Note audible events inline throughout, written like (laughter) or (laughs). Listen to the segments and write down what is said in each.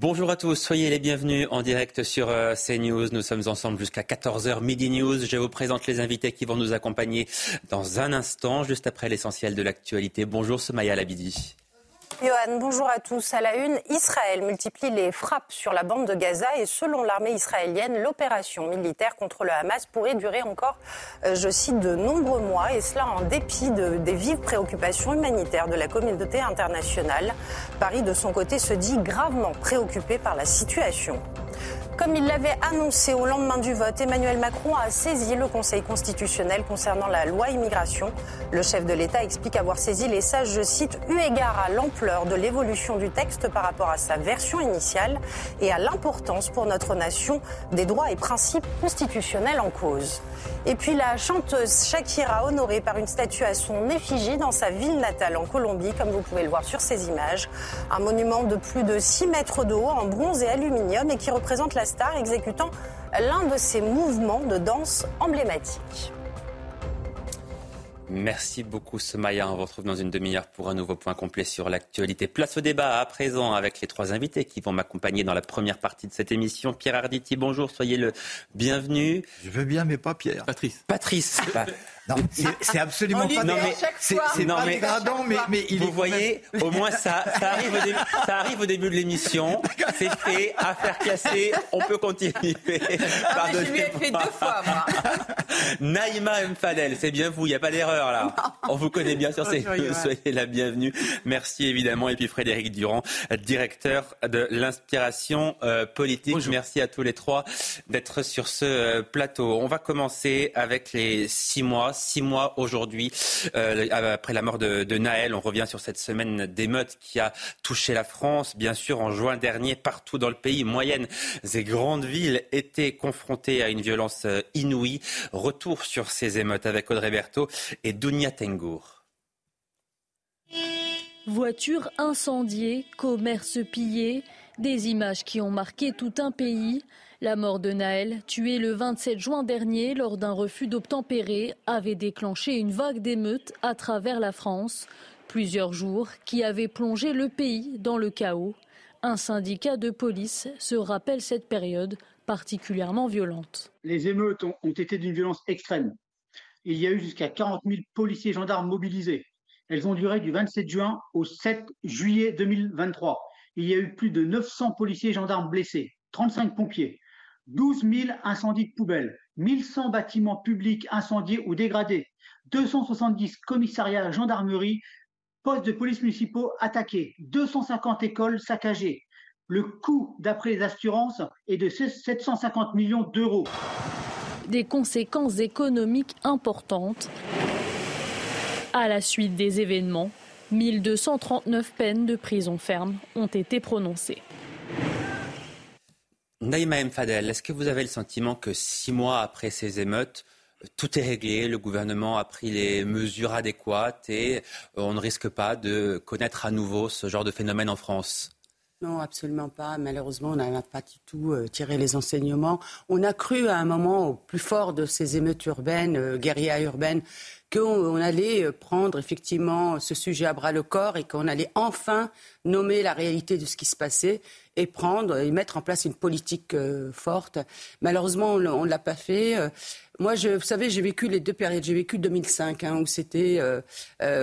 Bonjour à tous, soyez les bienvenus en direct sur euh, CNews. Nous sommes ensemble jusqu'à 14h midi news. Je vous présente les invités qui vont nous accompagner dans un instant, juste après l'essentiel de l'actualité. Bonjour Somaya Labidi. Johan, bonjour à tous. À la une, Israël multiplie les frappes sur la bande de Gaza et selon l'armée israélienne, l'opération militaire contre le Hamas pourrait durer encore, euh, je cite, de nombreux mois et cela en dépit des vives préoccupations humanitaires de la communauté internationale. Paris, de son côté, se dit gravement préoccupé par la situation. Comme il l'avait annoncé au lendemain du vote, Emmanuel Macron a saisi le Conseil constitutionnel concernant la loi immigration. Le chef de l'État explique avoir saisi les sages, je cite, eu égard à l'ampleur de l'évolution du texte par rapport à sa version initiale et à l'importance pour notre nation des droits et principes constitutionnels en cause. Et puis la chanteuse Shakira, honorée par une statue à son effigie dans sa ville natale en Colombie, comme vous pouvez le voir sur ces images. Un monument de plus de 6 mètres de haut en bronze et aluminium et qui représente la star exécutant l'un de ses mouvements de danse emblématiques. Merci beaucoup Somaya. On vous retrouve dans une demi-heure pour un nouveau point complet sur l'actualité. Place au débat à présent avec les trois invités qui vont m'accompagner dans la première partie de cette émission. Pierre Arditi, bonjour, soyez le bienvenu. Je veux bien, mais pas Pierre. Patrice. Patrice. (laughs) Non, (laughs) c'est absolument pas. Non, mais c'est pas mais, dégradant, mais, mais il vous voyez, au moins ça, ça, (laughs) arrive au début, ça arrive au début de l'émission. C'est fait, affaire classée, on peut continuer. Ah, je lui ai fait deux fois, moi. Naïma M. Fadel, c'est bien vous, il n'y a pas d'erreur là. On vous connaît bien sur ces (laughs) soyez la bienvenue. Merci évidemment. Et puis Frédéric Durand, directeur de l'inspiration euh, politique. Merci à tous les trois d'être sur ce euh, plateau. On va commencer avec les six mois six mois aujourd'hui euh, après la mort de, Naël. On revient sur cette semaine d'émeutes qui a touché la France. Bien sûr, en juin dernier, partout dans le pays, moyennes et grandes villes étaient confrontées à une violence euh, inouïe. Retour sur ces émeutes avec Audrey Berthaud et Dounia Tengour. Voitures incendiées, commerces pillés, des images qui ont marqué tout un pays. La mort de Naël, tué le 27 juin dernier lors d'un refus d'obtempérer, avait déclenché une vague d'émeutes à travers la France. Plusieurs jours qui avaient plongé le pays dans le chaos. Un syndicat de police se rappelle cette période particulièrement violente. Les émeutes ont, été d'une violence extrême. Il y a eu jusqu'à 40 000 policiers et gendarmes mobilisés. Elles ont duré du 27 juin au 7 juillet 2023. Il y a eu plus de 900 policiers et gendarmes blessés, 35 pompiers, 12 000 incendies de poubelles, 1100 bâtiments publics incendiés ou dégradés, 270 commissariats, gendarmerie, postes de police municipaux attaqués, 250 écoles saccagées. Le coût, d'après les assurances, est de 750 millions d'euros. Des conséquences économiques importantes. À la suite des événements, 1239 peines de prison ferme ont été prononcées. Naïma M. Est-ce que vous avez le sentiment que six mois après ces émeutes, tout est réglé, le gouvernement a pris les mesures adéquates et on ne risque pas de connaître à nouveau ce genre de phénomène en France? Non, absolument pas. Malheureusement, on n'a pas du tout euh, tiré les enseignements. On a cru à un moment, au plus fort de ces émeutes urbaines, euh, guérillas urbaines, qu'on allait euh, prendre effectivement ce sujet à bras le corps et qu'on allait enfin nommer la réalité de ce qui se passait et prendre et mettre en place une politique euh, forte. Malheureusement, on ne l'a pas fait. Euh, moi, je, vous savez, j'ai vécu les deux périodes. J'ai vécu 2005, hein, où c'était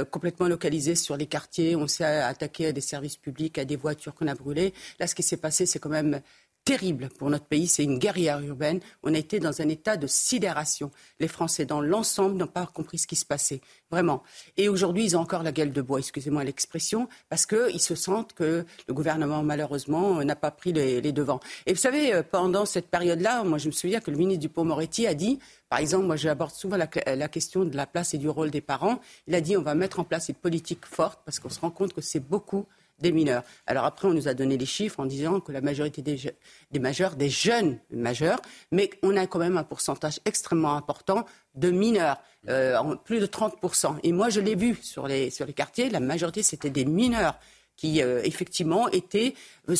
complètement localisé sur les quartiers. On s'est attaqué à des services publics, à des voitures qu'on a brûlées. Là, ce qui s'est passé, c'est quand même terrible pour notre pays. C'est une guerrière urbaine. On a été dans un état de sidération. Les Français, dans l'ensemble, n'ont pas compris ce qui se passait. Vraiment. Et aujourd'hui, ils ont encore la gueule de bois, excusez-moi l'expression, parce qu'ils se sentent que le gouvernement, malheureusement, n'a pas pris les, devants. Et vous savez, euh, pendant cette période-là, moi, je me souviens que le ministre Dupont-Moretti a dit, par exemple, moi, j'aborde souvent la question de la place et du rôle des parents. Il a dit, on va mettre en place une politique forte, parce qu'on se rend compte que c'est beaucoup des mineurs. Alors après, on nous a donné les chiffres en disant que la majorité des, majeurs, des jeunes majeurs, mais on a quand même un pourcentage extrêmement important de mineurs, euh, plus de 30%. Et moi, je l'ai vu sur les, quartiers, la majorité, c'était des mineurs qui, euh, effectivement, étaient euh,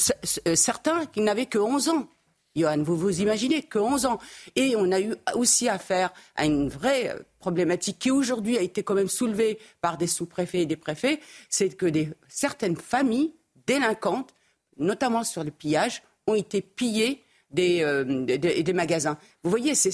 certains qui n'avaient que 11 ans. Johan, vous vous imaginez que 11 ans. Et on a eu aussi affaire à une vraie euh, problématique qui aujourd'hui a été quand même soulevée par des sous-préfets et des préfets, c'est que des, certaines familles délinquantes notamment sur le pillage, ont été pillés des, euh, des, magasins. Vous voyez, c'est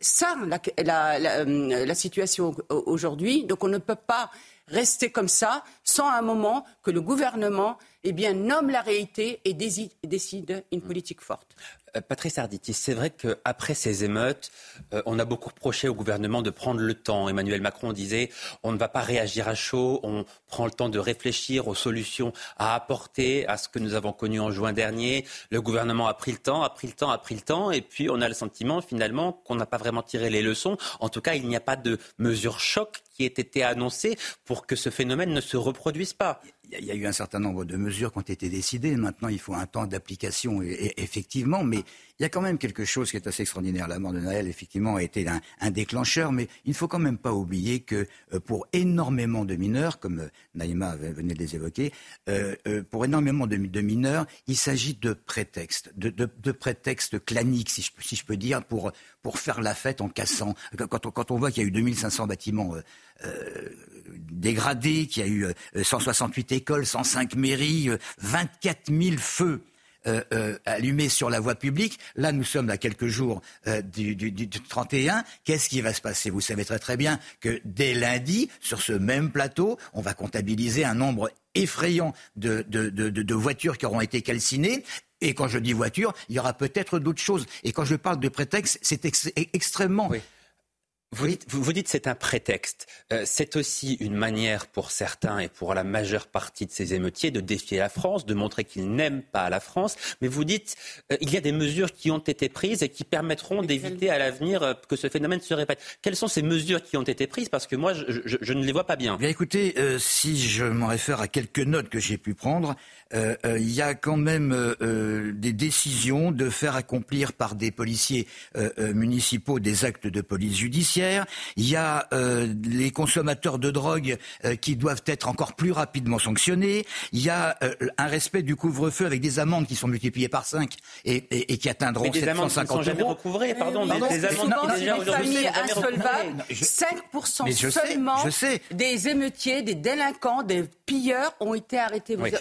ça la, la, la situation aujourd'hui. Donc on ne peut pas rester comme ça sans un moment que le gouvernement eh bien, nomme la réalité et décide une politique forte. Euh, Patrice Arditi, c'est vrai qu'après ces émeutes, euh, on a beaucoup reproché au gouvernement de prendre le temps. Emmanuel Macron disait on ne va pas réagir à chaud, on prend le temps de réfléchir aux solutions à apporter à ce que nous avons connu en juin dernier. Le gouvernement a pris le temps, a pris le temps, a pris le temps, et puis on a le sentiment finalement qu'on n'a pas vraiment tiré les leçons. En tout cas, il n'y a pas de mesures choc qui aient été annoncées pour que ce phénomène ne se reproduise pas il y a eu un certain nombre de mesures qui ont été décidées. Maintenant, il faut un temps d'application, effectivement, mais il y a quand même quelque chose qui est assez extraordinaire. La mort de Naël, effectivement, a été un, déclencheur, mais il ne faut quand même pas oublier que euh, pour énormément de mineurs, comme euh, Naïma venait de les évoquer, euh, pour énormément de, mineurs, il s'agit de prétextes, de, prétextes claniques, si je, peux dire, pour, faire la fête en cassant. Quand on, quand on voit qu'il y a eu 2500 bâtiments dégradés, qu'il y a eu 168 écoles, 105 mairies, 24 000 feux euh, euh, allumé sur la voie publique. Là, nous sommes à quelques jours euh, du, du, du, 31. Qu'est-ce qui va se passer? Vous savez très très bien que dès lundi, sur ce même plateau, on va comptabiliser un nombre effrayant de, de, de, de voitures qui auront été calcinées. Et quand je dis voiture, il y aura peut-être d'autres choses. Et quand je parle de prétexte, c'est extrêmement vous dites, vous, dites c'est un prétexte. Euh, c'est aussi une manière pour certains et pour la majeure partie de ces émeutiers de défier la France, de montrer qu'ils n'aiment pas la France. Mais vous dites euh, il y a des mesures qui ont été prises et qui permettront d'éviter à l'avenir euh, que ce phénomène se répète. Quelles sont ces mesures qui ont été prises? Parce que moi, je, je, ne les vois pas bien. Bien écoutez, si je m'en réfère à quelques notes que j'ai pu prendre, euh, euh, il y a quand même euh, des décisions de faire accomplir par des policiers municipaux des actes de police judiciaire. Il y a les consommateurs de drogue qui doivent être encore plus rapidement sanctionnés. Il y a un respect du couvre-feu avec des amendes qui sont multipliées par 5 et, et, qui atteindront Mais des 750 amendes qui ne sont jamais recouvrées, pardon. des, des amendes qui déjà aujourd'hui insolvables. 5% seulement je sais. des émeutiers, des délinquants, des pilleurs ont été arrêtés. Vous, il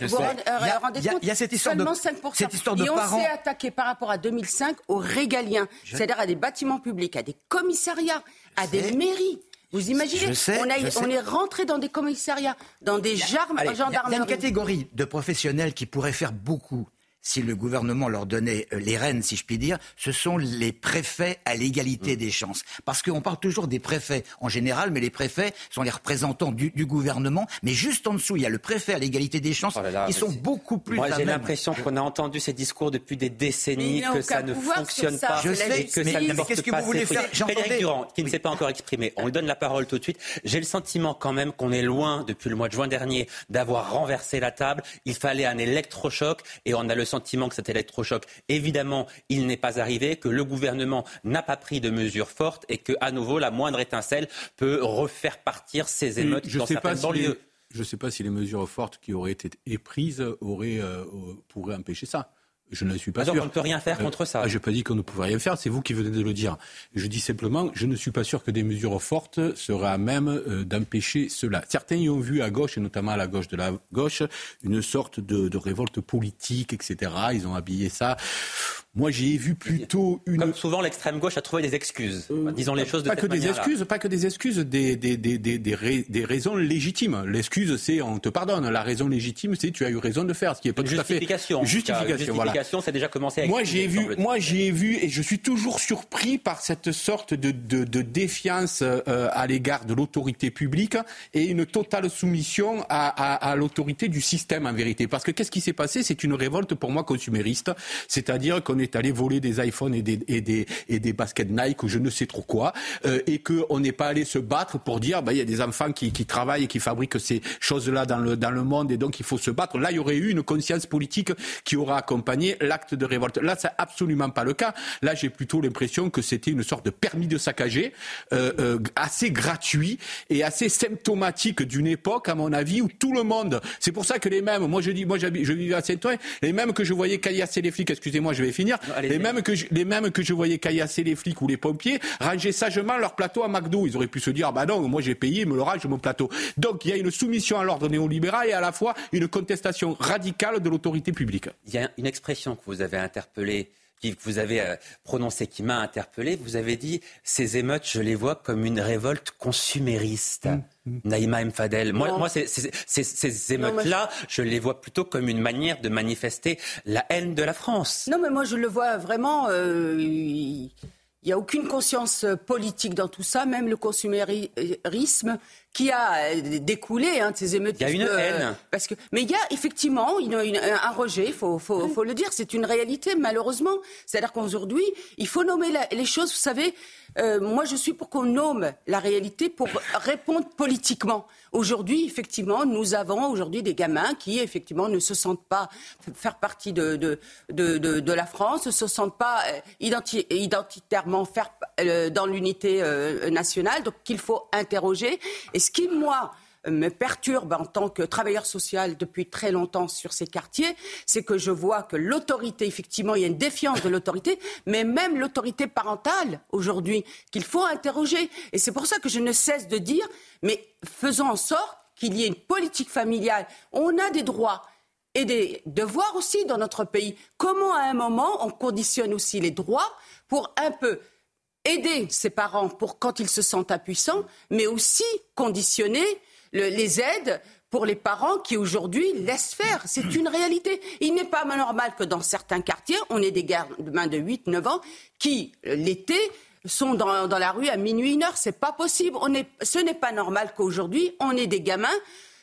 y a, cette histoire de, 5%. Cette histoire de Et on s'est attaqué par rapport à 2005 aux régaliens, c'est-à-dire à des bâtiments publics, à des commissariats, à des mairies. Vous imaginez on, est rentré dans des commissariats, dans des gendarmeries. Il y a une catégorie de professionnels qui pourraient faire beaucoup si le gouvernement leur donnait euh, les rênes, si je puis dire, ce sont les préfets à l'égalité mm. des chances. Parce qu'on parle toujours des préfets en général, mais les préfets sont les représentants du, gouvernement. Mais juste en dessous, il y a le préfet à l'égalité des chances, oh qui sont beaucoup plus. Moi, j'ai l'impression qu'on a entendu ces discours depuis des décennies, que ça ne fonctionne pas, je sais, que ça ne qu'est-ce que vous voulez faire? Frédéric Durand, qui ne s'est pas encore exprimé, on lui donne la parole tout de suite. J'ai le sentiment quand même qu'on est loin, depuis le mois de juin dernier, d'avoir renversé la table. Il fallait un électrochoc et on a le sentiment que cet électrochoc, évidemment, il n'est pas arrivé, que le gouvernement n'a pas pris de mesures fortes et que, à nouveau, la moindre étincelle peut refaire partir ces émeutes je dans certaines banlieues. je ne sais pas si les mesures fortes qui auraient été prises auraient, euh, pourraient empêcher ça. Je ne suis pas sûr. on ne peut rien faire contre ça. Ah, je n'ai pas dit qu'on ne pouvait rien faire, c'est vous qui venez de le dire. Je dis simplement, je ne suis pas sûr que des mesures fortes seraient à même euh, d'empêcher cela. Certains y ont vu à gauche, et notamment à la gauche de la gauche, une sorte de, de révolte politique, etc. Ils ont habillé ça. Moi, j'ai vu plutôt une. Comme souvent, l'extrême gauche a trouvé des excuses. Euh, disons les choses de pas cette que des excuses, pas que des excuses, des des des des, des, des raisons légitimes. L'excuse, c'est on te pardonne. La raison légitime, c'est tu as eu raison de faire, ce qui est pas tout à fait justification. Justification, justification, c'est déjà commencé. Avec moi, j'ai vu, moi, j'ai vu, et je suis toujours surpris par cette sorte de de, de défiance euh, à l'égard de l'autorité publique et une totale soumission à, à, à l'autorité du système en vérité. Parce que qu'est-ce qui s'est passé? C'est une révolte pour moi consumériste, c'est-à-dire qu'on est allé voler des iPhones et des, et des, et des baskets Nike ou je ne sais trop quoi, euh, et qu'on n'est pas allé se battre pour dire, bah, il y a des enfants qui, qui travaillent et qui fabriquent ces choses-là dans le, dans le monde, et donc il faut se battre. Là, il y aurait eu une conscience politique qui aura accompagné accompagner l'acte de révolte. Là, c'est absolument pas le cas. Là, j'ai plutôt l'impression que c'était une sorte de permis de saccager euh, euh, assez gratuit et assez symptomatique d'une époque, à mon avis, où tout le monde. C'est pour ça que les mêmes. Moi, je dis, moi, je vivais à Saint-Ouen. Les mêmes que je voyais caillasser les flics. Excusez-moi, je vais finir. les mêmes que je, les mêmes que je voyais caillasser les flics ou les pompiers rangeaient sagement leur plateau à McDo. Ils auraient pu se dire, ah bah non, moi j'ai payé, me le range mon plateau. Donc il y a une soumission à l'ordre néolibéral et à la fois une contestation radicale de l'autorité publique. Il y a une expression que vous avez interpellée que vous avez euh, prononcé, qui m'a interpellé. Vous avez dit ces émeutes, je les vois comme une révolte consumériste. Mmh. Naïma M. Fadel. Moi, moi ces, émeutes-là, je les vois plutôt comme une manière de manifester la haine de la France. Non, mais moi, je le vois vraiment. Euh, il n'y a aucune conscience politique dans tout ça, même le consumérisme qui a euh, découlé hein, de ces émeutes. Il y a une haine. Parce que, mais il y a effectivement une, un rejet, il faut, faut, faut, le dire, c'est une réalité malheureusement. C'est-à-dire qu'aujourd'hui, il faut nommer les choses. Vous savez, euh, moi je suis pour qu'on nomme la réalité pour répondre politiquement. Aujourd'hui, effectivement, nous avons aujourd'hui des gamins qui, effectivement, ne se sentent pas faire partie de, de, de, de, la France, ne se sentent pas euh, identitairement faire dans l'unité nationale, donc qu'il faut interroger. Et ce qui, moi, me perturbe en tant que travailleur social depuis très longtemps sur ces quartiers, c'est que je vois que l'autorité, effectivement, il y a une défiance de l'autorité, mais même l'autorité parentale aujourd'hui, qu'il faut interroger. Et c'est pour ça que je ne cesse de dire, mais faisons en sorte qu'il y ait une politique familiale. On a des droits et des devoirs aussi dans notre pays. Comment à un moment on conditionne aussi les droits pour un peu aider ses parents pour quand ils se sentent impuissants, mais aussi conditionner les aides pour les parents qui aujourd'hui laissent faire. C'est une réalité. Il n'est pas normal que dans certains quartiers, on ait des gamins de 8-9 ans qui, l'été, sont dans, la rue à minuit, une heure. C'est pas possible. ce n'est pas normal qu'aujourd'hui, on ait des gamins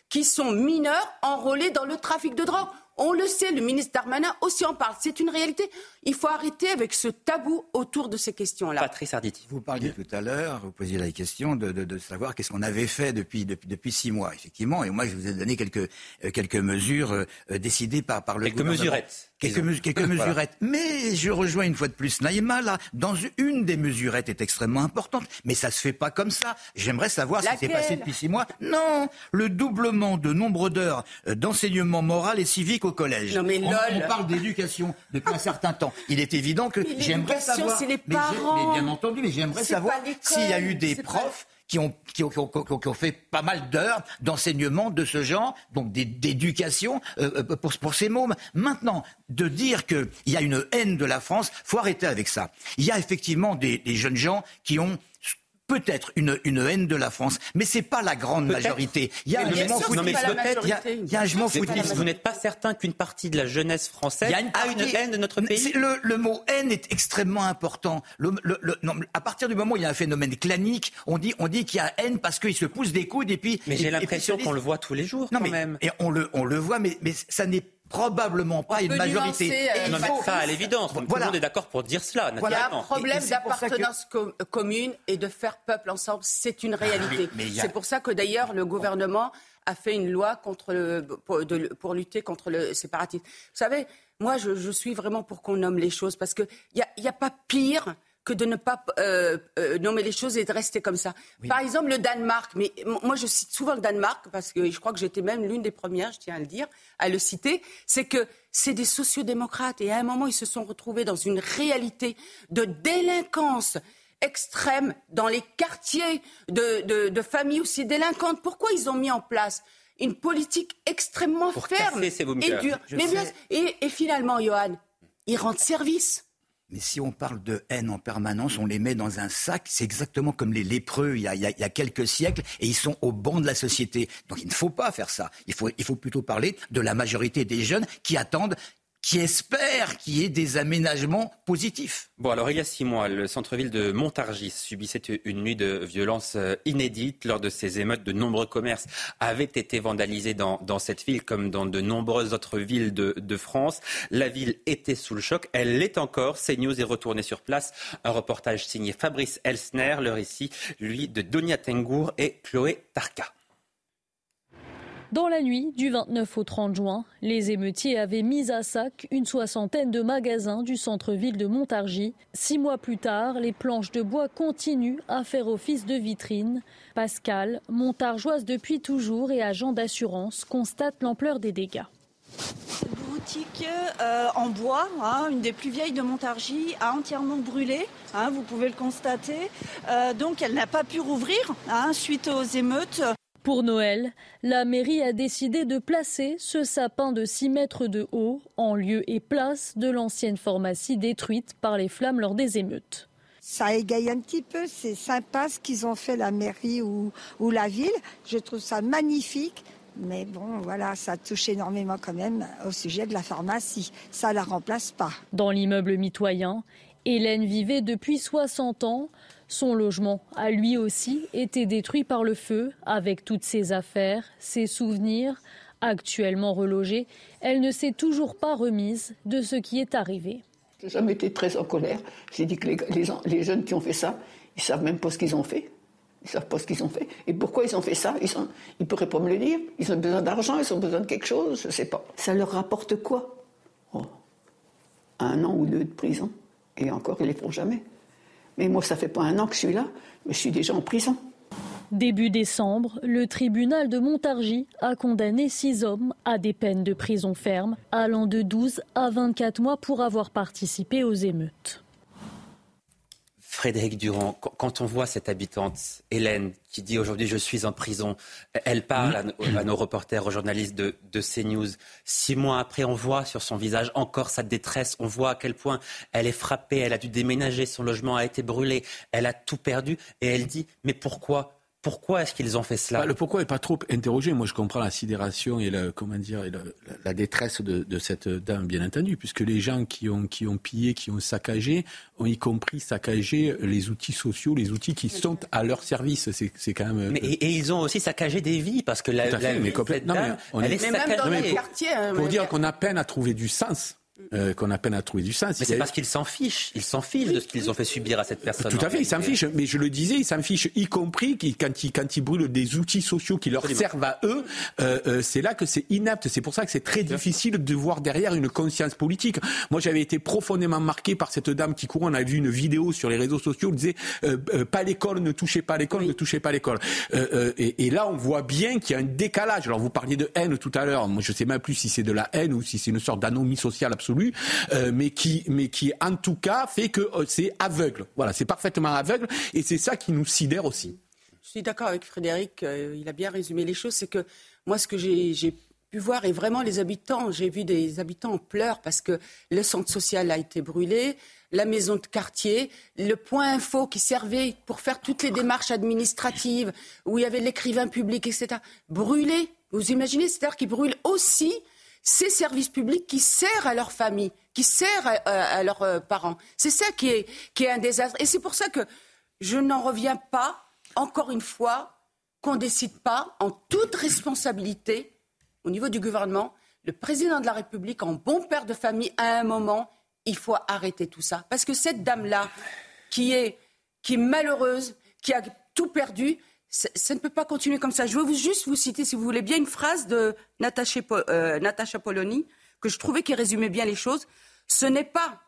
qui sont mineurs enrôlés dans le trafic de drogue. On le sait, le ministre Darmanin aussi en parle. C'est une réalité. Il faut arrêter avec ce tabou autour de ces questions-là. Patrice Arditi. Vous parliez tout à l'heure, vous posiez la question de, savoir qu'est-ce qu'on avait fait depuis, depuis, six mois, effectivement. Et moi, je vous ai donné quelques, euh, quelques mesures euh, décidées par, par le quelques Mesurettes. Quelques, quelques (laughs) mesurettes. Mais je rejoins une fois de plus Naïma, là, dans une des mesurettes est extrêmement importante. Mais ça se fait pas comme ça. J'aimerais savoir ce qui s'est passé depuis six mois. Non, le doublement de nombre d'heures euh, d'enseignement moral et civique au collège. Non mais on, parle d'éducation depuis un certain temps. Il est évident que j'aimerais savoir. Les parents. Mais, bien entendu, mais j'aimerais savoir s'il y a eu des profs qui ont, qui, ont, qui, ont, fait pas mal d'heures d'enseignement de ce genre, donc d'éducation euh, euh, pour, pour ces mômes. Maintenant, de dire qu'il y a une haine de la France, faut arrêter avec ça. Il y a effectivement des, des jeunes gens qui ont peut-être une, une, haine de la France, mais c'est pas la grande majorité. Il y a un peut-être, il y a, un Vous n'êtes pas certain qu'une partie de la jeunesse française a une, haine de notre pays le, le, mot haine est extrêmement important. Le, non, à partir du moment où il y a un phénomène clanique, on dit, on dit qu'il y a haine parce qu'il se pousse des coudes et puis. Mais j'ai l'impression qu'on le voit tous les jours, non, mais, même. Et on le, on le voit, mais, mais ça n'est probablement pas une majorité. Euh, faut... ça à l'évidence. Tout le monde est d'accord pour dire cela. Il y a un problème d'appartenance commune et de faire peuple ensemble. C'est une réalité. C'est pour ça que d'ailleurs le gouvernement a fait une loi contre le, pour, lutter contre le séparatisme. Vous savez, moi je, suis vraiment pour qu'on nomme les choses parce qu'il n'y a, y a pas pire que de ne pas euh, euh, nommer les choses et de rester comme ça. Par exemple, le Danemark, mais moi je cite souvent le Danemark parce que je crois que j'étais même l'une des premières, je tiens à le dire, à le citer, c'est que c'est des sociodémocrates et à un moment ils se sont retrouvés dans une réalité de délinquance extrême dans les quartiers de, familles aussi délinquantes. Pourquoi ils ont mis en place une politique extrêmement ferme et dure? Et, et finalement, Johan, ils rendent service. Mais si on parle de haine en permanence, on les met dans un sac. C'est exactement comme les lépreux il y, a, quelques siècles et ils sont au banc de la société. Donc il ne faut pas faire ça. Il faut, il faut plutôt parler de la majorité des jeunes qui attendent qui espère qu'il y ait des aménagements positifs. Bon, alors il y a six mois, le centre-ville de Montargis subissait une nuit de violence euh, inédite. Lors de ces émeutes, de nombreux commerces avaient été vandalisés dans, cette ville, comme dans de nombreuses autres villes de, France. La ville était sous le choc. Elle l'est encore. CNews est retourné sur place. Un reportage signé Fabrice Elsner. Le récit, lui, de Donia Tengour et Chloé Tarka. Dans la nuit du 29 au 30 juin, les émeutiers avaient mis à sac une soixantaine de magasins du centre-ville de Montargis. Six mois plus tard, les planches de bois continuent à faire office de vitrine. Pascal, montargeoise depuis toujours et agent d'assurance, constate l'ampleur des dégâts. Cette boutique euh, en bois, hein, une des plus vieilles de Montargis, a entièrement brûlé. Hein, vous pouvez le constater. Euh, donc elle n'a pas pu rouvrir hein, suite aux émeutes. Pour Noël, la mairie a décidé de placer ce sapin de 6 mètres de haut en lieu et place de l'ancienne pharmacie détruite par les flammes lors des émeutes. Ça égaye un petit peu, c'est sympa ce qu'ils ont fait la mairie ou, ou la ville. Je trouve ça magnifique. Mais bon, voilà, ça touche énormément quand même au sujet de la pharmacie. Ça ne la remplace pas. Dans l'immeuble mitoyen, Hélène vivait depuis 60 ans. Son logement a lui aussi été détruit par le feu, avec toutes ses affaires, ses souvenirs. Actuellement relogée, elle ne s'est toujours pas remise de ce qui est arrivé. J'ai jamais été très en colère. J'ai dit que les, jeunes qui ont fait ça, ils savent même pas ce qu'ils ont fait. Ils savent pas ce qu'ils ont fait. Et pourquoi ils ont fait ça? Ils ne pourraient pas me le dire. Ils ont besoin d'argent, ils ont besoin de quelque chose, je ne sais pas. Ça leur rapporte quoi? Oh. Un an ou deux de prison. Et encore, ils ne les font jamais. Mais moi, ça fait pas un an que je suis là, mais je suis déjà en prison. Début décembre, le tribunal de Montargis a condamné six hommes à des peines de prison ferme, allant de 12 à 24 mois pour avoir participé aux émeutes. Frédéric Durand, quand on voit cette habitante, Hélène, qui dit aujourd'hui je suis en prison, elle parle à, nos reporters, aux journalistes de, de, CNews. Six mois après, on voit sur son visage encore sa détresse. On voit à quel point elle est frappée, elle a dû déménager, son logement a été brûlé, elle a tout perdu. Et elle dit, mais pourquoi pourquoi est-ce qu'ils ont fait cela bah, Le pourquoi n'est pas trop interrogé. Moi, je comprends la sidération et la, comment dire, la, détresse de, cette dame, bien entendu, puisque les gens qui ont, qui ont pillé, qui ont saccagé, ont y compris saccagé les outils sociaux, les outils qui sont à leur service. C'est quand même. Mais, et, ils ont aussi saccagé des vies, parce que la, la vie on elle est, saccagée. Hein, pour dire qu'on a peine à trouver du sens euh, qu'on a peine à trouver du sens. Mais c'est parce qu'ils s'en fichent. Ils s'en fichent de ce qu'ils ont fait subir à cette personne. Tout à fait, ils s'en fichent. Mais je le disais, ils s'en fichent, y compris quand ils, quand ils brûlent des outils sociaux qui leur servent à eux. Euh, euh, c'est là que c'est inapte. C'est pour ça que c'est très difficile de voir derrière une conscience politique. Moi, j'avais été profondément marqué par cette dame qui courait. On a vu une vidéo sur les réseaux sociaux. Elle disait pas l'école, ne touchez pas l'école, ne touchez pas l'école. Et, et, là, on voit bien qu'il y a un décalage. Alors, vous parliez de haine tout à l'heure. Moi, je sais même plus si c'est de la haine ou si c'est une sorte d'anomie sociale absolue. Euh, mais qui, mais qui en tout cas fait que euh, c'est aveugle. Voilà, c'est parfaitement aveugle, et c'est ça qui nous sidère aussi. Je suis d'accord avec Frédéric. Euh, il a bien résumé les choses. C'est que moi, ce que j'ai pu voir, et vraiment les habitants, j'ai vu des habitants en pleurs parce que le centre social a été brûlé la maison de quartier, le point info qui servait pour faire toutes les démarches administratives, où il y avait l'écrivain public, etc., brûlé. Vous imaginez, c'est-à-dire qu'ils brûlent aussi ces services publics qui servent à leur famille, qui servent à, leurs euh, parents. C'est ça qui est, un désastre. Et c'est pour ça que je n'en reviens pas, encore une fois, qu'on ne décide pas en toute responsabilité au niveau du gouvernement. Le président de la République, en bon père de famille, à un moment, il faut arrêter tout ça. Parce que cette dame-là, qui qui est malheureuse, qui a tout perdu, ça ne peut pas continuer comme ça. Je veux juste vous citer, si vous voulez bien, une phrase de Natacha, euh, Polony que je trouvais qui résumait bien les choses. Ce n'est pas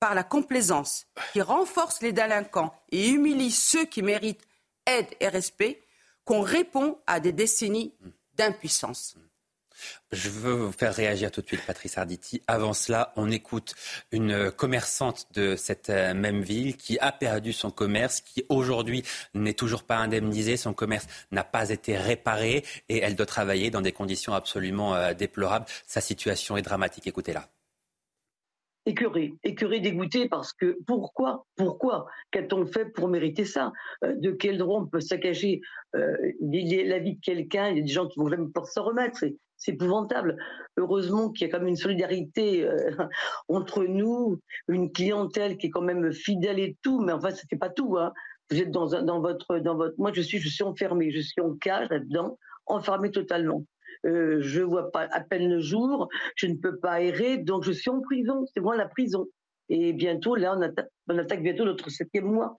par la complaisance qui renforce les délinquants et humilie ceux qui méritent aide et respect qu'on répond à des décennies d'impuissance. Je veux vous faire réagir tout de suite, Patrice Arditi. Avant cela, on écoute une commerçante de cette euh, même ville qui a perdu son commerce, qui aujourd'hui n'est toujours pas indemnisée. Son commerce n'a pas été réparé et elle doit travailler dans des conditions absolument euh, déplorables. Sa situation est dramatique. Écoutez-la écœuré, écœuré, dégoûté parce que pourquoi, pourquoi, qu'a-t-on fait pour mériter ça? Euh, De quel droit on peut saccager la vie de quelqu'un? Il y a des gens qui vont même pas s'en remettre c'est épouvantable. Heureusement qu'il y a quand même une solidarité euh, (laughs) entre nous, une clientèle qui est quand même fidèle et tout, mais enfin, c'était pas tout. Hein. Vous êtes dans, dans, votre, dans votre. Moi, je suis, je suis enfermé, je suis en cage là-dedans, enfermé totalement. Euh, je vois pas à peine le jour, je ne peux pas errer, donc je suis en prison. C'est moi la prison. Et bientôt, là, on attaque, bientôt notre septième mois.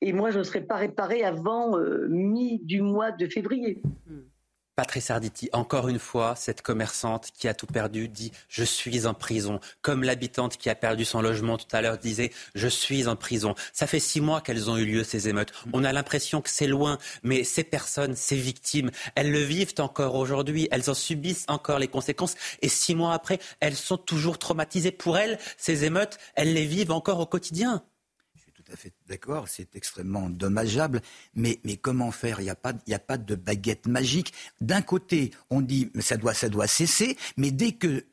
Et moi, je ne serai pas réparée avant euh, mi du mois de février. Hmm. Patrice Arditi, encore une fois, cette commerçante qui a tout perdu dit Je suis en prison. Comme l'habitante qui a perdu son logement tout à l'heure disait Je suis en prison. Ça fait six mois qu'elles ont eu lieu, ces émeutes. On a l'impression que c'est loin, mais ces personnes, ces victimes, elles le vivent encore aujourd'hui. Elles en subissent encore les conséquences. Et six mois après, elles sont toujours traumatisées. Pour elles, ces émeutes, elles les vivent encore au quotidien fait d'accord, c'est extrêmement dommageable, mais, mais comment faire? Il n'y a, pas, a pas de baguette magique. D'un côté, on dit ça doit, ça doit cesser, mais dès que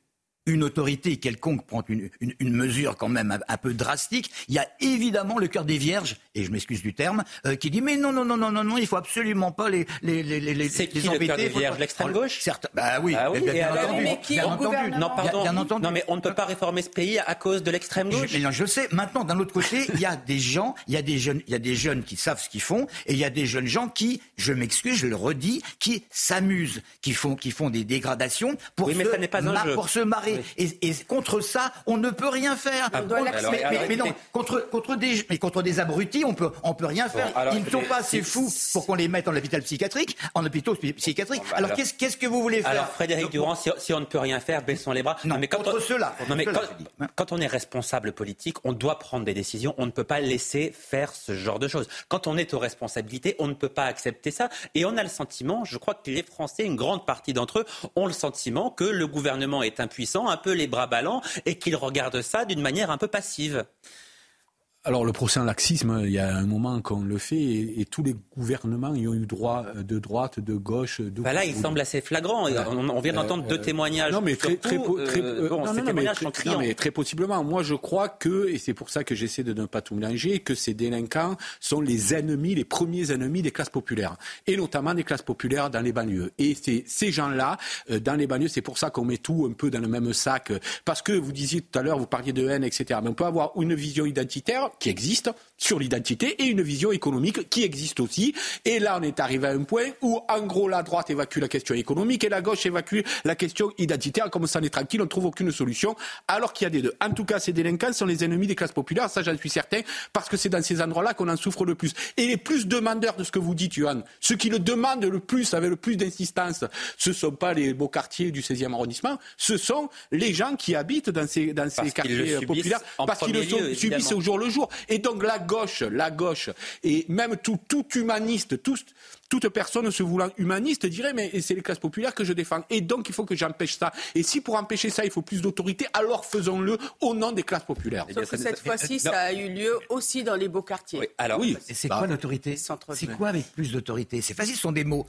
une autorité quelconque prend une, mesure quand même un, peu drastique, il y a évidemment le cœur des vierges, et je m'excuse du terme, euh, qui dit mais non non non non non non, il faut absolument pas les les les les C'est qui le cœur des vierges, l'extrême gauche Certes, bah oui, ah oui bien, entendu, mais qui bien entendu. Non pardon, bien entendu. non mais on ne peut pas réformer ce pays à cause de l'extrême gauche. Je, je sais. Maintenant, d'un autre côté, il y a des gens, il y a des jeunes, il y a des jeunes qui savent ce qu'ils font, et il y a des jeunes gens qui, je m'excuse, je le redis, qui s'amusent, qui font qui font des dégradations pour oui, mais se, ça pas un jeu. pour se marrer. Et, et contre ça, on ne peut rien faire. Ah, mais, non, contre, contre, des, mais contre des abrutis, on peut, on peut rien faire. Ils ne sont pas assez fous pour qu'on les mette en hôpital psychiatrique, en hôpital psychiatrique. alors, qu'est-ce, qu'est-ce que vous voulez faire? Alors Frédéric Durand, si, on ne peut rien faire, baissons les bras. Non, mais contre cela. Non, mais quand, on est responsable politique, on doit prendre des décisions. On ne peut pas laisser faire ce genre de choses. Quand on est aux responsabilités, on ne peut pas accepter ça. Et on a le sentiment, je crois que les Français, une grande partie d'entre eux, ont le sentiment que le gouvernement est impuissant, un peu les bras ballants et qu'il regarde ça d'une manière un peu passive. Alors le procès en laxisme, il y a un moment qu'on le fait et, tous les gouvernements y ont eu droit euh, de droite, de gauche. De... Bah là, il semble assez flagrant. On, vient d'entendre deux euh, témoignages. Non, mais très, très, très, possiblement. Moi, je crois que, et c'est pour ça que j'essaie de ne pas tout mélanger, que ces délinquants sont les ennemis, les premiers ennemis des classes populaires, et notamment des classes populaires dans les banlieues. Et c'est ces gens-là, euh, dans les banlieues, c'est pour ça qu'on met tout un peu dans le même sac, parce que vous disiez tout à l'heure, vous parliez de haine, etc. Mais on peut avoir une vision identitaire qui existe sur l'identité et une vision économique qui existe aussi. Et là, on est arrivé à un point où, en gros, la droite évacue la question économique et la gauche évacue la question identitaire. Comme ça, on est tranquille, on ne trouve aucune solution, alors qu'il y a des deux. En tout cas, ces délinquants sont les ennemis des classes populaires, ça j'en suis certain, parce que c'est dans ces endroits-là qu'on en souffre le plus. Et les plus demandeurs de ce que vous dites, Johan, ceux qui le demandent le plus, avec le plus d'insistance, ce ne sont pas les beaux quartiers du 16e arrondissement, ce sont les gens qui habitent dans ces, dans ces quartiers populaires, parce qu'ils le subissent au jour le jour. Et donc la gauche, la gauche, et même tout, tout humaniste, toute personne se voulant humaniste dirait mais c'est les classes populaires que je défends. Et donc il faut que j'empêche ça. Et si pour empêcher ça, il faut plus d'autorité, alors faisons-le au nom des classes populaires. Sauf que cette fois-ci, ça a eu lieu aussi dans les beaux quartiers. Oui, alors, oui. c'est quoi l'autorité? C'est quoi avec plus d'autorité? C'est facile, ce sont des mots.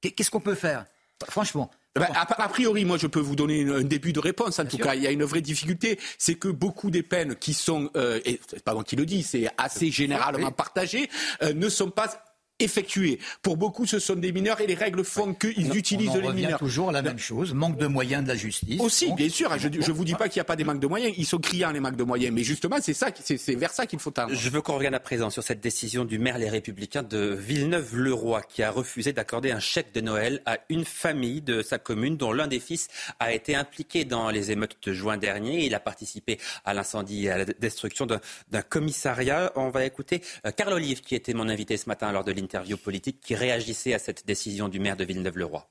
Qu'est-ce qu'on peut faire? Franchement. Eh ben, a, priori, moi, je peux vous donner un début de réponse. En tout cas, il y a une vraie difficulté, c'est que beaucoup des peines qui sont, euh, et c'est pas moi qui le dis, c'est assez généralement partagé, euh, ne sont pas effectués. Pour beaucoup, ce sont des mineurs et les règles font qu'ils utilisent on les mineurs. toujours la même chose, manque de moyens de la justice. Aussi, bien sûr. Je ne vous dis pas qu'il n'y a pas des manques de moyens. Ils sont criants les manques de moyens, mais justement, c'est ça, c'est vers ça qu'il faut tendre. Je veux qu'on revienne à présent sur cette décision du maire Les Républicains de Villeneuve-le-Roi, qui a refusé d'accorder un chèque de Noël à une famille de sa commune, dont l'un des fils a été impliqué dans les émeutes de juin dernier. Il a participé à l'incendie et à la destruction d'un commissariat. On va écouter euh, Carl Olive, qui était mon invité ce matin lors de interview politique qui réagissait à cette décision du maire de Villeneuve-le-Roi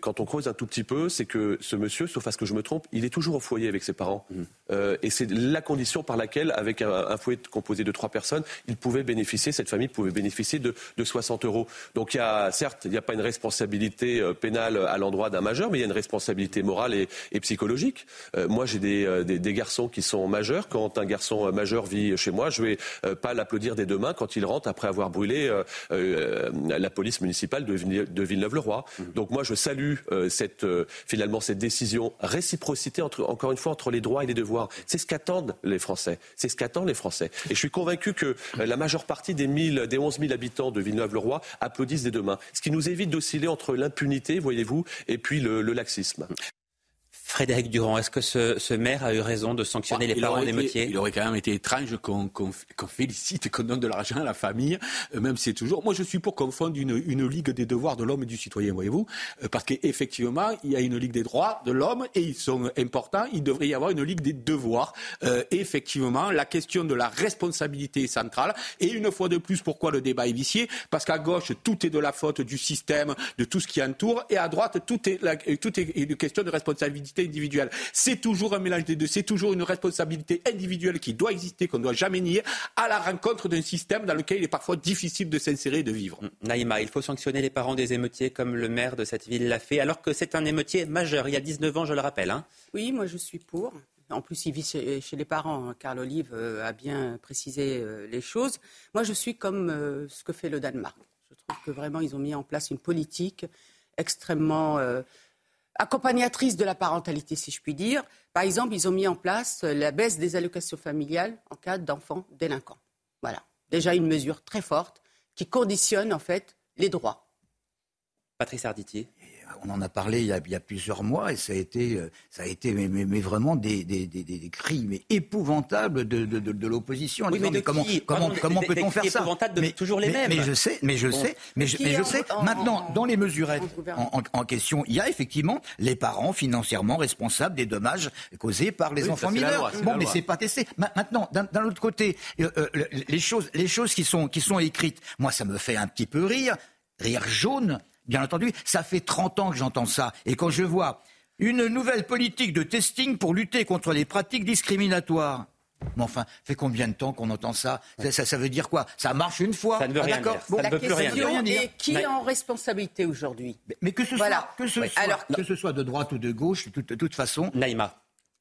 quand on creuse un tout petit peu, c'est que ce monsieur, sauf à ce que je me trompe, il est toujours au foyer avec ses parents. Mmh. Euh, et c'est la condition par laquelle, avec un, foyer composé de trois personnes, il pouvait bénéficier, cette famille pouvait bénéficier de, de 60 euros. Donc il y a, certes, il n'y a pas une responsabilité euh, pénale à l'endroit d'un majeur, mais il y a une responsabilité morale et, et psychologique. Euh, moi, j'ai des, euh, des, des, garçons qui sont majeurs. Quand un garçon majeur vit chez moi, je vais euh, pas l'applaudir des deux mains quand il rentre après avoir brûlé la police municipale de, de Villeneuve-le-Roi. Mmh. Donc moi, je salue euh, cette, euh, finalement cette décision, réciprocité encore une fois entre les droits et les devoirs. C'est ce qu'attendent les Français. C'est ce qu'attendent les Français. Et je suis convaincu que euh, la majeure partie des, 1000, des 11 000 habitants de Villeneuve-le-Roi applaudissent des deux mains. Ce qui nous évite d'osciller entre l'impunité, voyez-vous, et puis le laxisme. Frédéric Durand, est-ce que ce, maire a eu raison de sanctionner les parents d'émeutiers Il aurait quand même été étrange qu'on félicite, qu'on donne de l'argent à la famille, euh, même si c'est toujours. Moi, je suis pour qu'on fonde une, une, ligue des devoirs de l'homme et du citoyen, voyez-vous, euh, parce qu'effectivement, il y a une ligue des droits de l'homme et ils sont importants. Il devrait y avoir une ligue des devoirs. Euh, effectivement, la question de la responsabilité est centrale. Et une fois de plus, pourquoi le débat est vicié? Parce qu'à gauche, tout est de la faute du système, de tout ce qui entoure, et à droite, tout est, la, tout est une question de responsabilité individuelle. C'est toujours un mélange des deux, c'est toujours une responsabilité individuelle qui doit exister, qu'on ne doit jamais nier, à la rencontre d'un système dans lequel il est parfois difficile de s'insérer et de vivre. Naïma, il faut sanctionner les parents des émeutiers comme le maire de cette ville l'a fait, alors que c'est un émeutier majeur, il y a 19 ans, je le rappelle. Hein. Oui, moi je suis pour. En plus, il vit chez, les parents. Hein. Carl Olive euh, a bien précisé euh, les choses. Moi, je suis comme euh, ce que fait le Danemark. Je trouve que vraiment, ils ont mis en place une politique extrêmement accompagnatrice de la parentalité, si je puis dire. Par exemple, ils ont mis en place la baisse des allocations familiales en cas d'enfants délinquants. Voilà. Déjà une mesure très forte qui conditionne en fait les droits. Patrice Arditier on en a parlé il y a, plusieurs mois et ça a été, euh, ça a été mais, vraiment des, des, cris mais épouvantables de, l'opposition. mais, comment, comment, comment peut-on faire ça de toujours les mêmes. Mais je sais, mais je sais, mais je, mais je sais. Maintenant, dans les mesurettes en, question, il y a effectivement les parents financièrement responsables des dommages causés par les enfants mineurs. bon, mais c'est pas testé. Maintenant, d'un autre côté, euh, euh, les choses, les choses qui sont qui sont écrites, moi, ça me fait un petit peu rire, rire jaune bien entendu. Ça fait 30 ans que j'entends ça. Et quand je vois une nouvelle politique de testing pour lutter contre les pratiques discriminatoires. Mais enfin, fait combien de temps qu'on entend ça, ça, veut dire quoi? Ça marche une fois? Ça ne veut rien dire. la question est qui est en responsabilité aujourd'hui? Mais, que ce soit, que ce, soit, que ce soit de droite ou de gauche, de toute, façon. Naïma.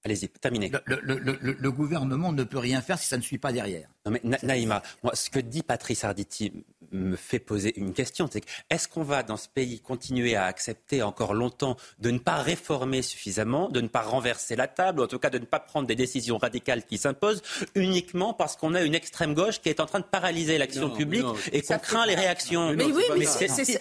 Allez-y, terminez. Le, gouvernement ne peut rien faire si ça ne suit pas derrière. Non mais Naïma, moi, ce que dit Patrice Arditi me fait poser une question. C'est est-ce qu'on va dans ce pays continuer à accepter encore longtemps de ne pas réformer suffisamment, de ne pas renverser la table, ou en tout cas de ne pas prendre des décisions radicales qui s'imposent uniquement parce qu'on a une extrême gauche qui est en train de paralyser l'action publique et qu'on craint les réactions? Mais oui,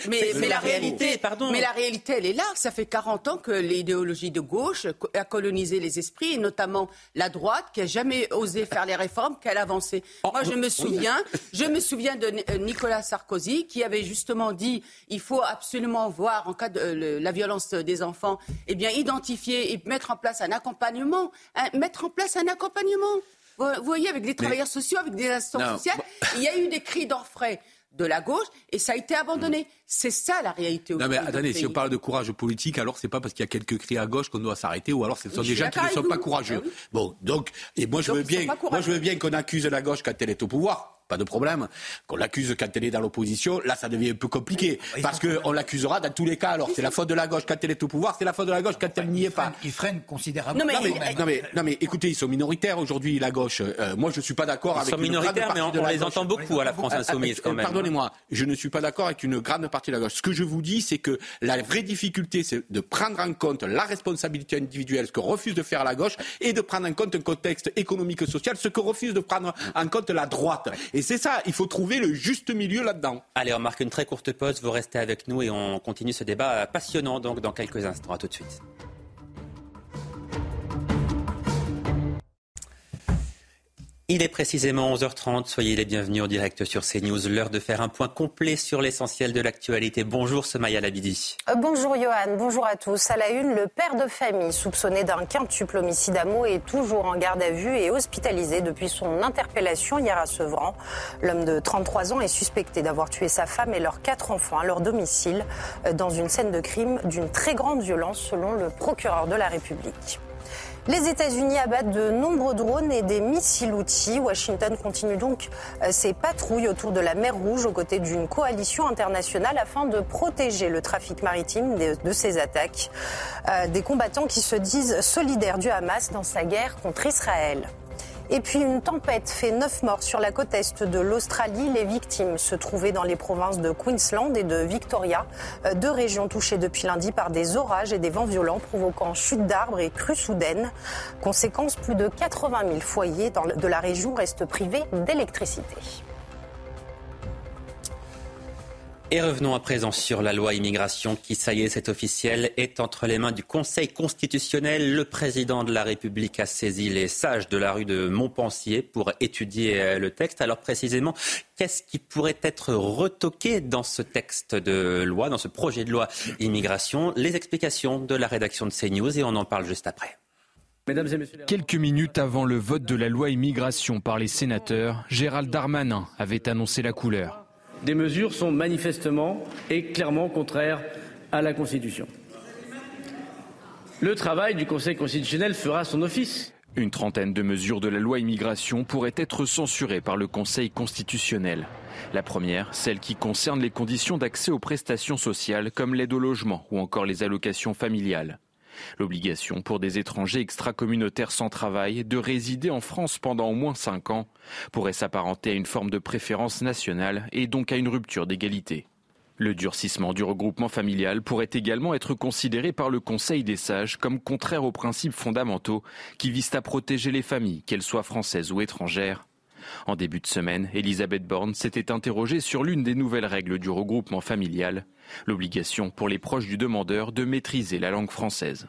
mais, la réalité, pardon. Mais la réalité, elle est là. Ça fait 40 ans que l'idéologie de gauche a colonisé les esprits, et notamment la droite, qui a jamais osé faire les réformes, qu'elle a avancé. Oh, Moi, je me souviens, je me souviens de euh, Nicolas Sarkozy, qui avait justement dit il faut absolument voir en cas de euh, la violence des enfants, eh bien identifier et mettre en place un accompagnement, mettre en place un accompagnement. Vous, voyez, avec des travailleurs sociaux, avec des assistants sociaux, il y a eu des cris d'orfraie de la gauche et ça a été abandonné. C'est ça la réalité. Non mais attendez, si on parle de courage politique, alors c'est pas parce qu'il y a quelques cris à gauche qu'on doit s'arrêter ou alors ce sont des gens qui ne sont pas courageux. Ah bon, donc et moi je veux bien, moi je veux bien qu'on accuse la gauche quand elle est au pouvoir pas de problème. Qu'on l'accuse quand elle est dans l'opposition, là, ça devient un peu compliqué. Parce qu'on l'accusera dans tous les cas. Alors, c'est la faute de la gauche quand elle est au pouvoir, c'est la faute de la gauche quand elle n'y est pas. Ils freinent considérablement. Non, mais, non, mais, écoutez, ils sont minoritaires aujourd'hui, la gauche. Euh, moi, je ne suis pas d'accord avec. Ils sont minoritaires, mais on, les entend beaucoup à la France Insoumise, quand même. Pardonnez-moi, je ne suis pas d'accord avec une grande partie de la gauche. Ce que je vous dis, c'est que la vraie difficulté, c'est de prendre en compte la responsabilité individuelle, ce que refuse de faire la gauche, et de prendre en compte un contexte économique et social, ce que refuse de prendre en compte la droite. Et c'est ça, il faut trouver le juste milieu là-dedans. Allez, on marque une très courte pause. Vous restez avec nous et on continue ce débat passionnant donc dans quelques instants. À tout de suite. Il est précisément 11h30. Soyez les bienvenus en direct sur CNews. L'heure de faire un point complet sur l'essentiel de l'actualité. Bonjour Semaya Labidi. Euh, bonjour Johan, bonjour à tous. À la une, le père de famille soupçonné d'un quintuple homicide à mots est toujours en garde à vue et hospitalisé depuis son interpellation hier à Sevran. L'homme de 33 ans est suspecté d'avoir tué sa femme et leurs quatre enfants à leur domicile euh, dans une scène de crime d'une très grande violence selon le procureur de la République. Les États-Unis abattent de nombreux drones et des missiles outils. Washington continue donc euh, ses patrouilles autour de la mer Rouge aux côtés d'une coalition internationale afin de protéger le trafic maritime de, ces attaques. Euh, des combattants qui se disent solidaires du Hamas dans sa guerre contre Israël. Et puis une tempête fait neuf morts sur la côte est de l'Australie. Les victimes se trouvaient dans les provinces de Queensland et de Victoria, euh, deux régions touchées depuis lundi par des orages et des vents violents provoquant chute d'arbres et crues soudaines. Conséquence, plus de 80 000 foyers de la région restent privés d'électricité. Et revenons à présent sur la loi immigration qui, ça y est, c'est officiel, est entre les mains du Conseil constitutionnel. Le président de la République a saisi les sages de la rue de Montpensier pour étudier euh, le texte. Alors précisément, qu'est-ce qui pourrait être retoqué dans ce texte de loi, dans ce projet de loi immigration? Les explications de la rédaction de CNews et on en parle juste après. Quelques minutes avant le vote de la loi immigration par les sénateurs, Gérald Darmanin avait annoncé la couleur des mesures sont manifestement et clairement contraires à la Constitution. Le travail du Conseil constitutionnel fera son office. Une trentaine de mesures de la loi immigration pourraient être censurées par le Conseil constitutionnel. La première, celle qui concerne les conditions d'accès aux prestations sociales comme l'aide au logement ou encore les allocations familiales. L'obligation pour des étrangers extracommunautaires sans travail de résider en France pendant au moins cinq ans pourrait s'apparenter à une forme de préférence nationale et donc à une rupture d'égalité. Le durcissement du regroupement familial pourrait également être considéré par le Conseil des sages comme contraire aux principes fondamentaux qui visent à protéger les familles, qu'elles soient françaises ou étrangères. En début de semaine, Elisabeth Borne s'était interrogée sur l'une des nouvelles règles du regroupement familial, l'obligation pour les proches du demandeur de maîtriser la langue française.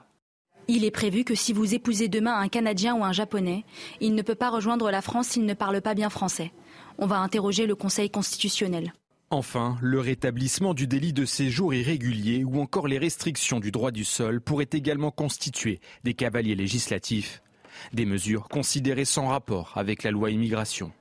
Il est prévu que si vous épousez demain un Canadien ou un Japonais, il ne peut pas rejoindre la France s'il ne parle pas bien français. On va interroger le Conseil constitutionnel. Enfin, le rétablissement du délit de séjour irrégulier ou encore les restrictions du droit du sol pourraient également constituer des cavaliers législatifs. Des mesures considérées sans rapport avec la loi immigration.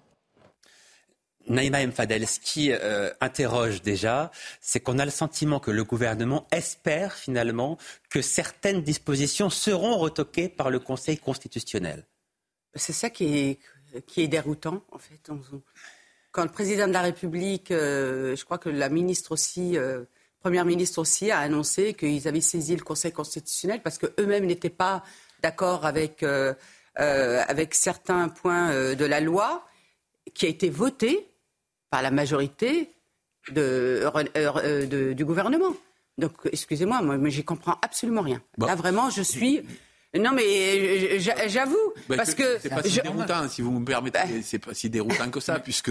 Naïma Mfadel, ce qui euh, interroge déjà, c'est qu'on a le sentiment que le gouvernement espère finalement que certaines dispositions seront retoquées par le Conseil constitutionnel. C'est ça qui est, déroutant, en fait. Quand le président de la République, euh, je crois que la ministre aussi, euh, première ministre aussi, a annoncé qu'ils avaient saisi le Conseil constitutionnel parce qu'eux-mêmes n'étaient pas d'accord avec certains points de la loi qui a été votée par la majorité euh, de, du gouvernement. Donc, excusez-moi, moi, mais j'y comprends absolument rien. Là, vraiment, je suis non, mais euh, j'avoue, bah, parce que c'est pas si déroutant, si vous me permettez, bah. c'est pas si déroutant que ça, (laughs) puisque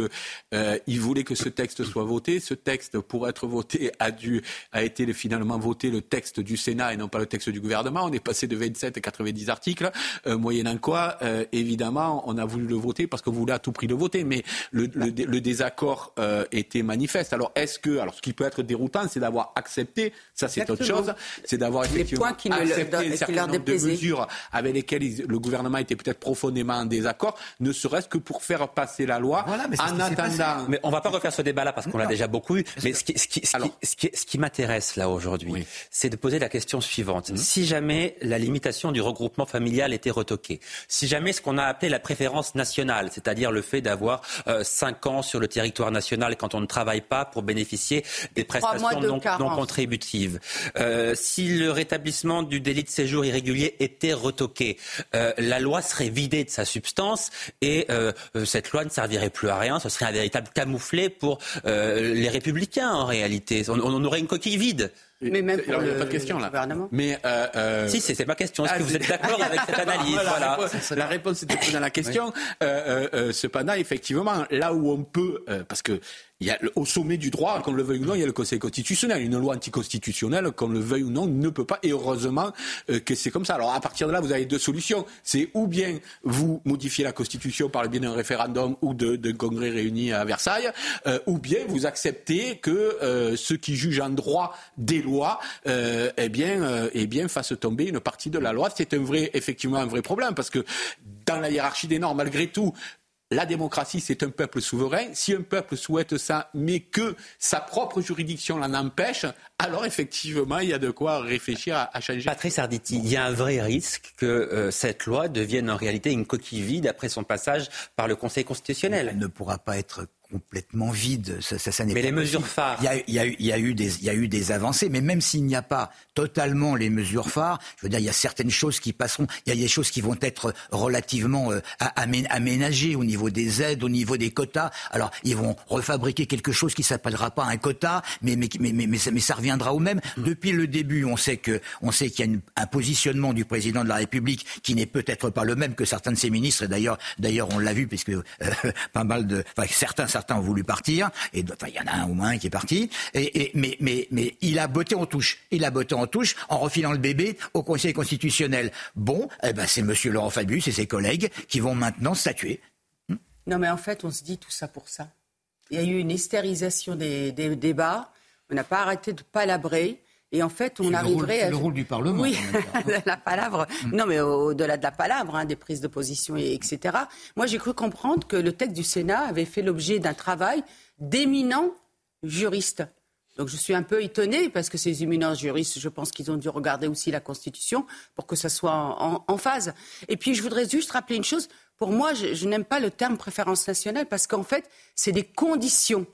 euh, il voulait que ce texte soit voté. Ce texte, pour être voté, a dû a été finalement voté le texte du Sénat et non pas le texte du gouvernement. On est passé de 27 à 90 articles, euh, moyennant quoi, euh, évidemment, on a voulu le voter parce qu'on voulait à tout prix le voter, mais le, le, le désaccord était manifeste. Alors, est-ce que, alors, ce qui peut être déroutant, c'est d'avoir accepté, ça c'est autre chose, c'est d'avoir effectivement accepté un certain nombre de mesures avec lesquelles le gouvernement était peut-être profondément en désaccord, ne serait-ce que pour faire passer la loi en attendant. Mais on ne va pas refaire ce débat-là parce qu'on l'a déjà beaucoup eu. Mais ce qui, ce qui, ce qui, ce qui, m'intéresse là aujourd'hui, c'est de poser la question suivante. Mhm. Si jamais la limitation du regroupement familial était retoquée, si jamais ce qu'on a appelé la préférence nationale, c'est-à-dire le fait d'avoir euh, 5 ans sur le territoire national quand on ne travaille pas pour bénéficier des prestations non, non, contributives, euh, si le rétablissement du délit de séjour irrégulier est était retoquée, euh, la loi serait vidée de sa substance et euh, euh, cette loi ne servirait plus à rien. Ce serait un véritable camouflet pour les républicains en réalité. On, aurait une coquille vide. Mais même pour le, pas de question là. Gouvernement. Mais euh, euh... si, c'est ma question. Est-ce que vous êtes d'accord avec cette (laughs) analyse? Voilà, La réponse était dans la question. Euh, euh, cependant, effectivement, là où on peut, parce que au sommet du droit, qu'on le veuille ou non, il y a le Conseil constitutionnel. Une loi anticonstitutionnelle, qu'on le veuille ou non, ne peut pas. Et heureusement euh, que c'est comme ça. Alors à partir de là, vous avez deux solutions. C'est ou bien vous modifiez la Constitution par le biais d'un référendum ou de, congrès réunis à Versailles, euh, ou bien vous acceptez que euh, ceux qui jugent en droit des lois, eh bien, eh bien, fassent tomber une partie de la loi. C'est effectivement, un vrai problème parce que dans la hiérarchie des normes, malgré tout, la démocratie, c'est un peuple souverain. Si un peuple souhaite ça, mais que sa propre juridiction l'en empêche, alors effectivement, il y a de quoi réfléchir à, changer. Patrice Arditi, il y a un vrai risque que euh, cette loi devienne en réalité une coquille vide après son passage par le Conseil constitutionnel. Elle ne pourra pas être complètement vide. Ça, ça, mais les mesures phares. Il y, a, il, y a, il, y a eu des, il y a eu des avancées, mais même s'il n'y a pas totalement les mesures phares, je veux dire, il y a certaines choses qui passeront. Il y a des choses qui vont être relativement euh, aménagées au niveau des aides, au niveau des quotas. Alors, ils vont refabriquer quelque chose qui s'appellera pas un quota, mais mais mais mais, mais, ça, reviendra au même. Mmh. Depuis le début, on sait que on sait qu'il y a une, un positionnement du président de la République qui n'est peut-être pas le même que certains de ses ministres. Et d'ailleurs, d'ailleurs, on l'a vu puisque euh, (laughs) pas mal de, enfin, certains certains ont voulu partir, et enfin, il y en a un au moins qui est parti. Mais, il a botté en touche. Il a botté en touche en refilant le bébé au Conseil constitutionnel. Bon, eh ben, c'est Monsieur Laurent Fabius et ses collègues qui vont maintenant statuer. Non, mais en fait, on se dit tout ça pour ça. Il y a eu une hystérisation des débats. On n'a pas arrêté de palabrer. Et en fait, on arriverait à. le rôle du Parlement. Oui, (laughs) la palabre. Mm. Non, mais au-delà de la palabre, hein, des prises de position, etc. Moi, j'ai cru comprendre que le texte du Sénat avait fait l'objet d'un travail d'éminents juristes. Donc je suis un peu étonnée parce que ces éminents juristes, je pense qu'ils ont dû regarder aussi la Constitution pour que ça soit en, phase. Et puis je voudrais juste rappeler une chose. Pour moi, je, je n'aime pas le terme préférence nationale parce qu'en fait, c'est des conditions.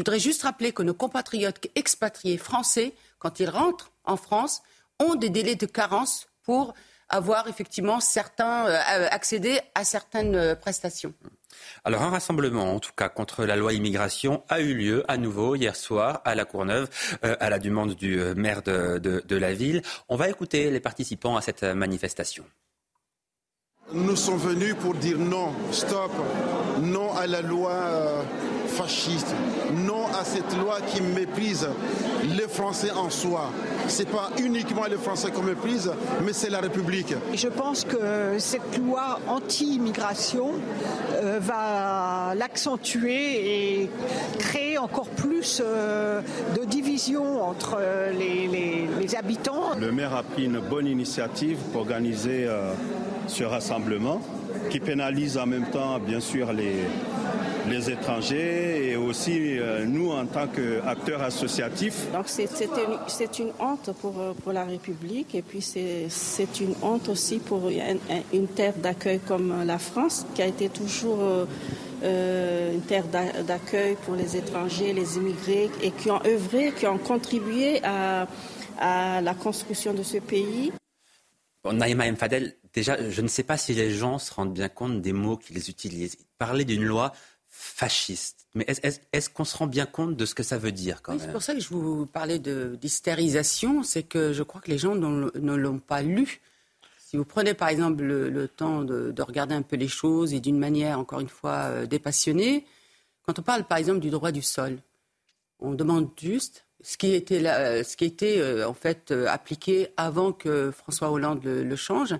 Je voudrais juste rappeler que nos compatriotes expatriés français quand ils rentrent en France, ont des délais de carence pour avoir effectivement certains, euh, accéder à certaines euh, prestations. Alors un rassemblement, en tout cas, contre la loi immigration a eu lieu à nouveau hier soir à la Courneuve, euh, à la demande du maire de, la ville. On va écouter les participants à cette manifestation. Nous sommes venus pour dire non, stop, non à la loi fasciste, non à cette loi qui méprise les Français en soi. Ce n'est pas uniquement les Français qu'on méprise, mais c'est la République. Je pense que cette loi anti-immigration euh, va l'accentuer et créer encore plus euh, de division entre euh, les, habitants. Le maire a pris une bonne initiative pour organiser ce rassemblement qui pénalise en même temps, bien sûr, les, les étrangers et aussi euh, nous en tant qu'acteurs associatifs. Donc c'est une, honte pour, euh, pour la République et puis c'est une honte aussi pour une, terre d'accueil comme la France qui a été toujours euh, une terre d'accueil pour les étrangers, les immigrés et qui ont œuvré, qui ont contribué à, à la construction de ce pays. Naïma M. Fadel, déjà, je ne sais pas si les gens se rendent bien compte des mots qu'ils utilisent. Parler d'une loi fasciste. Mais est-ce qu'on se rend bien compte de ce que ça veut dire quand oui, C'est pour ça que je vous parlais d'hystérisation, c'est que je crois que les gens ne l'ont pas lu. Si vous prenez par exemple le, temps de, regarder un peu les choses et d'une manière, encore une fois, euh, dépassionnée, quand on parle par exemple du droit du sol, on demande juste ce qui était, euh, ce qui était euh, en fait appliqué avant que François Hollande le, le change,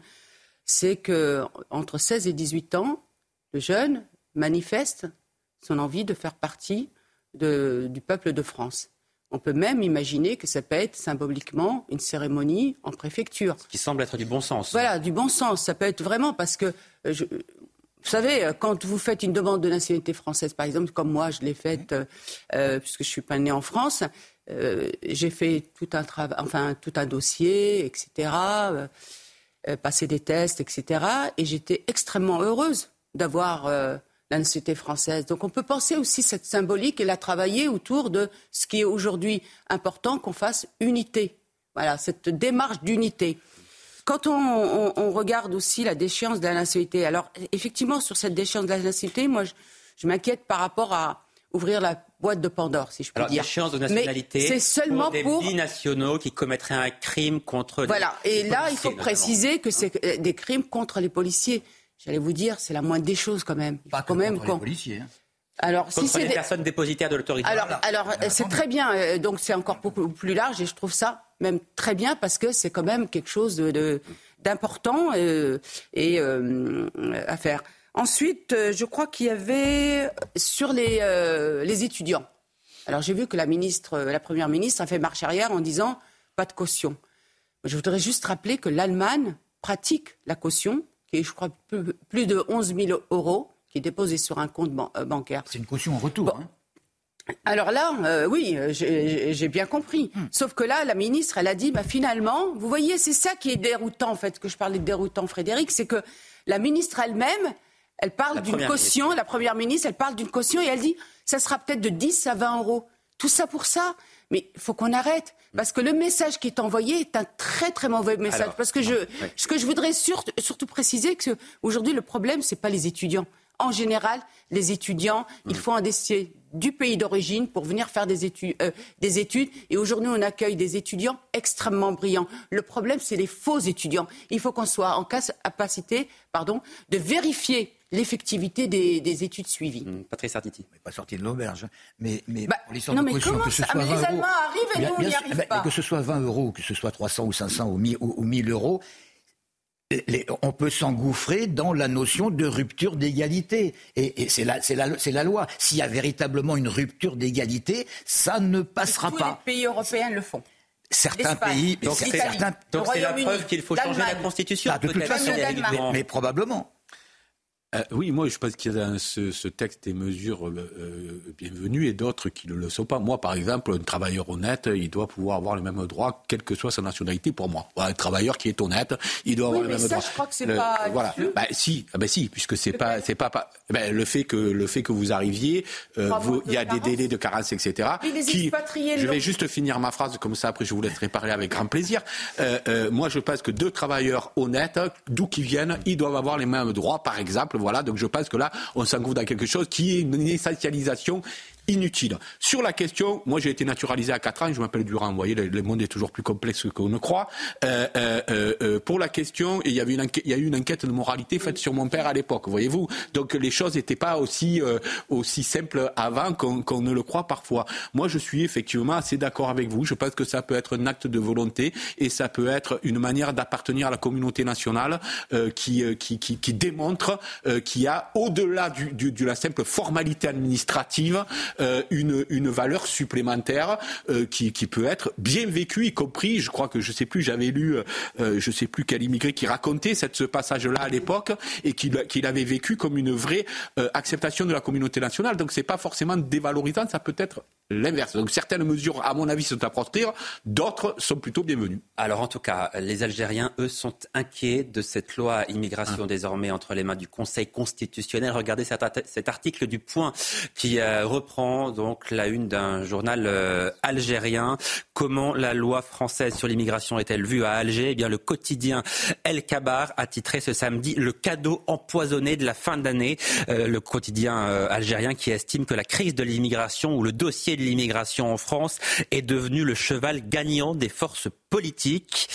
c'est que entre 16 et 18 ans, le jeune manifeste son envie de faire partie du peuple de France. On peut même imaginer que ça peut être symboliquement une cérémonie en préfecture. Ce qui semble être du bon sens. Voilà, du bon sens. Ça peut être vraiment parce que, euh, vous savez, quand vous faites une demande de nationalité française, par exemple, comme moi, je l'ai faite euh, euh, puisque je suis pas née en France, j'ai fait tout un travail, enfin tout un dossier, etc. passer des tests, etc. Et j'étais extrêmement heureuse d'avoir la nationalité française. Donc on peut penser aussi cette symbolique et la travailler autour de ce qui est aujourd'hui important, qu'on fasse unité. Voilà, cette démarche d'unité. Quand on, regarde aussi la déchéance de la nationalité, alors effectivement sur cette déchéance de la nationalité, moi je, m'inquiète par rapport à ouvrir la boîte de Pandore, si je puis alors, dire. Déchéance de nationalité. C'est seulement pour des binationaux qui commettraient un crime contre. Voilà. et là, il faut préciser que c'est euh, des crimes contre les policiers. J'allais vous dire, c'est la moindre des choses quand même. Pas quand même quand... les policiers. Hein. Alors, si c'est des personnes dépositaires de l'autorité. Alors, alors c'est très bien. Euh, donc, c'est encore beaucoup plus large et je trouve ça même très bien parce que c'est quand même quelque chose de, d'important euh, et euh, à faire. Ensuite, je crois qu'il y avait sur les, les étudiants. Alors, j'ai vu que la ministre, la première ministre, a fait marche arrière en disant pas de caution. Je voudrais juste rappeler que l'Allemagne pratique la caution qui est, je crois, plus, de 11 000 euros, qui est déposé sur un compte euh, bancaire. C'est une caution en retour. Hein. Alors là, euh, oui, euh, j'ai bien compris. Hmm. Sauf que là, la ministre, elle a dit, bah, finalement, vous voyez, c'est ça qui est déroutant, en fait, que je parlais de déroutant, Frédéric, c'est que la ministre elle-même, elle parle d'une caution, la première ministre, elle parle d'une caution et elle dit, ça sera peut-être de 10 à 20 euros. Tout ça pour ça. Mais il faut qu'on arrête. Parce que le message qui est envoyé est un très très mauvais message. parce que je, ce que je voudrais surtout préciser, que aujourd'hui le problème, ce n'est pas les étudiants. En général, les étudiants, ils font un dossier du pays d'origine pour venir faire des études. Euh, des études. Et aujourd'hui, on accueille des étudiants extrêmement brillants. Le problème, c'est les faux étudiants. Il faut qu'on soit en capacité pardon, de vérifier l'effectivité des, études suivies. Mmh, Patrice Arditi. Pas sorti de l'auberge. Hein. Mais, mais bah, non, mais comment que ce soit 20 les Allemands arrivent et nous, on n'y arrive pas. Que ce soit 20 euros, que ce soit 300 ou 500 ou 1000, ou 1000 euros, on peut s'engouffrer dans la notion de rupture d'égalité. Et, c'est la, la, la, loi. S'il y a véritablement une rupture d'égalité, ça ne passera pas. Tous les pays européens le font. Certains pays, donc c'est la preuve qu'il faut changer la constitution. Ah, de toute façon, mais probablement. Euh, oui, moi je pense qu'il y a dans ce, texte des mesures euh, euh, bienvenues et d'autres qui ne le sont pas. Moi, par exemple, un travailleur honnête, il doit pouvoir avoir les mêmes droits, quelle que soit sa nationalité pour moi. un travailleur qui est honnête, il doit avoir les mêmes ça, droits. Je crois que c'est pas. Voilà. Bah, si, ah, bah, si, puisque c'est pas, c'est pas, pas bah, le fait que le fait que vous arriviez, vous, il y a des délais de carence, etc. qui, je vais juste finir ma phrase comme ça. Après, je vous laisserai parler avec grand plaisir. moi, je pense que deux travailleurs honnêtes, d'où qu'ils viennent, ils doivent avoir les mêmes droits, par exemple voilà, donc je pense que là, on s'engouffre dans quelque chose qui est une essentialisation inutile. Sur la question, moi j'ai été naturalisé à 4 ans, je m'appelle Durand, vous voyez, le, monde est toujours plus complexe qu'on ne croit. Euh, euh, euh, pour la question, il y, avait une il y a eu une enquête de moralité faite sur mon père à l'époque, voyez-vous. Donc les choses n'étaient pas aussi, aussi simples avant qu'on ne le croit parfois. Moi je suis effectivement assez d'accord avec vous, je pense que ça peut être un acte de volonté et ça peut être une manière d'appartenir à la communauté nationale qui, qui, qui, qui, démontre qu'il y a, au-delà du, du, de la simple formalité administrative, euh, une, une, valeur supplémentaire euh, qui, qui, peut être bien vécue, y compris, je crois que je sais plus, j'avais lu, euh, je sais plus quel immigré qui racontait cette, ce passage-là à l'époque et qu'il avait vécu comme une vraie acceptation de la communauté nationale. Donc c'est pas forcément dévalorisant, ça peut être l'inverse. Donc certaines mesures, à mon avis, sont à proscrire, d'autres sont plutôt bienvenues. Alors en tout cas, les Algériens, eux, sont inquiets de cette loi immigration ah. désormais entre les mains du Conseil constitutionnel. Regardez cet, article du Point qui reprend donc la une d'un journal euh, algérien. Comment la loi française sur l'immigration est-elle vue à Alger? Eh bien, le quotidien El Kabar a titré ce samedi le cadeau empoisonné de la fin d'année. Euh, le quotidien euh, algérien qui estime que la crise de l'immigration ou le dossier l'immigration en France est devenu le cheval gagnant des forces politiques.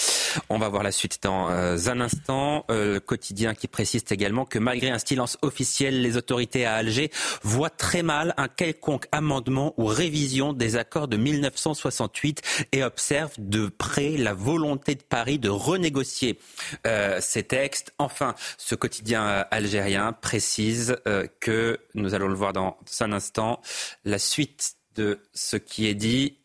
On va voir la suite dans euh, un instant. Euh, le quotidien qui précise également que malgré un silence officiel, les autorités à Alger voient très mal un quelconque amendement ou révision des accords de 1968 et observent de près la volonté de Paris de renégocier euh, ces textes. Enfin, ce quotidien algérien précise que, nous allons le voir dans un instant, la suite de ce qui est dit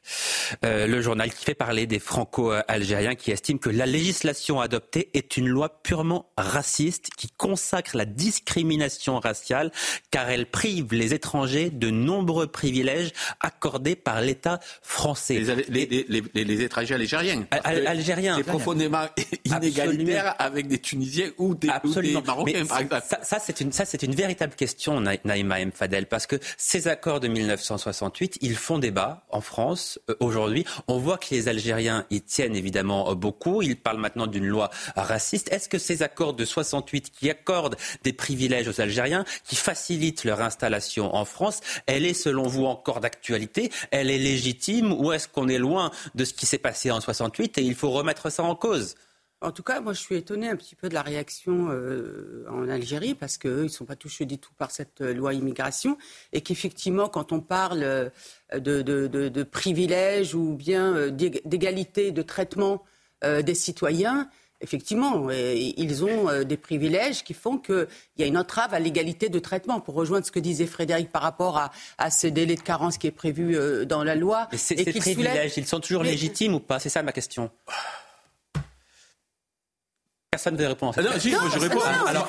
euh, le journal qui fait parler des franco-algériens qui estiment que la législation adoptée est une loi purement raciste qui consacre la discrimination raciale car elle prive les étrangers de nombreux privilèges accordés par l'État français. Les, étrangers algériens. algériens. C'est profondément inégalitaire avec des Tunisiens ou des, Marocains, par exemple. Ça, c'est une, ça, c'est une véritable question, Naïma M. Fadel, parce que ces accords de 1968, ils font débat en France aujourd'hui. On voit que les Algériens y tiennent évidemment euh, beaucoup. Ils parlent maintenant d'une loi raciste. Est-ce que ces accords de 68 qui accordent des privilèges aux Algériens, qui facilitent leur installation en France, elle est selon vous encore d'actualité? Elle est légitime ou est-ce qu'on est loin de ce qui s'est passé en 68 et il faut remettre ça en cause? En tout cas, moi, je suis étonné un petit peu de la réaction euh, en Algérie parce qu'eux, ils ne sont pas touchés du tout par cette euh, loi immigration et qu'effectivement, quand on parle euh, de, privilèges ou bien d'égalité de traitement des citoyens, effectivement, ils ont des privilèges qui font qu'il y a une entrave à l'égalité de traitement. Pour rejoindre ce que disait Frédéric par rapport à, à ce délai de carence qui est prévu dans la loi. Mais ces privilèges, ils sont toujours légitimes ou pas? C'est ça ma question. Personne ne veut répondre à cette moi, je réponds. Alors,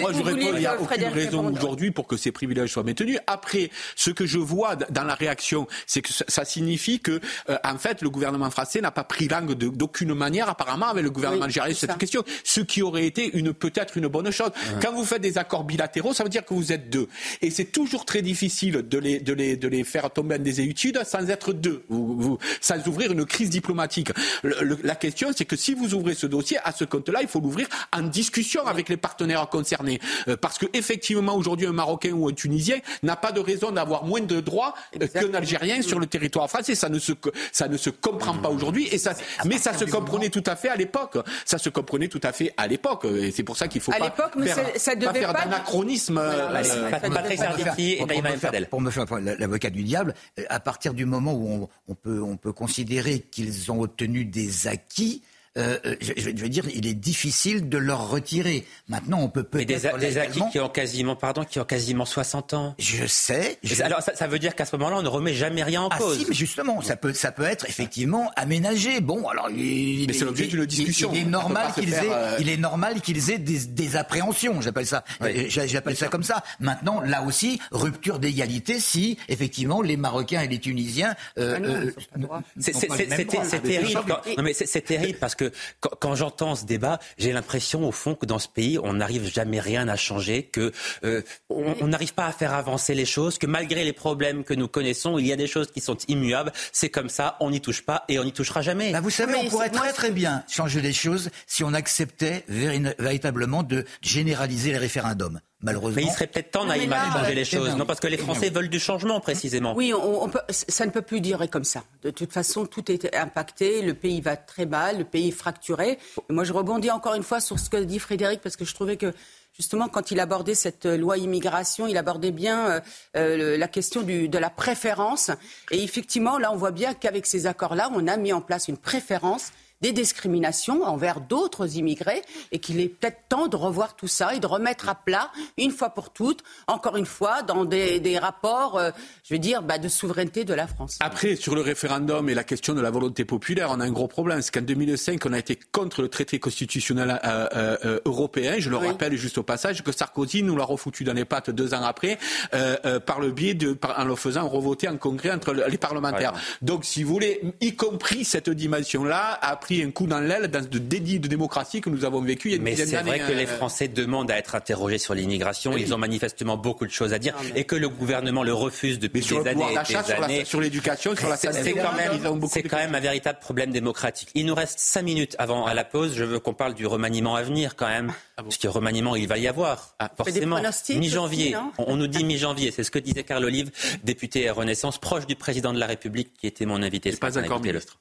moi, je réponds. Il n'y a aucune raison aujourd'hui pour que ces privilèges soient maintenus. Après, ce que je vois dans la réaction, c'est que ça signifie que, euh, en fait, le gouvernement français n'a pas pris langue d'aucune manière, apparemment, avec le gouvernement algérien sur cette question. Ce qui aurait été une peut-être une bonne chose. Quand vous faites des accords bilatéraux, ça veut dire que vous êtes deux. Et c'est toujours très difficile de les, de les, de les faire tomber en désétude sans être deux, vous, sans ouvrir une crise diplomatique. la question, c'est que si vous ouvrez ce dossier, à ce compte-là, il faut l'ouvrir en discussion avec les partenaires concernés. Euh, parce que effectivement, aujourd'hui, un Marocain ou un Tunisien n'a pas de raison d'avoir moins de droits euh, qu'un Algérien sur le territoire français. Ça ne se, ça ne se comprend pas aujourd'hui. Et ça, mais ça se comprenait tout à fait à l'époque. Ça se comprenait tout à fait à l'époque. Et c'est pour ça qu'il faut à pas faire, ça devait pas faire pas... d'anachronisme. Euh, Patrick Sardifi et Naïma Fadel. Pour me faire l'avocat du diable, à partir du moment où on, on peut, on peut considérer qu'ils ont obtenu des acquis, euh, je, je, veux dire, il est difficile de leur retirer. Maintenant, on peut peut-être. Des, des acquis qui ont quasiment, pardon, qui ont quasiment 60 ans. Je sais. Je... Alors, ça, ça, veut dire qu'à ce moment-là, on ne remet jamais rien en ah, cause. Si, mais justement, ça peut, ça peut être effectivement aménagé. Bon, alors, il, mais c'est l'objet d'une discussion. Il, il, est normal qu'ils aient, euh... il est normal qu'ils aient des, des appréhensions. J'appelle ça, oui. j'appelle ça comme ça. Maintenant, là aussi, rupture d'égalité si effectivement les Marocains et les Tunisiens. Euh, ah c'est terrible. Quand, non, mais c'est terrible parce que quand, quand j'entends ce débat, j'ai l'impression au fond que dans ce pays, on n'arrive jamais rien à changer, que euh, on n'arrive pas à faire avancer les choses, que malgré les problèmes que nous connaissons, il y a des choses qui sont immuables. C'est comme ça, on n'y touche pas et on n'y touchera jamais. Bah vous savez, on pourrait très très bien changer les choses si on acceptait véritablement de généraliser les référendums. Malheureusement. Mais il serait peut-être temps, Naïma, de changer les choses. Non, parce que les Français veulent du changement, précisément. Oui, on, on peut, ça ne peut plus durer comme ça. De toute façon, tout est impacté. Le pays va très mal, le pays est fracturé. Et moi, je rebondis encore une fois sur ce que dit Frédéric, parce que je trouvais que justement, quand il abordait cette loi immigration, il abordait bien euh, euh, la question du, de la préférence. Et effectivement, là, on voit bien qu'avec ces accords-là, on a mis en place une préférence des discriminations envers d'autres immigrés et qu'il est peut-être temps de revoir tout ça et de remettre à plat une fois pour toutes, encore une fois, dans des, des rapports, euh, je veux dire, bah, de souveraineté de la France. Après, sur le référendum et la question de la volonté populaire, on a un gros problème. C'est qu'en 2005, on a été contre le traité constitutionnel euh, euh, européen. Je le oui. rappelle juste au passage que Sarkozy nous l'a refoutu dans les pattes deux ans après euh, par le biais de, par, en le faisant revoter en congrès entre les parlementaires. Ouais. Donc, si vous voulez, y compris cette dimension-là, pris un coup dans l'aile dans ce dédit de démocratie que nous avons vécu il y a une Mais c'est vrai que les Français demandent à être interrogés sur l'immigration. Oui. Ils ont manifestement beaucoup de choses à dire et que le gouvernement le refuse depuis des années. Sur, années. sur l'éducation, sur la santé. C'est quand même, c'est quand même un véritable problème démocratique. Il nous reste cinq minutes avant à la pause. Je veux qu'on parle du remaniement à venir quand même. Ah bon. Parce que remaniement, il va y avoir. Ah, forcément. Mi-janvier. On, on nous dit mi-janvier. C'est ce que disait Carl Olive, député Renaissance, proche du président de la République, qui était mon invité. Pas encore ministre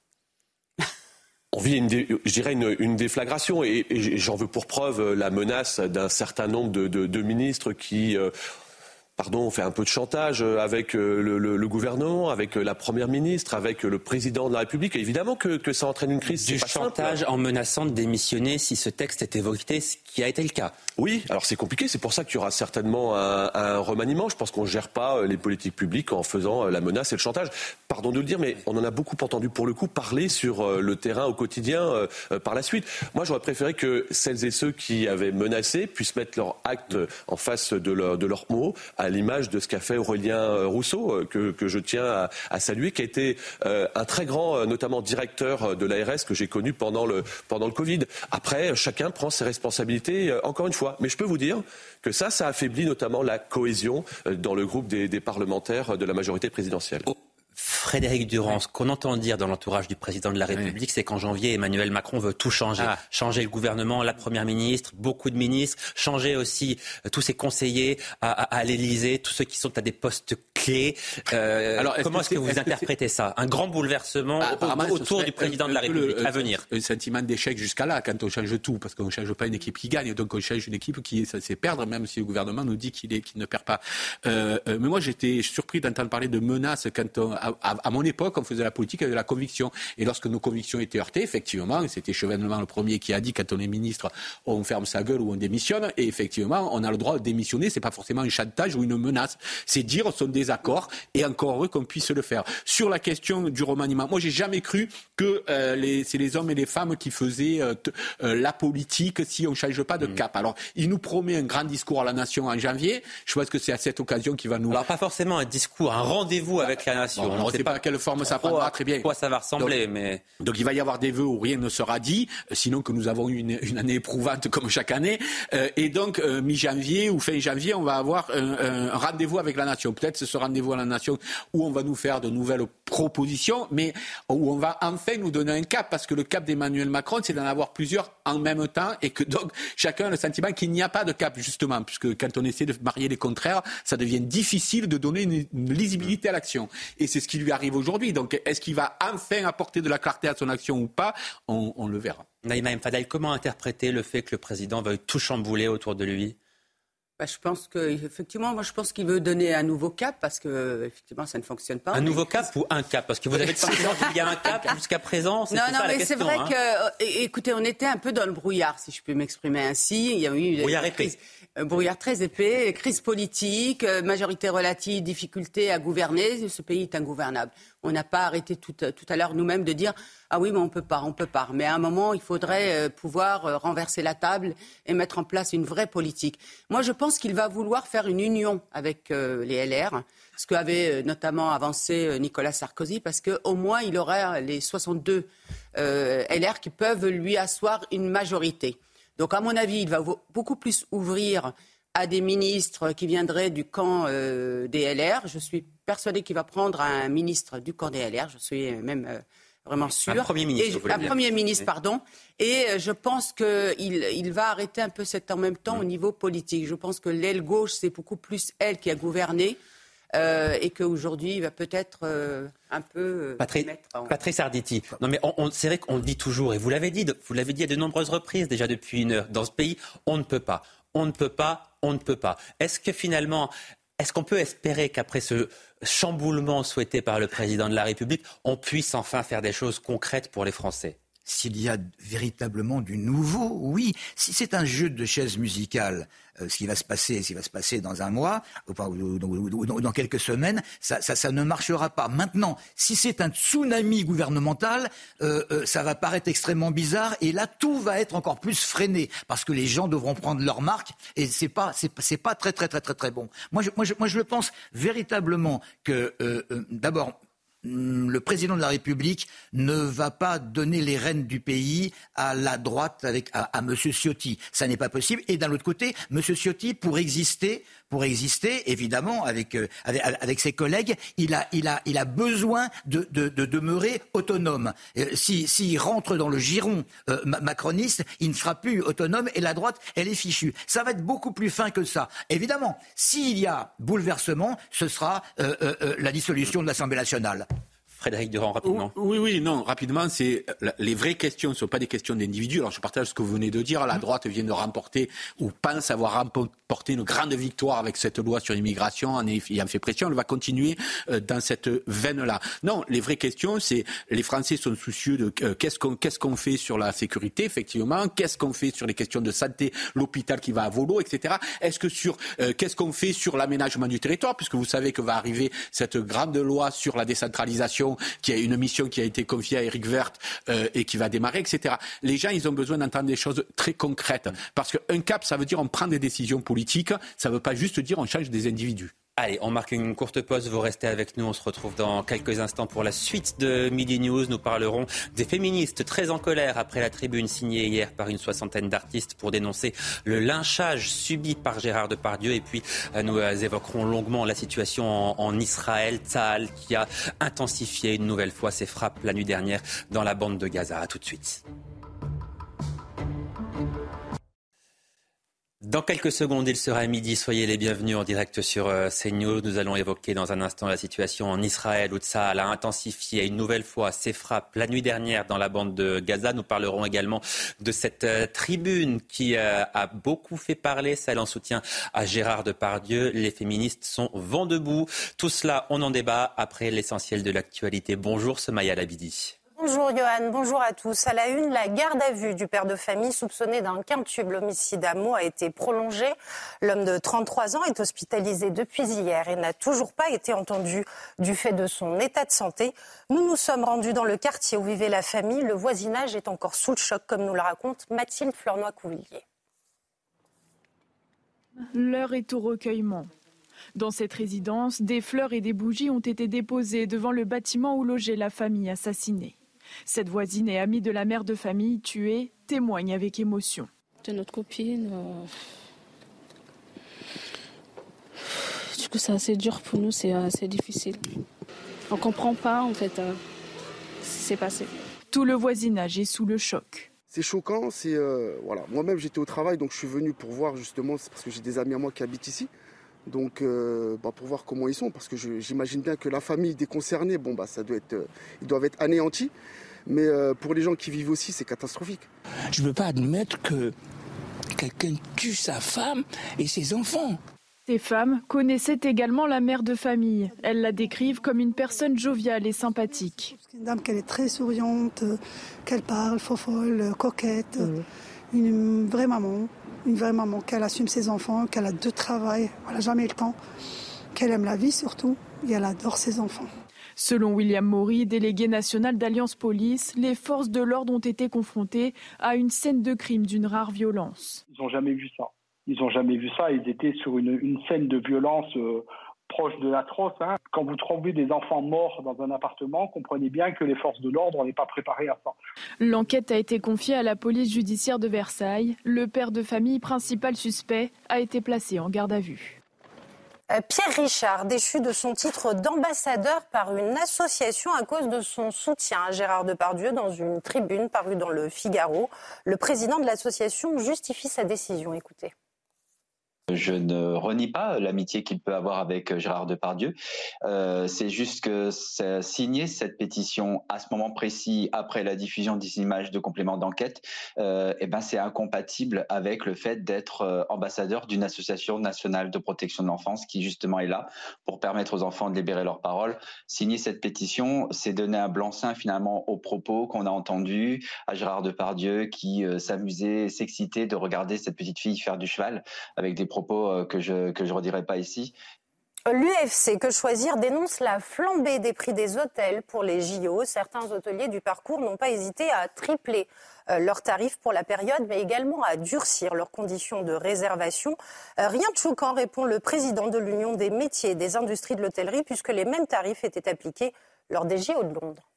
on vit, une je dirais, une, une déflagration et, et j'en veux pour preuve la menace d'un certain nombre de, de, de ministres qui euh, pardon, on fait un peu de chantage avec le, le, le, gouvernement, avec la première ministre, avec le président de la République. Évidemment que, que ça entraîne une crise. Du chantage simple. en menaçant de démissionner si ce texte était voté, ce qui a été le cas. Oui, alors c'est compliqué. C'est pour ça qu'il y aura certainement un, un remaniement. Je pense qu'on ne gère pas les politiques publiques en faisant la menace et le chantage. Pardon de le dire, mais on en a beaucoup entendu pour le coup parler sur le terrain au quotidien par la suite. Moi, j'aurais préféré que celles et ceux qui avaient menacé puissent mettre leur acte en face de, leur, de leurs mots à l'image de ce qu'a fait Aurélien Rousseau, que, que je tiens à, saluer, qui a été euh, un très grand, notamment directeur de l'ARS que j'ai connu pendant le, pendant le Covid. Après, chacun prend ses responsabilités, euh, encore une fois. Mais je peux vous dire que ça, ça affaiblit notamment la cohésion dans le groupe des, des parlementaires de la majorité présidentielle. Oh. Frédéric Durand, ce qu'on entend dire dans l'entourage du président de la République, oui. c'est qu'en janvier, Emmanuel Macron veut tout changer. Ah. Changer le gouvernement, la première ministre, beaucoup de ministres, changer aussi euh, tous ses conseillers à, à, à l'Élysée, tous ceux qui sont à des postes clés. Euh, Alors, comment est-ce que, vous est interprétez ça? Un grand bouleversement bah, autour du président de la République le, à venir Un sentiment d'échec jusqu'à là, quand on change tout, parce qu'on ne change pas une équipe qui gagne, donc on change une équipe qui est censée perdre, même si le gouvernement nous dit qu'il qu ne perd pas. Euh, euh, mais moi, j'étais surpris d'entendre parler de menaces quand on, à, à, mon époque, on faisait la politique avec de la conviction. Et lorsque nos convictions étaient heurtées, effectivement, c'était Chevènement le premier qui a dit quand on est ministre, on ferme sa gueule ou on démissionne. Et effectivement, on a le droit de démissionner. C'est pas forcément un chantage ou une menace. C'est dire désaccord et encore heureux qu'on puisse le faire. Sur la question du remaniement, moi, j'ai jamais cru que euh, les, c'est les hommes et les femmes qui faisaient euh, euh, la politique si on ne change pas de mmh. cap. Alors, il nous promet un grand discours à la nation en janvier. Je pense que c'est à cette occasion qu'il va nous. Alors, pas forcément un discours, un rendez-vous avec la nation. Bon, on ne sait pas à quelle forme ça prendra très bien. Quoi ça va ressembler, donc, mais donc il va y avoir des vœux où rien ne sera dit, sinon que nous avons eu une, une année éprouvante comme chaque année, et donc mi-janvier ou fin janvier, on va avoir un, un rendez-vous avec la nation. Peut-être ce sera rendez-vous à la nation où on va nous faire de nouvelles propositions, mais où on va enfin nous donner un cap, parce que le cap d'Emmanuel Macron, c'est d'en avoir plusieurs en même temps, et que donc chacun a le sentiment qu'il n'y a pas de cap, justement, puisque quand on essaie de marier les contraires, ça devient difficile de donner une, lisibilité à l'action. Et c'est ce qui lui arrive aujourd'hui. Donc, est-ce qu'il va enfin apporter de la clarté à son action ou pas? On, on le verra. Naïma Mfadel, comment interpréter le fait que le président veuille tout chambouler autour de lui? Bah, je pense qu'effectivement, moi je pense qu'il veut donner un nouveau cap parce que effectivement ça ne fonctionne pas. Un nouveau cap ou un cap? Parce que vous avez le qu'il y a un cap jusqu'à présent. Non, non, mais c'est vrai hein. que, euh, écoutez, on était un peu dans le brouillard, si je peux m'exprimer ainsi. Il y a eu brouillard épais. Brouillard très épais, crise politique, euh, majorité relative, difficulté à gouverner. Ce pays est ingouvernable. On n'a pas arrêté tout, tout à l'heure nous-mêmes de dire ah oui, mais on peut pas, on peut pas. Mais à un moment, il faudrait euh, pouvoir euh, renverser la table et mettre en place une vraie politique. Moi, je pense qu'il va vouloir faire une union avec euh, les LR, ce qu'avait notamment avancé Nicolas Sarkozy, parce qu'au moins, il aurait les 62 LR qui peuvent lui asseoir une majorité. Donc, à mon avis, il va beaucoup plus ouvrir à des ministres qui viendraient du camp des LR. Je suis persuadé qu'il va prendre un ministre du camp des LR. Je suis même vraiment sûr. Un Premier ministre. un Premier ministre, pardon. Et euh, je pense qu'il il va arrêter un peu cet en même temps au niveau politique. Je pense que l'aile gauche, c'est beaucoup plus elle qui a gouverné. Euh, et qu'aujourd'hui, il va peut-être euh, un peu. Patrice, Patrice Arditi. Non, mais on, c'est vrai qu'on le dit toujours, et vous l'avez dit, vous l'avez dit à de nombreuses reprises déjà depuis une heure. Dans ce pays, on ne peut pas. On ne peut pas. On ne peut pas. Est-ce que finalement, est-ce qu'on peut espérer qu'après ce chamboulement souhaité par le président de la République, on puisse enfin faire des choses concrètes pour les Français? S'il y a véritablement du nouveau, oui. Si c'est un jeu de chaises musicales, euh, ce qui va se passer, ce qui va se passer dans un mois ou, dans quelques semaines, ça, ne marchera pas. Maintenant, si c'est un tsunami gouvernemental, euh, euh, ça va paraître extrêmement bizarre et là tout va être encore plus freiné parce que les gens devront prendre leur marque et c'est pas c'est pas très très très très très bon. Moi je, moi je, moi je pense véritablement que d'abord Hmm, le président de la République ne va pas donner les rênes du pays à la droite avec à, M. Ciotti. Ça n'est pas possible. Et d'un autre côté, M. Ciotti, pour exister, pour exister, évidemment, avec, euh, avec, ses collègues, il a, besoin de, de, de demeurer autonome. Euh, s'il si, rentre dans le giron euh, macroniste, il ne sera plus autonome et la droite, elle est fichue. Ça va être beaucoup plus fin que ça. Évidemment, s'il y a bouleversement, ce sera la dissolution de l'Assemblée nationale. Frédéric Durand, rapidement. Oui, oui, non, rapidement, c'est les vraies questions ne sont pas des questions d'individus. Alors je partage ce que vous venez de dire. La droite vient de remporter ou pense avoir remporté une grande victoire avec cette loi sur l'immigration en ayant fait pression. Elle va continuer euh, dans cette veine-là. Non, les vraies questions, c'est les Français sont soucieux de euh, qu'est-ce qu'on qu'est-ce qu'on fait sur la sécurité, effectivement, qu'est-ce qu'on fait sur les questions de santé, l'hôpital qui va à volo, etc. Est-ce que sur euh, qu'est-ce qu'on fait sur l'aménagement du territoire, puisque vous savez que va arriver cette grande loi sur la décentralisation qui a une mission qui a été confiée à Eric Vert euh, et qui va démarrer, etc. Les gens, ont besoin d'entendre des choses très concrètes. Parce qu'un cap, ça veut dire on prend des décisions politiques, ça ne veut pas juste dire on change des individus. Allez, on marque une courte pause, vous restez avec nous, on se retrouve dans quelques instants pour la suite de Midi News. Nous parlerons des féministes très en colère après la tribune signée hier par une soixantaine d'artistes pour dénoncer le lynchage subi par Gérard Depardieu. Et puis, euh, nous euh, évoquerons longuement la situation en, Israël, Tzahal, qui a intensifié une nouvelle fois ses frappes la nuit dernière dans la bande de Gaza. A tout de suite. Dans quelques secondes, il sera midi. Soyez les bienvenus en direct sur euh, CNews. Nous allons évoquer dans un instant la situation en Israël où Tsahal a intensifié une nouvelle fois ses frappes la nuit dernière dans la bande de Gaza. Nous parlerons également de cette euh, tribune qui euh, a beaucoup fait parler, celle en soutien à Gérard Depardieu. Les féministes sont vent debout. Tout cela, on en débat après l'essentiel de l'actualité. Bonjour, Somaya Labidi. Bonjour Johan, bonjour à tous. À la une, la garde à vue du père de famille soupçonné d'un quintuple homicide à Meaux a été prolongée. L'homme de 33 ans est hospitalisé depuis hier et n'a toujours pas été entendu du fait de son état de santé. Nous nous sommes rendus dans le quartier où vivait la famille. Le voisinage est encore sous le choc, comme nous le raconte Mathilde Fleurnoy-Couvillier. L'heure est au recueillement. Dans cette résidence, des fleurs et des bougies ont été déposées devant le bâtiment où logeait la famille assassinée. Cette voisine et amie de la mère de famille tuée témoigne avec émotion. De notre copine, euh, du coup, c'est assez dur pour nous, c'est assez difficile. On comprend pas, en fait, ce qui s'est passé. Tout le voisinage est sous le choc. C'est choquant, c'est voilà. Moi-même j'étais au travail, donc je suis venu pour voir justement, c'est parce que j'ai des amis à moi qui habitent ici, donc bah, pour voir comment ils sont, parce que j'imagine bien que la famille des concernés, bon bah ça doit être, ils doivent être anéantis, mais pour les gens qui vivent aussi, c'est catastrophique. Je ne veux pas admettre que quelqu'un tue sa femme et ses enfants. Ces femmes connaissaient également la mère de famille. Elles la décrivent comme une personne joviale et sympathique. Une dame qu'elle est très souriante, qu'elle parle, folle, coquette, une vraie maman, une vraie maman qu'elle assume ses enfants, qu'elle a deux travail, elle n'a jamais le temps, qu'elle aime la vie surtout et elle adore ses enfants. Selon William Maury, délégué national d'Alliance Police, les forces de l'ordre ont été confrontées à une scène de crime d'une rare violence. Ils n'ont jamais vu ça. Ils n'ont jamais vu ça. Ils étaient sur une, une scène de violence euh, proche de l'atroce. Hein. Quand vous trouvez des enfants morts dans un appartement, comprenez bien que les forces de l'ordre n'est pas préparées à ça. L'enquête a été confiée à la police judiciaire de Versailles. Le père de famille principal suspect a été placé en garde à vue. Pierre Richard, déchu de son titre d'ambassadeur par une association à cause de son soutien à Gérard Depardieu dans une tribune parue dans le Figaro. Le président de l'association justifie sa décision. Écoutez. Je ne renie pas l'amitié qu'il peut avoir avec Gérard Depardieu. Euh, c'est juste que signer cette pétition à ce moment précis, après la diffusion des images de compléments d'enquête, euh, eh ben c'est incompatible avec le fait d'être euh, ambassadeur d'une association nationale de protection de l'enfance qui justement est là pour permettre aux enfants de libérer leur parole. Signer cette pétition, c'est donner un blanc-seing finalement aux propos qu'on a entendus à Gérard Depardieu qui euh, s'amusait, s'excitait de regarder cette petite fille faire du cheval avec des propos euh, que je que je redirai pas ici. L'UFC Que Choisir dénonce la flambée des prix des hôtels pour les JO. Certains hôteliers du parcours n'ont pas hésité à tripler euh, leurs tarifs pour la période, mais également à durcir leurs conditions de réservation. Euh, rien de choquant, répond le président de l'Union des métiers et des industries de l'hôtellerie, puisque les mêmes tarifs étaient appliqués lors des JO de Londres.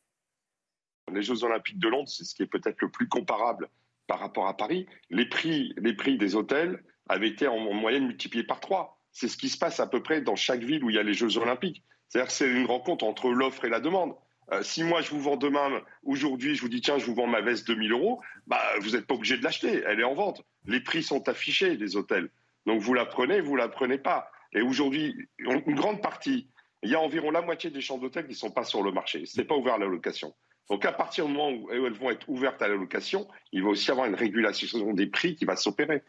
Les Jeux Olympiques de Londres, c'est ce qui est peut-être le plus comparable par rapport à Paris. Les prix, les prix des hôtels avait été en moyenne multiplié par trois. C'est ce qui se passe à peu près dans chaque ville où il y a les Jeux Olympiques. C'est-à-dire c'est une rencontre entre l'offre et la demande. Euh, si moi je vous vends demain, aujourd'hui, je vous dis tiens, je vous vends ma veste 2000 euros, bah, vous n'êtes pas obligé de l'acheter, elle est en vente. Les prix sont affichés des hôtels. Donc vous la prenez, vous la prenez pas. Et aujourd'hui, une grande partie, il y a environ la moitié des chambres d'hôtel qui ne sont pas sur le marché. Ce n'est pas ouvert à la location. Donc à partir du moment où elles vont être ouvertes à la location, il va aussi avoir une régulation des prix qui va s'opérer.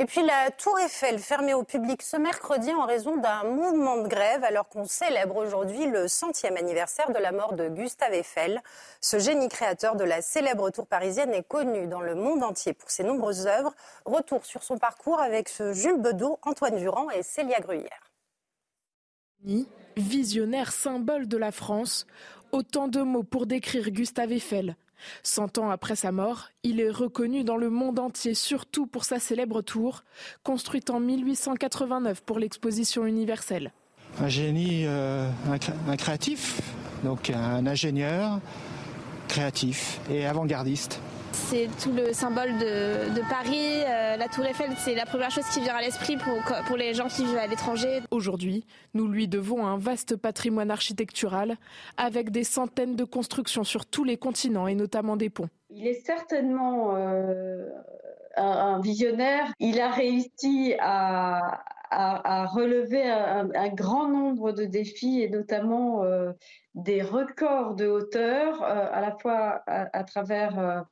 Et puis la Tour Eiffel fermée au public ce mercredi en raison d'un mouvement de grève alors qu'on célèbre aujourd'hui le centième anniversaire de la mort de Gustave Eiffel. Ce génie créateur de la célèbre tour parisienne est connu dans le monde entier pour ses nombreuses œuvres. Retour sur son parcours avec ce Jules Bedeau, Antoine Durand et Célia Gruyère. Visionnaire symbole de la France, autant de mots pour décrire Gustave Eiffel. Cent ans après sa mort, il est reconnu dans le monde entier, surtout pour sa célèbre tour, construite en 1889 pour l'exposition universelle. Un génie, euh, un, créatif, donc un ingénieur créatif et avant-gardiste. C'est tout le symbole de, Paris. Euh, la Tour Eiffel, c'est la première chose qui vient à l'esprit pour, pour les gens qui vivent à l'étranger. Aujourd'hui, nous lui devons un vaste patrimoine architectural avec des centaines de constructions sur tous les continents et notamment des ponts. Il est certainement euh, un, visionnaire. Il a réussi à, à, relever un, grand nombre de défis et notamment euh, des records de hauteur, à la fois à, à travers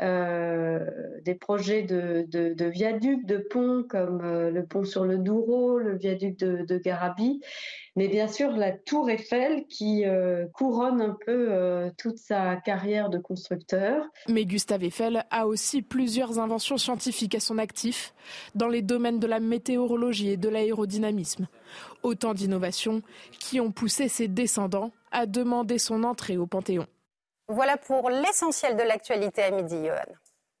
euh, des projets de, de, viaducs, de ponts comme euh, le pont sur le Douro, le viaduc de, de Garabi, mais bien sûr la tour Eiffel qui euh, couronne un peu toute sa carrière de constructeur. Mais Gustave Eiffel a aussi plusieurs inventions scientifiques à son actif dans les domaines de la météorologie et de l'aérodynamisme. Autant d'innovations qui ont poussé ses descendants à demander son entrée au Panthéon. Voilà pour l'essentiel de l'actualité à midi, Johan.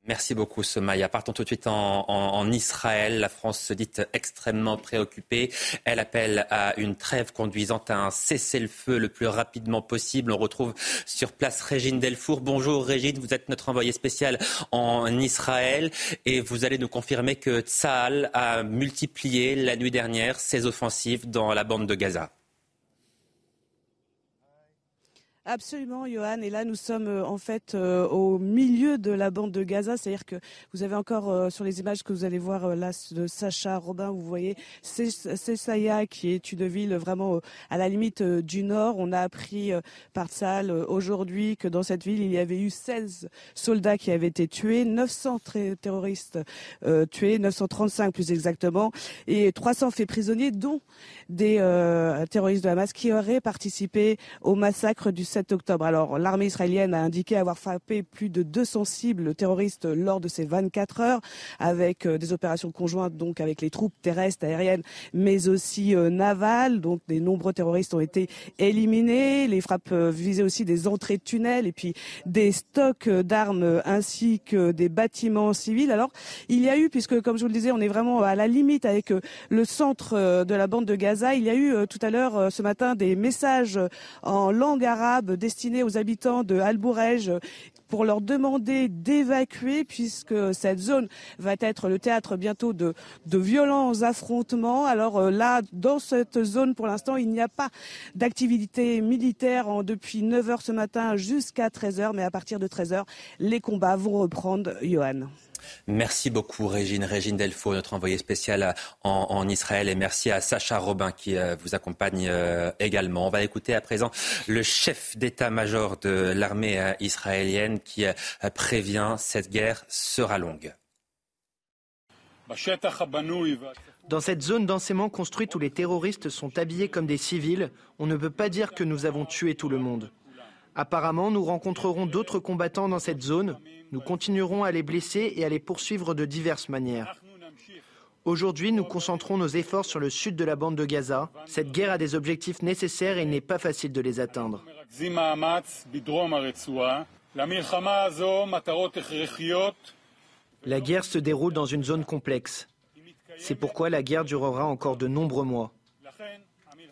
Merci beaucoup, Somaya. Partons tout de suite en, Israël. La France se dit extrêmement préoccupée. Elle appelle à une trêve conduisant à un cessez-le-feu le plus rapidement possible. On retrouve sur place Régine Delfour. Bonjour Régine, vous êtes notre envoyée spéciale en Israël et vous allez nous confirmer que Tsahal a multiplié la nuit dernière ses offensives dans la bande de Gaza. Absolument, Johan. Et là, nous sommes euh, en fait euh, au milieu de la bande de Gaza. C'est-à-dire que vous avez encore euh, sur les images que vous allez voir là de Sacha Robin, vous voyez Cessaya, qui est une ville vraiment à la limite du nord. On a appris par Tsal aujourd'hui que dans cette ville, il y avait eu 16 soldats qui avaient été tués, 900 terroristes tués, 935 plus exactement, et 300 faits prisonniers, dont des terroristes de Hamas qui auraient participé au massacre du 7 octobre. Alors, l'armée israélienne a indiqué avoir frappé plus de 200 cibles terroristes lors de ces 24 heures, avec euh, des opérations conjointes donc avec les troupes terrestres, aériennes, mais aussi euh, navales. Donc, des nombreux terroristes ont été éliminés. Les frappes euh, visaient aussi des entrées de tunnels et puis des stocks d'armes ainsi que des bâtiments civils. Alors, il y a eu, puisque comme je vous le disais, on est vraiment à la limite avec le centre de la bande de Gaza, il y a eu tout à l'heure ce matin des messages en langue arabe destiné aux habitants de Albourej pour leur demander d'évacuer puisque cette zone va être le théâtre bientôt de, violents affrontements. Alors euh, là, dans cette zone, pour l'instant, il n'y a pas d'activité militaire depuis 9 heures ce matin jusqu'à 13 heures, mais à partir de 13 heures, les combats vont reprendre. Johan. Merci beaucoup, Régine. Régine Delfaux, notre envoyée spéciale en, Israël. Et merci à Sacha Robin qui euh, vous accompagne euh, également. On va écouter à présent le chef d'état-major de l'armée euh, israélienne qui prévient cette guerre sera longue. Dans cette zone densément construite où les terroristes sont habillés comme des civils, on ne peut pas dire que nous avons tué tout le monde. Apparemment, nous rencontrerons d'autres combattants dans cette zone. Nous continuerons à les blesser et à les poursuivre de diverses manières. Aujourd'hui, nous concentrons nos efforts sur le sud de la bande de Gaza. Cette guerre a des objectifs nécessaires et il n'est pas facile de les atteindre. La guerre se déroule dans une zone complexe. C'est pourquoi la guerre durera encore de nombreux mois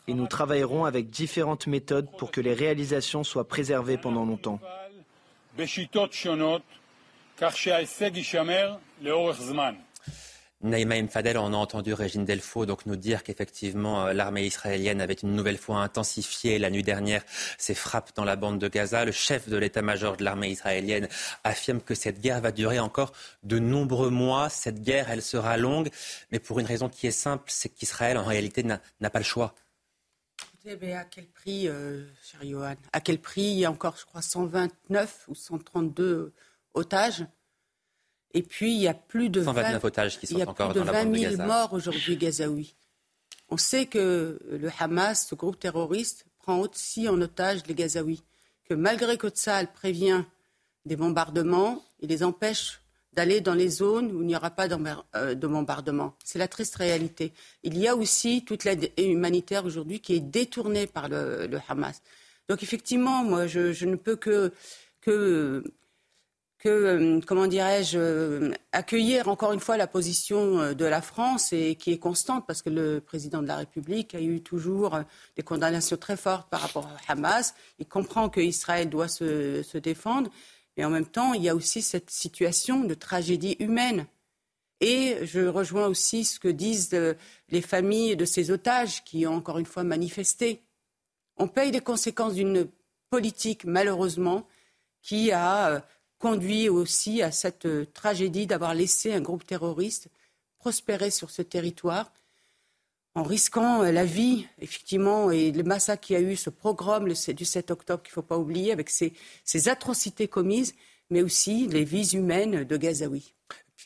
et nous travaillerons avec différentes méthodes pour que les réalisations soient préservées pendant longtemps. Naïma Mfadel, on a entendu Régine Delfaux donc nous dire qu'effectivement euh, l'armée israélienne avait une nouvelle fois intensifié la nuit dernière ses frappes dans la bande de Gaza. Le chef de l'état-major de l'armée israélienne affirme que cette guerre va durer encore de nombreux mois. Cette guerre, elle sera longue, mais pour une raison qui est simple, c'est qu'Israël en réalité n'a pas le choix à quel prix, euh, cher Johan? À quel prix? Il y a encore, je crois, 129 ou 132 otages. Et puis, il y a plus de 129 otages qui sont encore dans la bande de 000 morts aujourd'hui gazaouis. On sait que le Hamas, ce groupe terroriste, prend aussi en otage les Gazaouis. Que malgré que Tsahal prévient des bombardements, il les empêche d'aller dans les zones où il n'y aura pas euh, de bombardement. C'est la triste réalité. Il y a aussi toute l'aide humanitaire aujourd'hui qui est détournée par le, Hamas. Donc effectivement, moi, je, ne peux que, que, que euh, comment dirais-je, euh, accueillir encore une fois la position de la France et qui est constante parce que le président de la République a eu toujours des condamnations très fortes par rapport au Hamas. Il comprend qu'Israël doit se, se défendre. Mais en même temps, il y a aussi cette situation de tragédie humaine. Et je rejoins aussi ce que disent euh, les familles de ces otages qui ont encore une fois manifesté. On paye les conséquences d'une politique, malheureusement, qui a euh, conduit aussi à cette euh, tragédie d'avoir laissé un groupe terroriste prospérer sur ce territoire en risquant la vie, effectivement, et le massacre qu'il y a eu, ce programme du 7 octobre qu'il ne faut pas oublier, avec ces, atrocités commises, mais aussi les vies humaines de Gazaouis.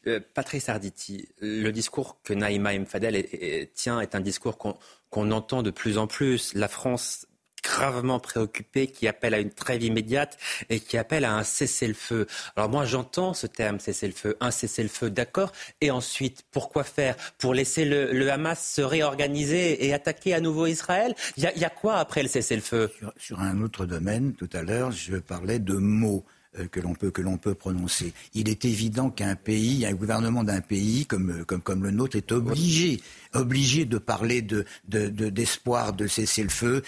Euh, Patrice Arditi, le discours que Naïma Mfadel tient est un discours qu'on entend de plus en plus. La France gravement préoccupé, qui appelle à une trêve immédiate et qui appelle à un cessez-le-feu. Alors moi j'entends ce terme cessez-le-feu, un cessez-le-feu, d'accord. Et ensuite, pourquoi faire? Pour laisser le, Hamas se réorganiser et attaquer à nouveau Israël? Il y, a quoi après le cessez-le-feu? Sur, un autre domaine, tout à l'heure, je parlais de mots. que l'on peut, peut prononcer. Il est évident qu'un pays, un gouvernement d'un pays comme, comme, comme le nôtre est obligé obligé de parler de, d'espoir de, cesser le feu,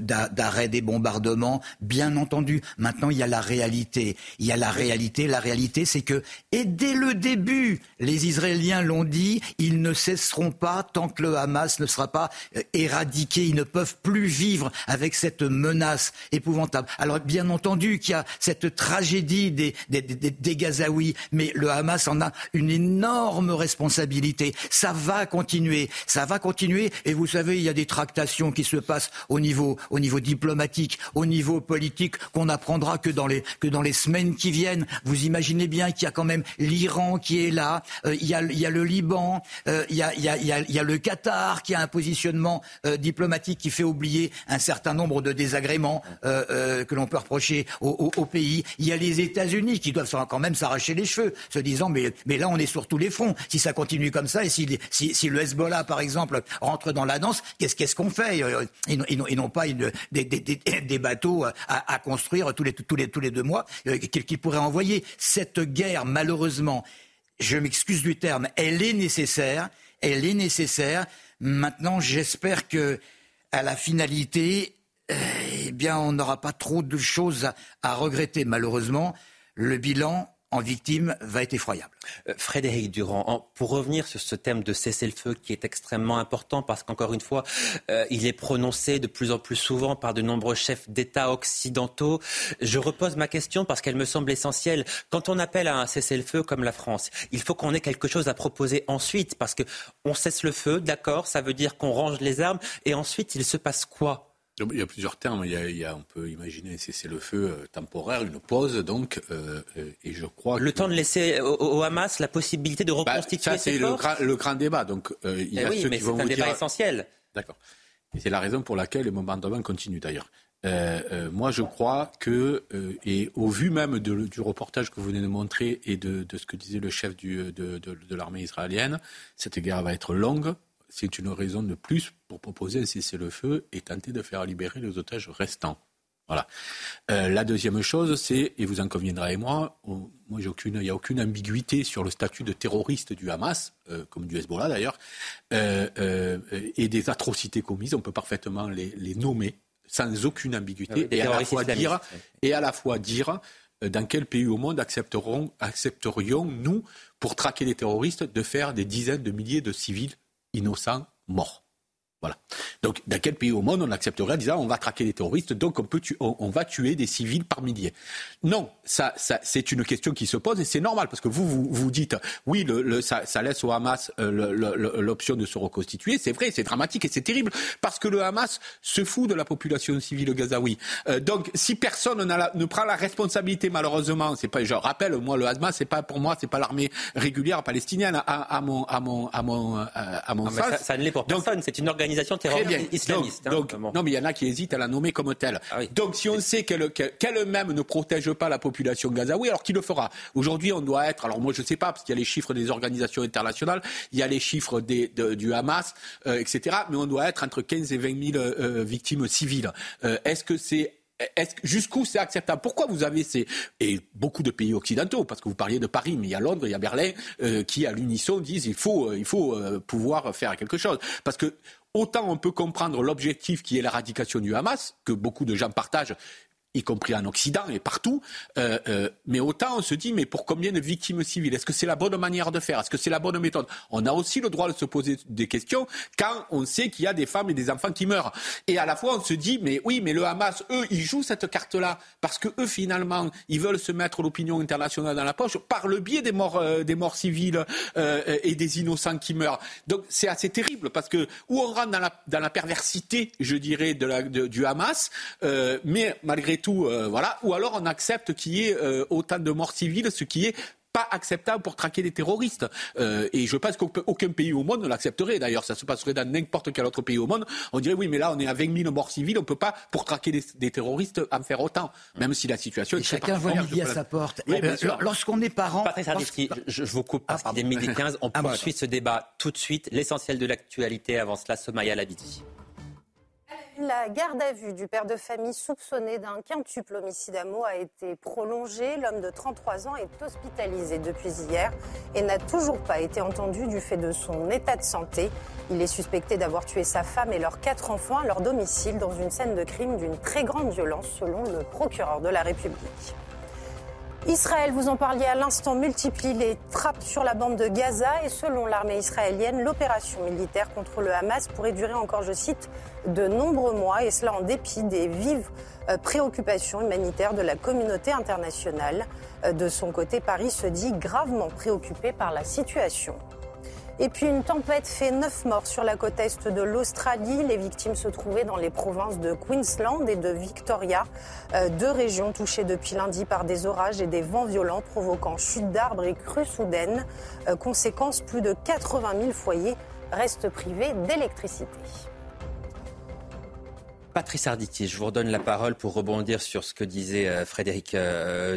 d'arrêt des bombardements. Bien entendu, maintenant il y a la réalité. Il y a la réalité. La réalité, c'est que et dès le début, les Israéliens l'ont dit, ils ne cesseront pas tant que le Hamas ne sera pas éradiqué. Ils ne peuvent plus vivre avec cette menace épouvantable. Alors bien entendu qu'il y a cette tragédie des, des, des, des Gazaouis, mais le Hamas en a une énorme responsabilité. Ça va continuer, ça va continuer. Et vous savez, il y a des tractations qui se passent au niveau, au niveau diplomatique, au niveau politique, qu'on apprendra que dans les, que dans les semaines qui viennent. Vous imaginez bien qu'il y a quand même l'Iran qui est là, euh, il, y a, il, y a, le Liban, euh, il, y a, il, y a, il, y a, le Qatar qui a un positionnement euh, diplomatique qui fait oublier un certain nombre de désagréments que l'on peut reprocher au, au, pays. Il y a les États-Unis qui doivent quand même s'arracher les cheveux, se disant mais, mais là on est sur tous les fronts. Si ça continue comme ça et si, si, si le Hezbollah par exemple rentre dans la danse, qu'est-ce qu'on fait? Ils, n'ont pas (laughs) des, bateaux à, construire tous les, tous les, tous les deux mois qu'ils pourraient envoyer. Cette guerre, malheureusement, je m'excuse du terme, elle est nécessaire. Elle est nécessaire. Maintenant, j'espère que à la finalité, eh bien, on n'aura pas trop de choses à, regretter. Malheureusement, le bilan en victime va être effroyable. Euh, Frédéric Durand, pour revenir sur ce thème de cessez-le-feu qui est extrêmement important parce qu'encore une fois, euh, il est prononcé de plus en plus souvent par de nombreux chefs d'État occidentaux. Je repose ma question parce qu'elle me semble essentielle. Quand on appelle à un cessez-le-feu comme la France, il faut qu'on ait quelque chose à proposer ensuite parce qu'on cesse le feu, d'accord, ça veut dire qu'on range les armes et ensuite il se passe quoi? Il y a plusieurs termes. Il y a, on peut imaginer c'est le feu euh, temporaire, une pause, donc, euh, euh, et je crois. Le temps de laisser au, Hamas la possibilité de bah, reconstituer bah, Ça, c'est le, grand débat. Donc, il y a eh oui, mais c'est un débat essentiel. D'accord. Et c'est la raison pour laquelle les bombardements continuent d'ailleurs. moi, je crois que, et au vu même du reportage que vous venez de montrer et de, ce que disait le chef du, de, de l'armée israélienne, cette guerre va être longue, c'est une raison de plus proposer un cessez-le-feu et tenter de faire libérer les otages restants. Voilà. Euh, la deuxième chose, c'est, et vous en conviendrez moi, moi il n'y a aucune ambiguïté sur le statut de terroriste du Hamas, euh, comme du Hezbollah d'ailleurs, euh, et des atrocités commises, on peut parfaitement les, nommer sans aucune ambiguïté, et, à la fois dire, et à la fois dire dans quel pays au monde accepterions-nous, pour traquer les terroristes, de faire des dizaines de milliers de civils innocents morts. Voilà. Donc, dans quel pays au monde on accepterait en disant on va traquer les terroristes, donc on, peut on, va tuer des civils par milliers? Non, ça, ça c'est une question qui se pose et c'est normal parce que vous, vous, vous dites oui, le, ça, ça, laisse au Hamas euh, l'option de se reconstituer. C'est vrai, c'est dramatique et c'est terrible parce que le Hamas se fout de la population civile gazaoui. Euh, donc, si personne ne prend la responsabilité, malheureusement, c'est pas, je rappelle, moi, le Hamas, c'est pas pour moi, c'est pas l'armée régulière palestinienne à, mon, à mon, à mon, à mon, sens. Ça, ça, ne l'est pour personne. C'est une organisation organisation terroriste islamiste. Donc, hein, non, mais il y en a qui hésitent à la nommer comme telle. Ah donc, si on sait qu'elle-même ne protège pas la population gazaoui, alors qui le fera? Aujourd'hui, on doit être. Alors, moi, je ne sais pas, parce qu'il y a les chiffres des organisations internationales, il y a les chiffres des, du Hamas, euh, etc. Mais on doit être entre 15 et 20 000 euh, victimes civiles. Euh, est-ce que c'est jusqu'où c'est acceptable? Pourquoi vous avez ces et beaucoup de pays occidentaux parce que vous parliez de Paris, mais il y a Londres, il y a Berlin qui à l'unisson disent il faut il faut pouvoir faire quelque chose? Parce que Autant on peut comprendre l'objectif qui est l'éradication du Hamas, que beaucoup de gens partagent, y compris en Occident et partout. Euh, euh, mais autant on se dit, mais pour combien de victimes civiles? Est-ce que c'est la bonne manière de faire? Est-ce que c'est la bonne méthode? On a aussi le droit de se poser des questions quand on sait qu'il y a des femmes et des enfants qui meurent. Et à la fois, on se dit, mais oui, mais le Hamas, eux, ils jouent cette carte-là parce que eux, finalement, ils veulent se mettre l'opinion internationale dans la poche par le biais des morts, euh, des morts civiles et des innocents qui meurent. Donc c'est assez terrible parce que où on rentre dans la, dans la perversité, je dirais, du Hamas, mais malgré tout, euh, voilà. Ou alors on accepte qu'il y ait euh, autant de morts civiles, ce qui est pas acceptable pour traquer les terroristes. Euh, et je pense qu'aucun pays au monde ne l'accepterait. D'ailleurs, ça se passerait dans n'importe quel autre pays au monde. On dirait oui, mais là, on est à 20 000 morts civiles, on ne peut pas, pour traquer des, terroristes, en faire autant, même si la situation est Chacun voit midi à sa porte. Lorsqu'on est parent... je, vous coupe parce qu'il est midi 15. On ah, poursuit ce débat tout de suite. L'essentiel de l'actualité avant cela, Somaya Labidi. La garde à vue du père de famille soupçonné d'un quintuple homicide à mots a été prolongée. L'homme de 33 ans est hospitalisé depuis hier et n'a toujours pas été entendu du fait de son état de santé. Il est suspecté d'avoir tué sa femme et leurs quatre enfants à leur domicile dans une scène de crime d'une très grande violence selon le procureur de la République. Israël, vous en parliez à l'instant, multiplie les frappes sur la bande de Gaza et selon l'armée israélienne, l'opération militaire contre le Hamas pourrait durer encore, je cite, de nombreux mois et cela en dépit des vives euh, préoccupations humanitaires de la communauté internationale. Euh, de son côté, Paris se dit gravement préoccupé par la situation. Et puis une tempête fait neuf morts sur la côte est de l'Australie. Les victimes se trouvaient dans les provinces de Queensland et de Victoria, euh, deux régions touchées depuis lundi par des orages et des vents violents provoquant chute d'arbres et crues soudaines. Euh, conséquence, plus de 80 000 foyers restent privés d'électricité. Patrice Arditi, je vous redonne la parole pour rebondir sur ce que disait euh, Frédéric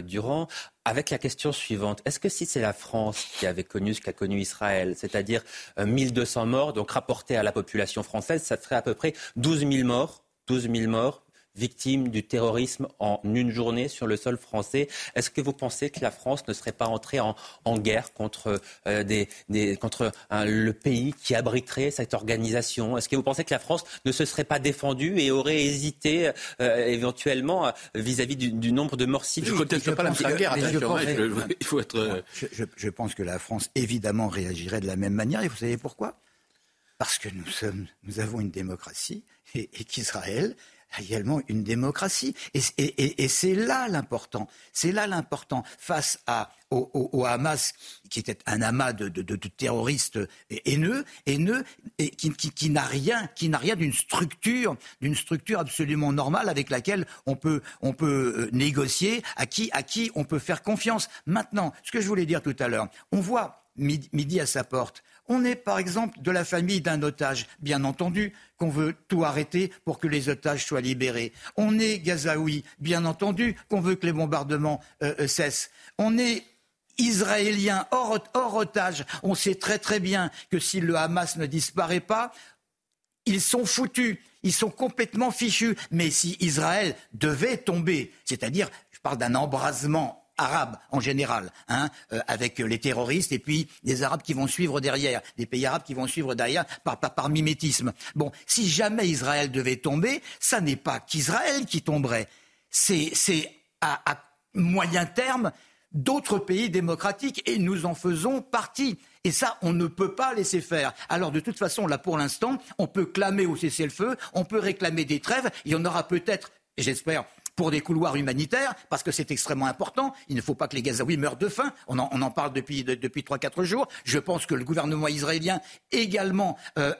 Durand avec la question suivante. Est-ce que si c'est la France qui avait connu ce qu'a connu Israël, c'est-à-dire 1200 euh, morts, donc rapporté à la population française, ça ferait à peu près 12 000 morts, 12 000 morts victimes du terrorisme en une journée sur le sol français. Est-ce que vous pensez que la France ne serait pas entrée en, guerre contre, euh, des, contre le pays qui abriterait cette organisation? Est-ce que vous pensez que la France ne se serait pas défendue et aurait hésité euh, éventuellement vis-à-vis du, nombre de morts civils? Je ne conteste pas la guerre, il faut être... Euh, je, pense que la France, évidemment, réagirait de la même manière. Et vous savez pourquoi? Parce que nous, sommes, nous avons une démocratie et qu'Israël également une démocratie. Et, c'est là l'important. C'est là l'important face à, au, Hamas, qui était un amas de, terroristes haineux, haineux et qui, n'a rien, qui n'a rien d'une structure, d'une structure absolument normale avec laquelle on peut, on peut euh, négocier, à qui, à qui on peut faire confiance. Maintenant, ce que je voulais dire tout à l'heure, on voit midi à sa porte. On est par exemple de la famille d'un otage, bien entendu qu'on veut tout arrêter pour que les otages soient libérés. On est gazaoui, bien entendu qu'on veut que les bombardements euh, euh, cessent. On est israélien hors, hors otage. On sait très très bien que si le Hamas ne disparaît pas, ils sont foutus. Ils sont complètement fichus. Mais si Israël devait tomber, c'est-à-dire, je parle d'un embrasement arabes en général, hein, euh, avec les terroristes et puis des Arabes qui vont suivre derrière, des pays arabes qui vont suivre derrière par, par, mimétisme. Bon, si jamais Israël devait tomber, ça n'est pas qu'Israël qui tomberait, c'est à, à moyen terme d'autres pays démocratiques et nous en faisons partie. Et ça, on ne peut pas laisser faire. Alors, de toute façon, là, pour l'instant, on peut clamer au cessez-le-feu, on peut réclamer des trêves, il y en aura peut-être, j'espère, pour des couloirs humanitaires, parce que c'est extrêmement important. Il ne faut pas que les Gazaouis meurent de faim. On en, parle depuis, depuis 3-4 jours. Je pense que le gouvernement israélien également euh,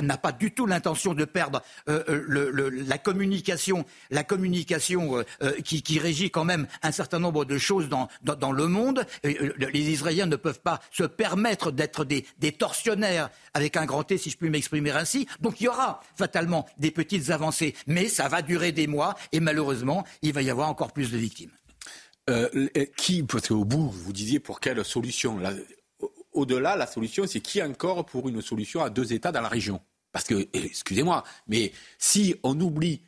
n'a pas du tout l'intention de perdre euh, euh, la communication, la communication qui, qui, régit quand même un certain nombre de choses dans, dans, le monde. les Israéliens ne peuvent pas se permettre d'être des, des tortionnaires avec un grand T, si je puis m'exprimer ainsi. Donc il y aura fatalement des petites avancées, mais ça va durer des mois et malheureusement il va y avoir encore plus de victimes. Euh, qui, parce qu'au bout, vous disiez pour quelle solution Au-delà, la solution, c'est qui encore pour une solution à deux États dans la région? Parce que, excusez-moi, mais si on oublie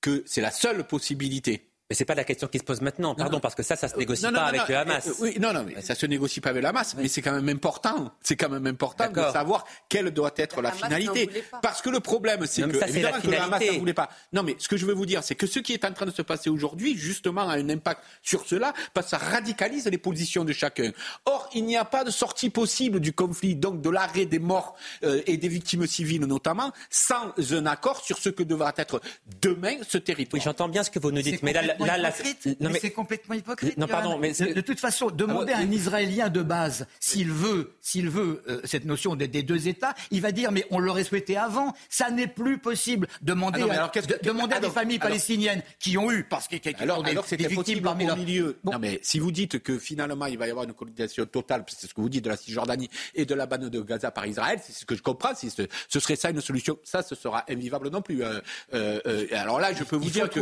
que c'est la seule possibilité mais c'est pas la question qui se pose maintenant, pardon, parce que ça, ça se négocie pas avec le Hamas. Euh, oui, non, non, mais ça se négocie pas avec le Hamas, mais c'est quand même important. C'est quand même important de savoir quelle doit être la finalité. Parce que le problème, c'est que, évidemment, que le Hamas n'en voulait pas. Non, mais ce que je veux vous dire, c'est que ce qui est en train de se passer aujourd'hui, justement, a un impact sur cela, parce que ça radicalise les positions de chacun. Or, il n'y a pas de sortie possible du conflit, donc de l'arrêt des morts euh, et des victimes civiles notamment, sans un accord sur ce que devra être demain ce territoire. Oui, j'entends bien ce que vous nous dites, mais là, mais, c'est complètement hypocrite. Non, pardon, mais de, toute façon, demander à un Israélien de base s'il veut, s'il veut euh, cette notion des, deux États, il va dire mais on l'aurait souhaité avant. Ça n'est plus possible. Demander, ah à, demander à des familles palestiniennes qui ont eu parce qu'il y a alors, des, alors des victimes parmi au milieu. Non, mais si vous dites que finalement il va y avoir une colonisation totale, c'est ce que vous dites de la Cisjordanie et de la bande de Gaza par Israël, c'est ce que je comprends. Si ce, serait ça une solution, ça ce sera invivable non plus. Euh, euh, alors là, je peux vous dire que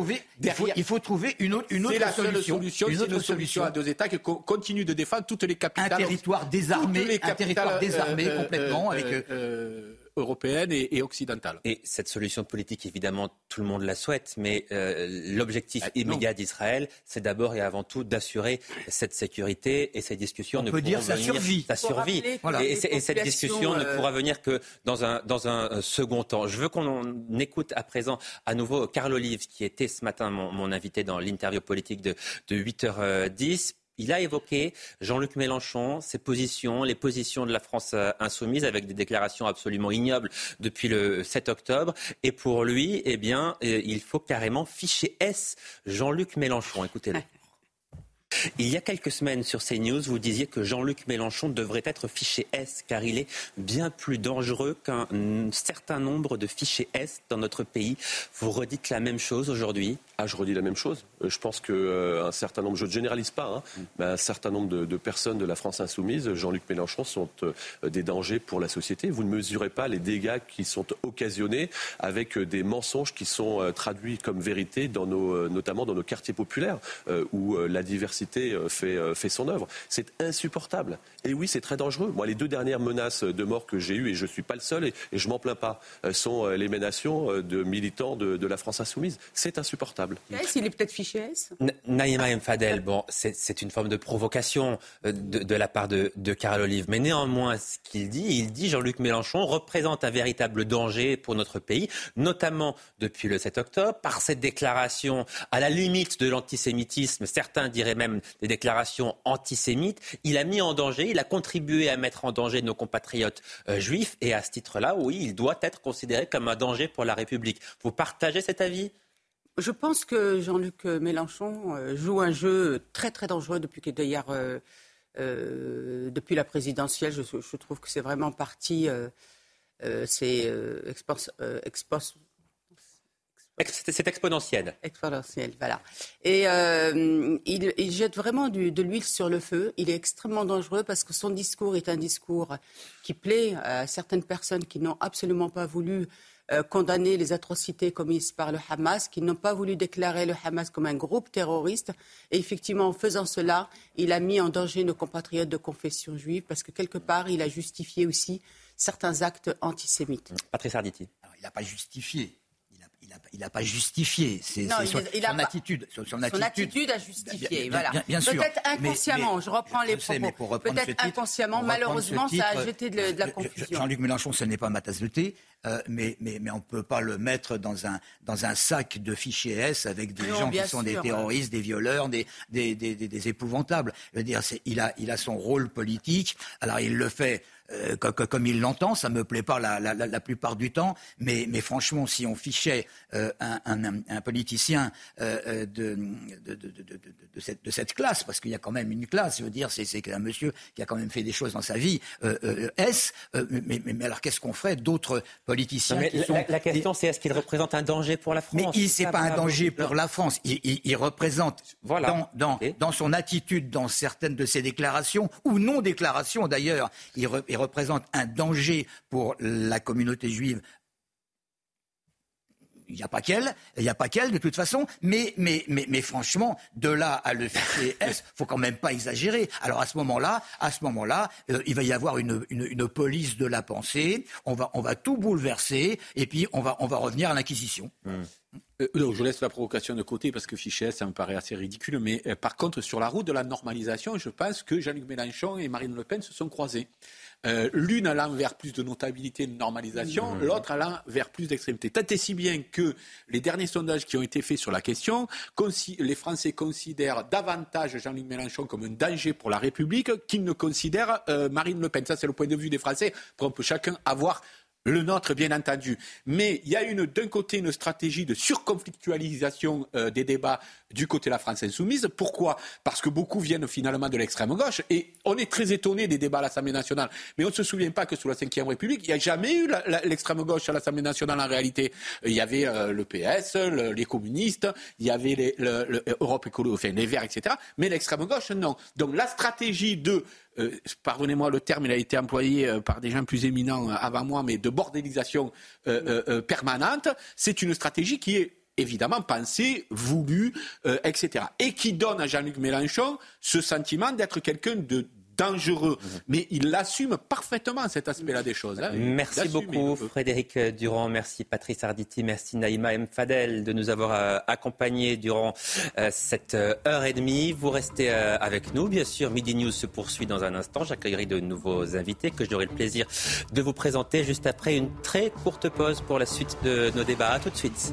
il faut trouver une autre, une autre la solution. solution une autre solution à deux États qui continuent de défendre toutes les capitales. Un territoire désarmé, un territoire désarmé complètement. Avec... Euh, européenne et, occidentale. Et cette solution politique, évidemment, tout le monde la souhaite, mais l'objectif ah, immédiat d'Israël, c'est d'abord et avant tout d'assurer cette sécurité et ces discussions On ne peut dire sa survie. Sa survie. Et, cette discussion ne pourra venir que dans un, dans un second temps. Je veux qu'on écoute à présent à nouveau Carl Olive, qui était ce matin mon, invité dans l'interview politique de, de 8h10 il a évoqué Jean-Luc Mélenchon, ses positions, les positions de la France euh, insoumise, avec des déclarations absolument ignobles depuis le 7 octobre. Et pour lui, eh bien, euh, il faut carrément ficher S Jean-Luc Mélenchon. Écoutez-le. (laughs) Il y a quelques semaines sur CNews, vous disiez que Jean-Luc Mélenchon devrait être fiché S car il est bien plus dangereux qu'un certain nombre de fichiers S dans notre pays. Vous redites la même chose aujourd'hui? Ah, je redis la même chose. Euh, je pense qu'un euh, certain nombre, je ne généralise pas, hein, mais un certain nombre de, personnes de la France insoumise, Jean-Luc Mélenchon, sont euh, des dangers pour la société. Vous ne mesurez pas les dégâts qui sont occasionnés avec des mensonges qui sont traduits comme vérité, dans nos, notamment dans nos quartiers populaires, où la diversité fait, fait son œuvre. C'est insupportable. Et oui, c'est très dangereux. Moi, les deux dernières menaces de mort que j'ai eues, et je ne suis pas le seul, et, je je m'en plains pas, sont l'émanation de militants de, de la France insoumise. C'est insupportable. S, il est peut-être fiché S Naïma M. Fadel, bon, c'est une forme de provocation euh, de, la part de, de Carl Olive. Mais néanmoins, ce qu'il dit, il dit Jean-Luc Mélenchon représente un véritable danger pour notre pays, notamment depuis le 7 octobre, par cette déclaration à la limite de l'antisémitisme, certains diraient même des déclarations antisémites. Il a mis en danger, il a contribué à mettre en danger nos compatriotes euh, juifs, et à ce titre-là, oui, il doit être considéré comme un danger pour la République. Vous partagez cet avis? Je pense que Jean-Luc Mélenchon euh, joue un jeu très très dangereux depuis d'ailleurs euh, depuis la présidentielle. Je, trouve que c'est vraiment parti. c'est c'est exponentiel. Exponentiel, voilà. Et il, jette vraiment de l'huile sur le feu. Il est extrêmement dangereux parce que son discours est un discours qui plaît à certaines personnes qui n'ont absolument pas voulu euh, condamner les atrocités commises par le Hamas, qui n'ont pas voulu déclarer le Hamas comme un groupe terroriste. Et effectivement, en faisant cela, il a mis en danger nos compatriotes de confession juive, parce que quelque part, il a justifié aussi certains actes antisémites. Patrice Arditi. il n'a pas justifié il n'a pas justifié. C'est son, attitude. Son, attitude, a justifié. voilà. Bien, sûr. Peut-être inconsciemment, je reprends les propos. Peut-être inconsciemment, malheureusement, ça a jeté de, la confusion. Jean-Luc Mélenchon, ce n'est pas ma tasse de thé, euh, mais, mais, mais on ne peut pas le mettre dans un, dans un sac de fichiers S avec des gens qui sont des terroristes, des violeurs, des, des, des, des épouvantables. Je veux dire, il a, il a son rôle politique. Alors il le fait euh, comme il l'entend. Ça me plaît pas la, la, la, plupart du temps, mais, mais franchement, si on fichait euh, un, un, un, politicien euh, de, de, de, de, cette, de cette classe, parce qu'il y a quand même une classe, je veux dire, c'est un monsieur qui a quand même fait des choses dans sa vie, est-ce mais, mais, mais, alors qu'est-ce qu'on ferait d'autres politiciens qui sont la, question, c'est est-ce qu'il représente un danger pour la France Mais il c'est pas, un danger pour la France. Il, il, il représente voilà. dans, dans, dans son attitude, dans certaines de ses déclarations ou non déclarations d'ailleurs, il, il représente un danger pour la communauté juive il n'y a pas qu'elle, il n'y a pas qu'elle de toute façon, mais, mais, mais, mais franchement, de là à le fichier (laughs) S, faut quand même pas exagérer. Alors à ce moment-là, à ce moment-là, euh, il va y avoir une, une, une, police de la pensée, on va, on va tout bouleverser, et puis on va, on va revenir à l'inquisition. Mmh. Euh, je laisse la provocation de côté parce que Fichet, ça me paraît assez ridicule. Mais euh, par contre, sur la route de la normalisation, je pense que Jean-Luc Mélenchon et Marine Le Pen se sont croisés. Euh, l'une allant vers plus de notabilité et de normalisation, mmh. l'autre allant vers plus d'extrémité. Tant et si bien que les derniers sondages qui ont été faits sur la question, les Français considèrent davantage Jean-Luc Mélenchon comme un danger pour la République qu'ils ne considèrent Marine Le Pen. Ça, c'est le point de vue des Français. On peut chacun avoir le nôtre, bien entendu. Mais il y a d'un côté une stratégie de surconflictualisation euh, des débats du côté de la France insoumise. Pourquoi? Parce que beaucoup viennent finalement de l'extrême gauche. Et on est très étonné des débats à l'Assemblée nationale. Mais on ne se souvient pas que sous la Ve République, il n'y a jamais eu l'extrême gauche à l'Assemblée nationale en réalité. Il y avait euh, le PS, les communistes, il y avait l'Europe écolo, enfin les Verts, etc. Mais l'extrême gauche, non. Donc la stratégie de euh, pardonnez-moi le terme, il a été employé euh, par des gens plus éminents avant moi, mais de bordélisation permanente, c'est une stratégie qui est évidemment pensé, voulu, euh, etc. Et qui donne à Jean-Luc Mélenchon ce sentiment d'être quelqu'un de dangereux. Mais il assume parfaitement cet aspect-là des choses. Hein. Merci beaucoup Frédéric Durand, merci Patrice Arditi, merci Naïma M. Fadel de nous avoir euh, accompagnés durant euh, cette euh, heure et demie. Vous restez avec nous, bien sûr. Midi News se poursuit dans un instant. J'accueillerai de nouveaux invités que j'aurai le plaisir de vous présenter juste après une très courte pause pour la suite de nos débats. A tout de suite.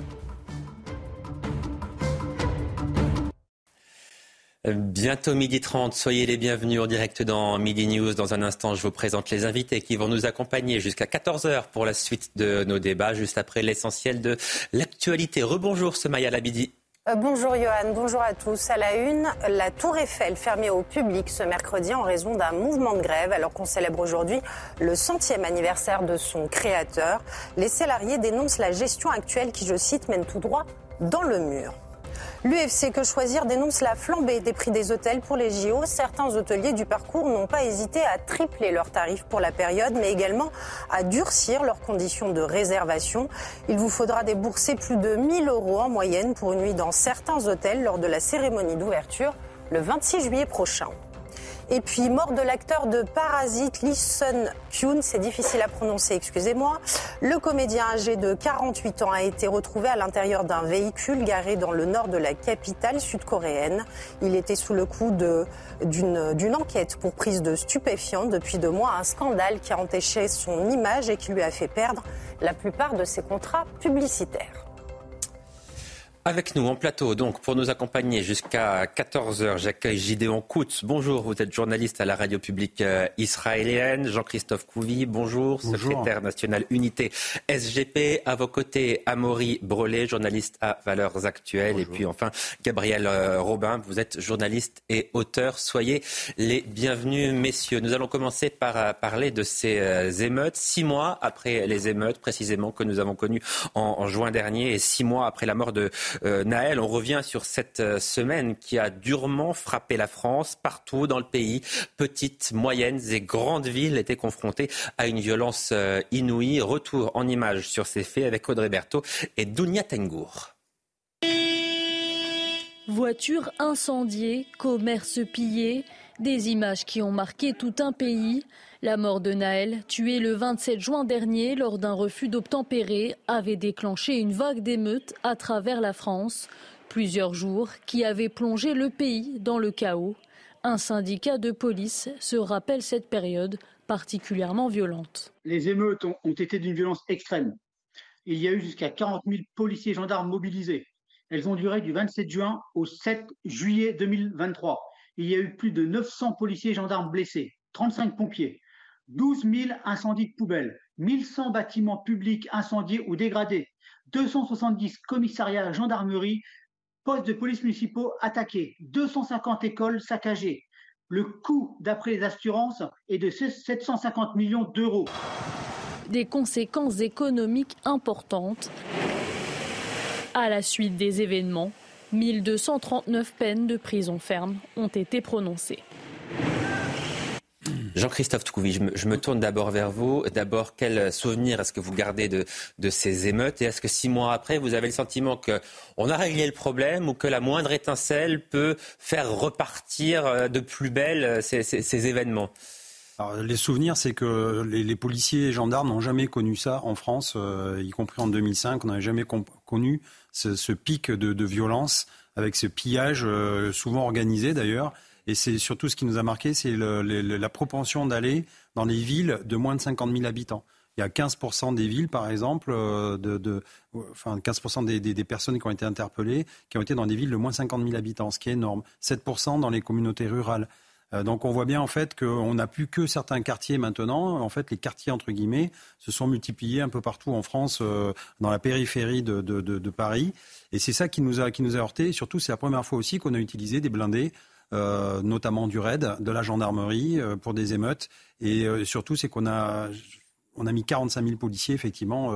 Bientôt midi 30, soyez les bienvenus en direct dans Midi News. Dans un instant, je vous présente les invités qui vont nous accompagner jusqu'à 14h pour la suite de nos débats, juste après l'essentiel de l'actualité. Rebonjour Semaya Labidi. Euh, bonjour Johan, bonjour à tous. À la une, la Tour Eiffel fermée au public ce mercredi en raison d'un mouvement de grève alors qu'on célèbre aujourd'hui le centième anniversaire de son créateur. Les salariés dénoncent la gestion actuelle qui, je cite, mène tout droit dans le mur. L'UFC Que Choisir dénonce la flambée des prix des hôtels pour les JO. Certains hôteliers du parcours n'ont pas hésité à tripler leurs tarifs pour la période, mais également à durcir leurs conditions de réservation. Il vous faudra débourser plus de 1000 euros en moyenne pour une nuit dans certains hôtels lors de la cérémonie d'ouverture le 26 juillet prochain. Et puis, mort de l'acteur de Parasite, Lee Sun Kyun, c'est difficile à prononcer, excusez-moi. Le comédien âgé de 48 ans a été retrouvé à l'intérieur d'un véhicule garé dans le nord de la capitale sud-coréenne. Il était sous le coup d'une enquête pour prise de stupéfiants depuis deux mois, un scandale qui a empêché son image et qui lui a fait perdre la plupart de ses contrats publicitaires. Avec nous en plateau, donc, pour nous accompagner jusqu'à 14h, j'accueille Gideon Koutz. Bonjour, vous êtes journaliste à la radio publique euh, israélienne. Jean-Christophe Couvi, bonjour, secrétaire national unité SGP. À vos côtés, Amaury Brelet, journaliste à Valeurs Actuelles. Et puis enfin, Gabriel euh, Robin, vous êtes journaliste et auteur. Soyez les bienvenus, messieurs. Nous allons commencer par euh, parler de ces émeutes. Six mois après les émeutes, précisément, que nous avons connues en, en juin dernier et six mois après la mort de euh, Naël, on revient sur cette euh, semaine qui a durement frappé la France. Partout dans le pays, petites, moyennes et grandes villes étaient confrontées à une violence euh, inouïe. Retour en images sur ces faits avec Audrey Berthaud et Dounia Tengour. Voitures incendiées, commerces pillés, des images qui ont marqué tout un pays. La mort de Naël, tué le 27 juin dernier lors d'un refus d'obtempérer, avait déclenché une vague d'émeutes à travers la France. Plusieurs jours qui avaient plongé le pays dans le chaos. Un syndicat de police se rappelle cette période particulièrement violente. Les émeutes ont, été d'une violence extrême. Il y a eu jusqu'à 40 000 policiers et gendarmes mobilisés. Elles ont duré du 27 juin au 7 juillet 2023. Il y a eu plus de 900 policiers et gendarmes blessés, 35 pompiers, 12 000 incendies de poubelles, 1100 bâtiments publics incendiés ou dégradés, 270 commissariats, gendarmerie, postes de police municipaux attaqués, 250 écoles saccagées. Le coût, d'après les assurances, est de 750 millions d'euros. Des conséquences économiques importantes. À la suite des événements, 1239 peines de prison ferme ont été prononcées. Jean-Christophe Toucouvi, je me, tourne d'abord vers vous. D'abord, quel souvenir est-ce que vous gardez de, ces émeutes? Et est-ce que six mois après, vous avez le sentiment qu'on a réglé le problème ou que la moindre étincelle peut faire repartir euh, de plus belle euh, ces, événements? Les souvenirs, c'est que les, policiers et gendarmes n'ont jamais connu ça en France, euh, y compris en 2005. On n'avait jamais connu ce, pic de, violence avec ce pillage souvent organisé d'ailleurs. Et c'est surtout ce qui nous a marqué, c'est la propension d'aller dans les villes de moins de 50 000 habitants. Il y a 15% des villes, par exemple, euh, de, enfin 15% des, personnes qui ont été interpellées, qui ont été dans des villes de moins de 50 000 habitants, ce qui est énorme. 7% dans les communautés rurales. Euh, donc on voit bien en fait qu'on n'a plus que certains quartiers maintenant. En fait, les quartiers entre guillemets se sont multipliés un peu partout en France, euh, dans la périphérie de, Paris. Et c'est ça qui nous a qui nous a heurté. surtout, c'est la première fois aussi qu'on a utilisé des blindés euh, notamment du RAID, de la gendarmerie euh, pour des émeutes. Et euh, surtout, c'est qu'on a, on a mis 45 000 policiers, effectivement,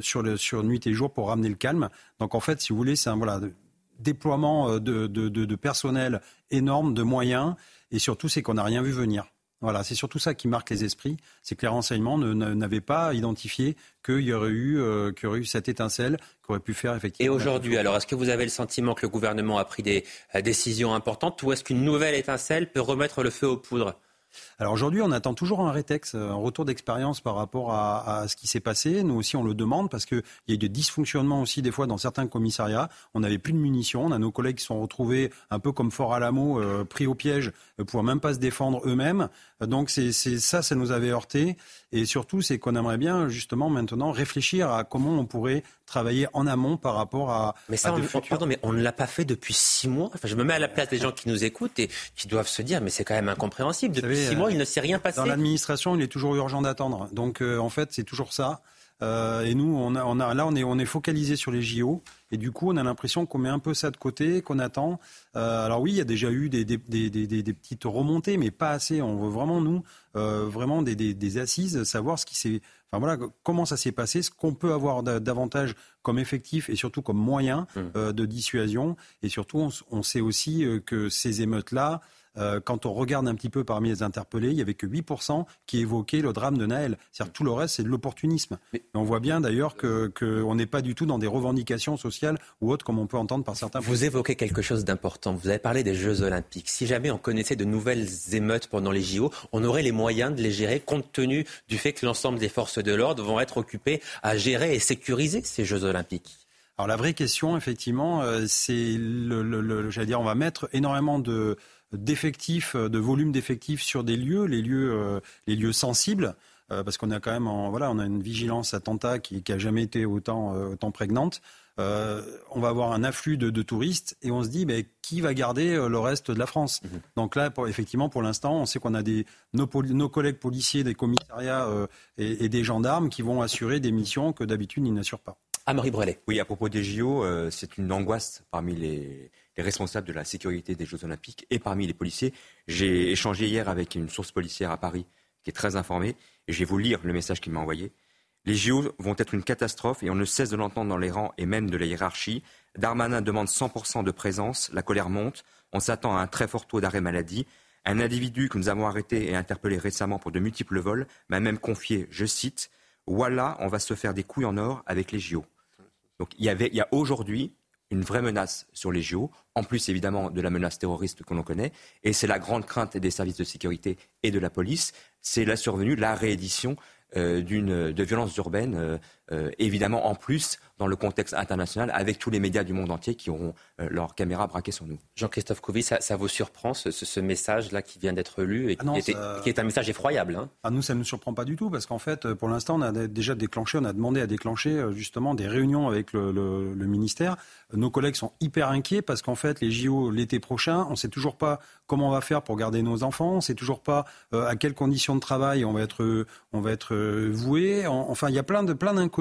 sur, sur nuit et jour pour ramener le calme. Donc en fait, si vous voulez, c'est un voilà, déploiement de, de, de, personnel énorme, de moyens. Et surtout, c'est qu'on n'a rien vu venir. Voilà, c'est surtout ça qui marque les esprits, c'est que les renseignements n'avaient pas identifié qu'il y aurait eu, euh, qu'il y aurait eu cette étincelle qui aurait pu faire effectivement. Et aujourd'hui, alors, est-ce que vous avez le sentiment que le gouvernement a pris des euh, décisions importantes, ou est-ce qu'une nouvelle étincelle peut remettre le feu aux poudres? Alors aujourd'hui, on attend toujours un rétex, un retour d'expérience par rapport à, ce qui s'est passé. Nous aussi, on le demande parce qu'il y a eu des dysfonctionnements aussi des fois dans certains commissariats. On n'avait plus de munitions. On a nos collègues qui sont retrouvés un peu comme Fort Alamo, euh, pris au piège, euh, pour même pas se défendre eux-mêmes. Donc c'est ça, ça nous avait heurté. Et surtout, c'est qu'on aimerait bien justement maintenant réfléchir à comment on pourrait travailler en amont par rapport à. Mais ça, on, mais on ne l'a pas fait depuis six mois. Enfin, je me mets à la place des gens qui nous écoutent et qui doivent se dire, mais c'est quand même incompréhensible. Depuis six mois, il ne s'est rien passé. Dans l'administration, il est toujours urgent d'attendre. Donc, euh, en fait, c'est toujours ça. Euh, et nous, on a, on a, là, on est, on est focalisé sur les JO. Et du coup, on a l'impression qu'on met un peu ça de côté, qu'on attend. Euh, alors oui, il y a déjà eu des, des, des, des, petites remontées, mais pas assez. On veut vraiment, nous, euh, vraiment des, assises, savoir ce qui s'est... Enfin voilà, comment ça s'est passé, ce qu'on peut avoir davantage comme effectif et surtout comme moyen mmh. de dissuasion. Et surtout, on, on sait aussi que ces émeutes-là, euh, quand on regarde un petit peu parmi les interpellés, il n'y avait que 8% qui évoquaient le drame de Naël. C'est-à-dire tout le reste, c'est de l'opportunisme. Et on voit bien d'ailleurs qu'on n'est pas du tout dans des revendications sociales ou autres comme on peut entendre par certains. Vous évoquez quelque chose d'important. Vous avez parlé des Jeux Olympiques. Si jamais on connaissait de nouvelles émeutes pendant les JO, on aurait les moyens de les gérer compte tenu du fait que l'ensemble des forces de l'ordre vont être occupées à gérer et sécuriser ces Jeux Olympiques. Alors la vraie question, effectivement, euh, c'est le, le j'allais dire, on va mettre énormément de, d'effectifs, euh, de volume d'effectifs sur des lieux, les lieux, euh, les lieux sensibles, euh, parce qu'on a quand même, voilà, on a une vigilance attentat qui, qui a jamais été autant, autant prégnante. on va avoir un afflux de, touristes et on se dit, mais qui va garder le reste de la France? Mhm. Donc là, effectivement, pour l'instant, on sait qu'on a des, nos, collègues policiers, des commissariats et, des gendarmes qui vont assurer des missions que d'habitude ils n'assurent pas. Amaury Brelet. Oui, à propos des JO, c'est une angoisse parmi les, les responsables de la sécurité des Jeux Olympiques et parmi les policiers. J'ai échangé hier avec une source policière à Paris qui est très informée et je vais vous lire le message qu'il m'a envoyé. Les JO vont être une catastrophe et on ne cesse de l'entendre dans les rangs et même de la hiérarchie. Darmanin demande 100% de présence, la colère monte, on s'attend à un très fort taux d'arrêt maladie. Un individu que nous avons arrêté et interpellé récemment pour de multiples vols m'a même confié, je cite, Voilà, on va se faire des couilles en or avec les JO. Donc il y, avait, il y a aujourd'hui une vraie menace sur les JO, en plus évidemment de la menace terroriste que l'on connaît. Et c'est la grande crainte des services de sécurité et de la police, c'est la survenue, la réédition euh, de violences urbaines, euh, euh, évidemment en plus dans le contexte international, avec tous les médias du monde entier qui auront leurs caméras braquées sur nous. Jean-Christophe Couvi, ça, vous surprend ce, message-là qui vient d'être lu et ah qui, est un message effroyable hein ah, Nous, ça ne nous surprend pas du tout parce qu'en fait, pour l'instant, on a déjà déclenché, on a demandé à déclencher justement des réunions avec le, le ministère. Nos collègues sont hyper inquiets parce qu'en fait, les JO l'été prochain, on ne sait toujours pas comment on va faire pour garder nos enfants, on ne sait toujours pas à quelles conditions de travail on va être, on va être voué. Enfin, il y a plein de plein d'inconnus.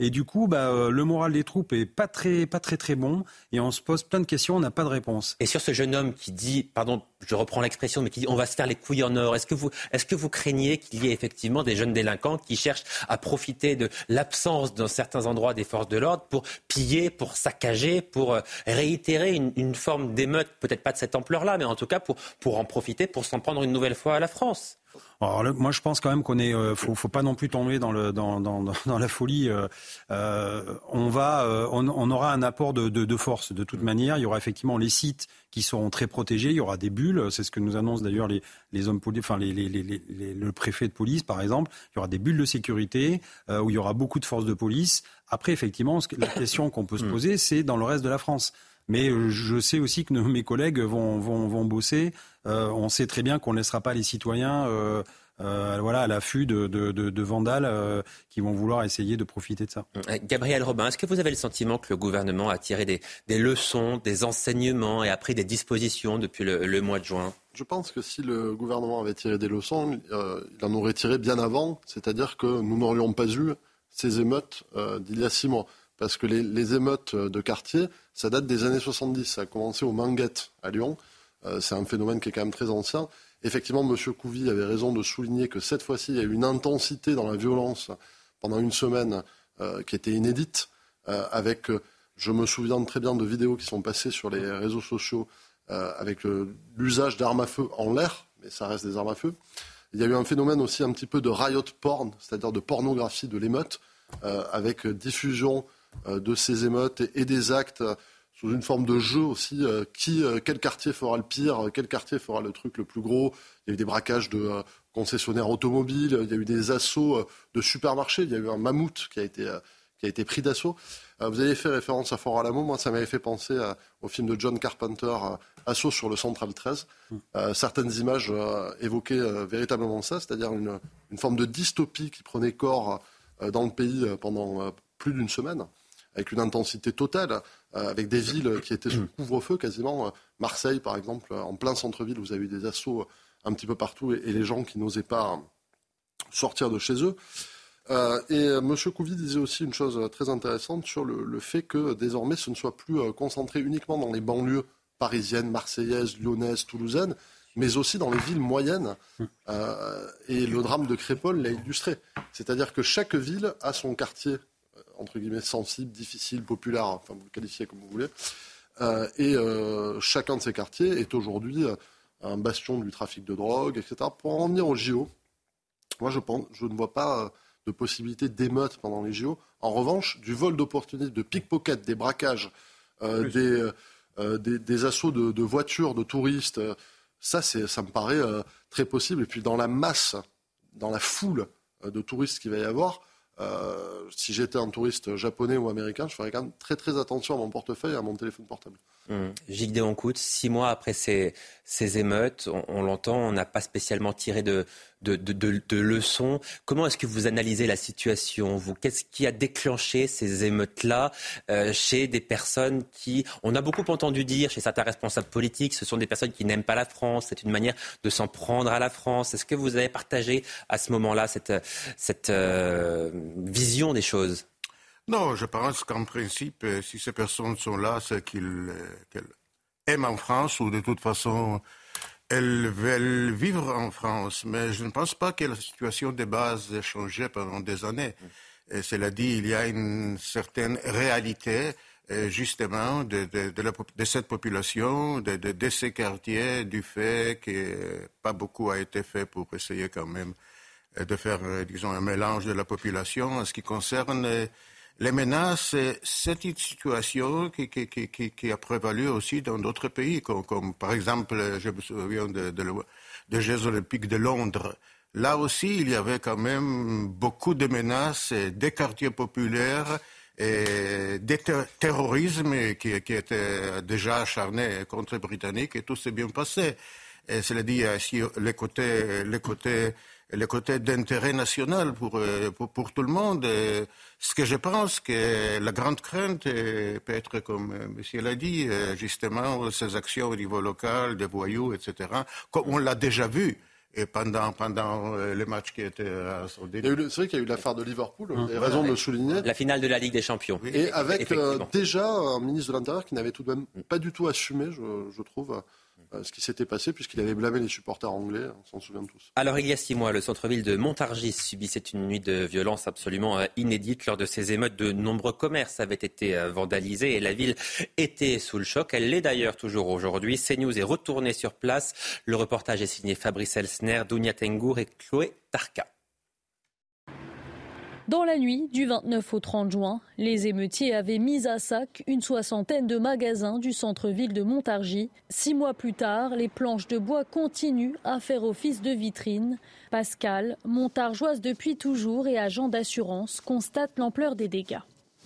Et du coup, bah, euh, le moral des troupes est pas très, pas très, très bon. Et on se pose plein de questions, on n'a pas de réponse. Et sur ce jeune homme qui dit, pardon, je reprends l'expression, mais qui dit, on va se faire les couilles en or. Est-ce que vous, est-ce que vous craignez qu'il y ait effectivement des jeunes délinquants qui cherchent à profiter de l'absence dans certains endroits des forces de l'ordre pour piller, pour saccager, pour euh, réitérer une, forme d'émeute, peut-être pas de cette ampleur-là, mais en tout cas pour en profiter, pour s'en prendre une nouvelle fois à la France? Alors, moi, je pense quand même qu'on est, euh, faut, faut pas non plus tomber dans le dans, dans, dans la folie. Euh, euh, on va, euh, on, on, aura un apport de, de, de, force de toute manière. Il y aura effectivement les sites qui seront très protégés. Il y aura des bulles. C'est ce que nous annoncent d'ailleurs les, les hommes, enfin les, les, les, le préfet de police, par exemple. Il y aura des bulles de sécurité où il y aura beaucoup de forces de police. Après, effectivement, la question qu'on peut se hmm. poser, c'est dans le reste de la France. Mais je sais aussi que (laughs) mes collègues vont, vont, vont bosser. Euh, on sait très bien qu'on ne laissera pas les citoyens euh, euh, voilà, à l'affût de, de, de, vandales qui vont vouloir essayer de profiter de ça. Gabriel Robin, est-ce que vous avez le sentiment que le gouvernement a tiré des, des leçons, des enseignements et a pris des dispositions depuis le, le, mois de juin? Je pense que si le gouvernement avait tiré des leçons, il en aurait tiré bien avant, c'est-à-dire que nous n'aurions pas eu ces émeutes d'il y a six mois. Parce que les, émeutes de quartier, ça date des années 70. Ça a commencé au Manguette à Lyon. Euh, c'est un phénomène qui est quand même très ancien. Effectivement, M. Couvi avait raison de souligner que cette fois-ci, il y a eu une intensité dans la violence pendant une semaine euh, qui était inédite, euh, avec, je me souviens très bien de vidéos qui sont passées sur les réseaux sociaux avec l'usage d'armes à feu en l'air, mais ça reste des armes à feu. Il y a eu un phénomène aussi un petit peu de riot porn, c'est-à-dire de pornographie de l'émeute, avec diffusion de ces émeutes et, des actes sous une forme de jeu aussi. qui, quel quartier fera le pire Quel quartier fera le truc le plus gros Il y a eu des braquages de concessionnaires automobiles, il y a eu des assauts de supermarchés, il y a eu un mammouth qui a été, qui a été pris d'assaut. Euh, vous avez fait référence à Fort Alamo. Moi, ça m'avait fait penser au film de John Carpenter, euh, Assaut sur le Central 13. Mm. Euh, certaines images évoquaient véritablement ça, c'est-à-dire une, forme de dystopie qui prenait corps dans le pays pendant plus d'une semaine, avec une intensité totale, avec des villes qui étaient sous couvre-feu quasiment. Marseille, par exemple, en plein centre-ville, vous avez eu des assauts un petit peu partout et les gens qui n'osaient pas sortir de chez eux. Euh, et euh, M. Couvi disait aussi une chose très intéressante sur le, fait que désormais ce ne soit plus euh, concentré uniquement dans les banlieues parisiennes, marseillaises, lyonnaises, toulousaines, mais aussi dans les villes moyennes. et le drame de Crépol l'a illustré. C'est-à-dire que chaque ville a son quartier, entre guillemets, sensible, difficile, populaire, enfin vous le qualifiez comme vous voulez. et chacun de ces quartiers est aujourd'hui un bastion du trafic de drogue, etc. Pour en venir au JO, moi je, pense, je ne vois pas de possibilités d'émeutes pendant les JO. En revanche, du vol d'opportunités, de pickpocket, des braquages, euh, des, euh, des, des, assauts de, de, voitures, de touristes, euh, ça, ça me paraît très possible. Et puis dans la masse, dans la foule de touristes qu'il va y avoir, si j'étais un touriste japonais ou américain, je ferais quand même très très attention à mon portefeuille et à mon téléphone portable. Mmh. Gilles six mois après ces, ces émeutes, on l'entend, on n'a pas spécialement tiré de, de, leçons. Comment est-ce que vous analysez la situation Vous, qu'est-ce qui a déclenché ces émeutes-là euh, chez des personnes qui, on a beaucoup entendu dire chez certains responsables politiques, ce sont des personnes qui n'aiment pas la France. C'est une manière de s'en prendre à la France. Est-ce que vous avez partagé à ce moment-là cette, cette euh, vision des choses? Non, je pense qu'en principe, euh, si ces personnes sont là, c'est qu'ils aiment en France ou de toute façon elles veulent vivre en France, mais je ne pense pas que la situation de base ait changé pendant des années. Et cela dit, il y a une certaine réalité euh, justement de, de, cette population, de, ces quartiers, du fait que pas beaucoup a été fait pour essayer quand même euh, de faire, euh, disons, un mélange de la population en ce qui concerne les menaces, c'est une situation qui, qui, qui, qui, a prévalu aussi dans d'autres pays, comme, comme, par exemple, je me souviens de, de, des Jeux olympiques de Londres. Là aussi, il y avait quand même beaucoup de menaces des quartiers populaires et des terrorismes qui, qui étaient déjà acharnés contre les Britanniques et tout s'est bien passé. Et cela dit, si les côtés, les côtés le côté d'intérêt national pour, euh, pour, pour, tout le monde. ce que je pense que la grande crainte peut être, comme euh, monsieur l'a dit, euh, justement, ces actions au niveau local, des voyous, etc., comme on l'a déjà vu et pendant, pendant les matchs qui étaient à son C'est vrai qu'il y a eu l'affaire de Liverpool, vous avez raison de le souligner. La finale de la Ligue des Champions. Et avec déjà un ministre de l'Intérieur qui n'avait tout de même pas du tout assumé, je, je trouve, euh, ce qui s'était passé, puisqu'il avait blâmé les supporters anglais, on s'en souvient tous. Alors, il y a six mois, le centre-ville de Montargis subissait une nuit de violence absolument euh, inédite. Lors de ces émeutes, de nombreux commerces avaient été euh, vandalisés et la ville était sous le choc. Elle l'est d'ailleurs toujours aujourd'hui. CNews est retourné sur place. Le reportage est signé Fabrice Elsner, Dounia Tengour et Chloé Tarka. Dans la nuit du 29 au 30 juin, les émeutiers avaient mis à sac une soixantaine de magasins du centre-ville de Montargis. Six mois plus tard, les planches de bois continuent à faire office de vitrine. Pascal, montargeoise depuis toujours et agent d'assurance, constate l'ampleur des dégâts.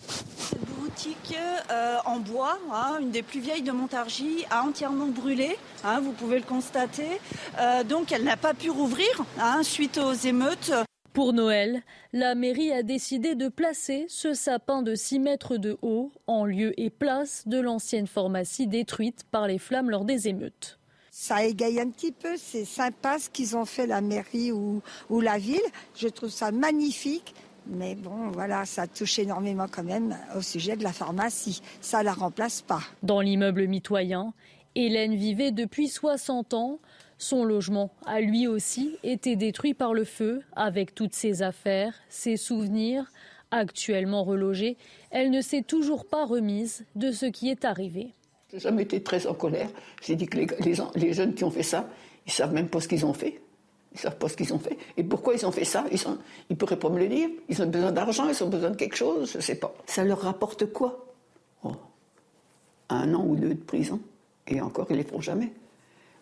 Cette boutique euh, en bois, hein, une des plus vieilles de Montargis, a entièrement brûlé. Hein, vous pouvez le constater. Euh, donc elle n'a pas pu rouvrir hein, suite aux émeutes. Pour Noël, la mairie a décidé de placer ce sapin de 6 mètres de haut en lieu et place de l'ancienne pharmacie détruite par les flammes lors des émeutes. Ça égaye un petit peu, c'est sympa ce qu'ils ont fait la mairie ou, ou la ville. Je trouve ça magnifique. Mais bon, voilà, ça touche énormément quand même au sujet de la pharmacie. Ça ne la remplace pas. Dans l'immeuble mitoyen, Hélène vivait depuis 60 ans son logement a lui aussi été détruit par le feu, avec toutes ses affaires, ses souvenirs. Actuellement relogée, elle ne s'est toujours pas remise de ce qui est arrivé. J'ai jamais été très en colère. J'ai dit que les, les, jeunes qui ont fait ça, Ils savent même pas ce qu'ils ont fait. Ils savent pas ce qu'ils ont fait. Et pourquoi ils ont fait ça? Ils ne ils pourraient pas me le dire. Ils ont besoin d'argent, ils ont besoin de quelque chose, je sais pas. Ça leur rapporte quoi? Oh, Un an ou deux de prison. Et encore, ils ne les font jamais.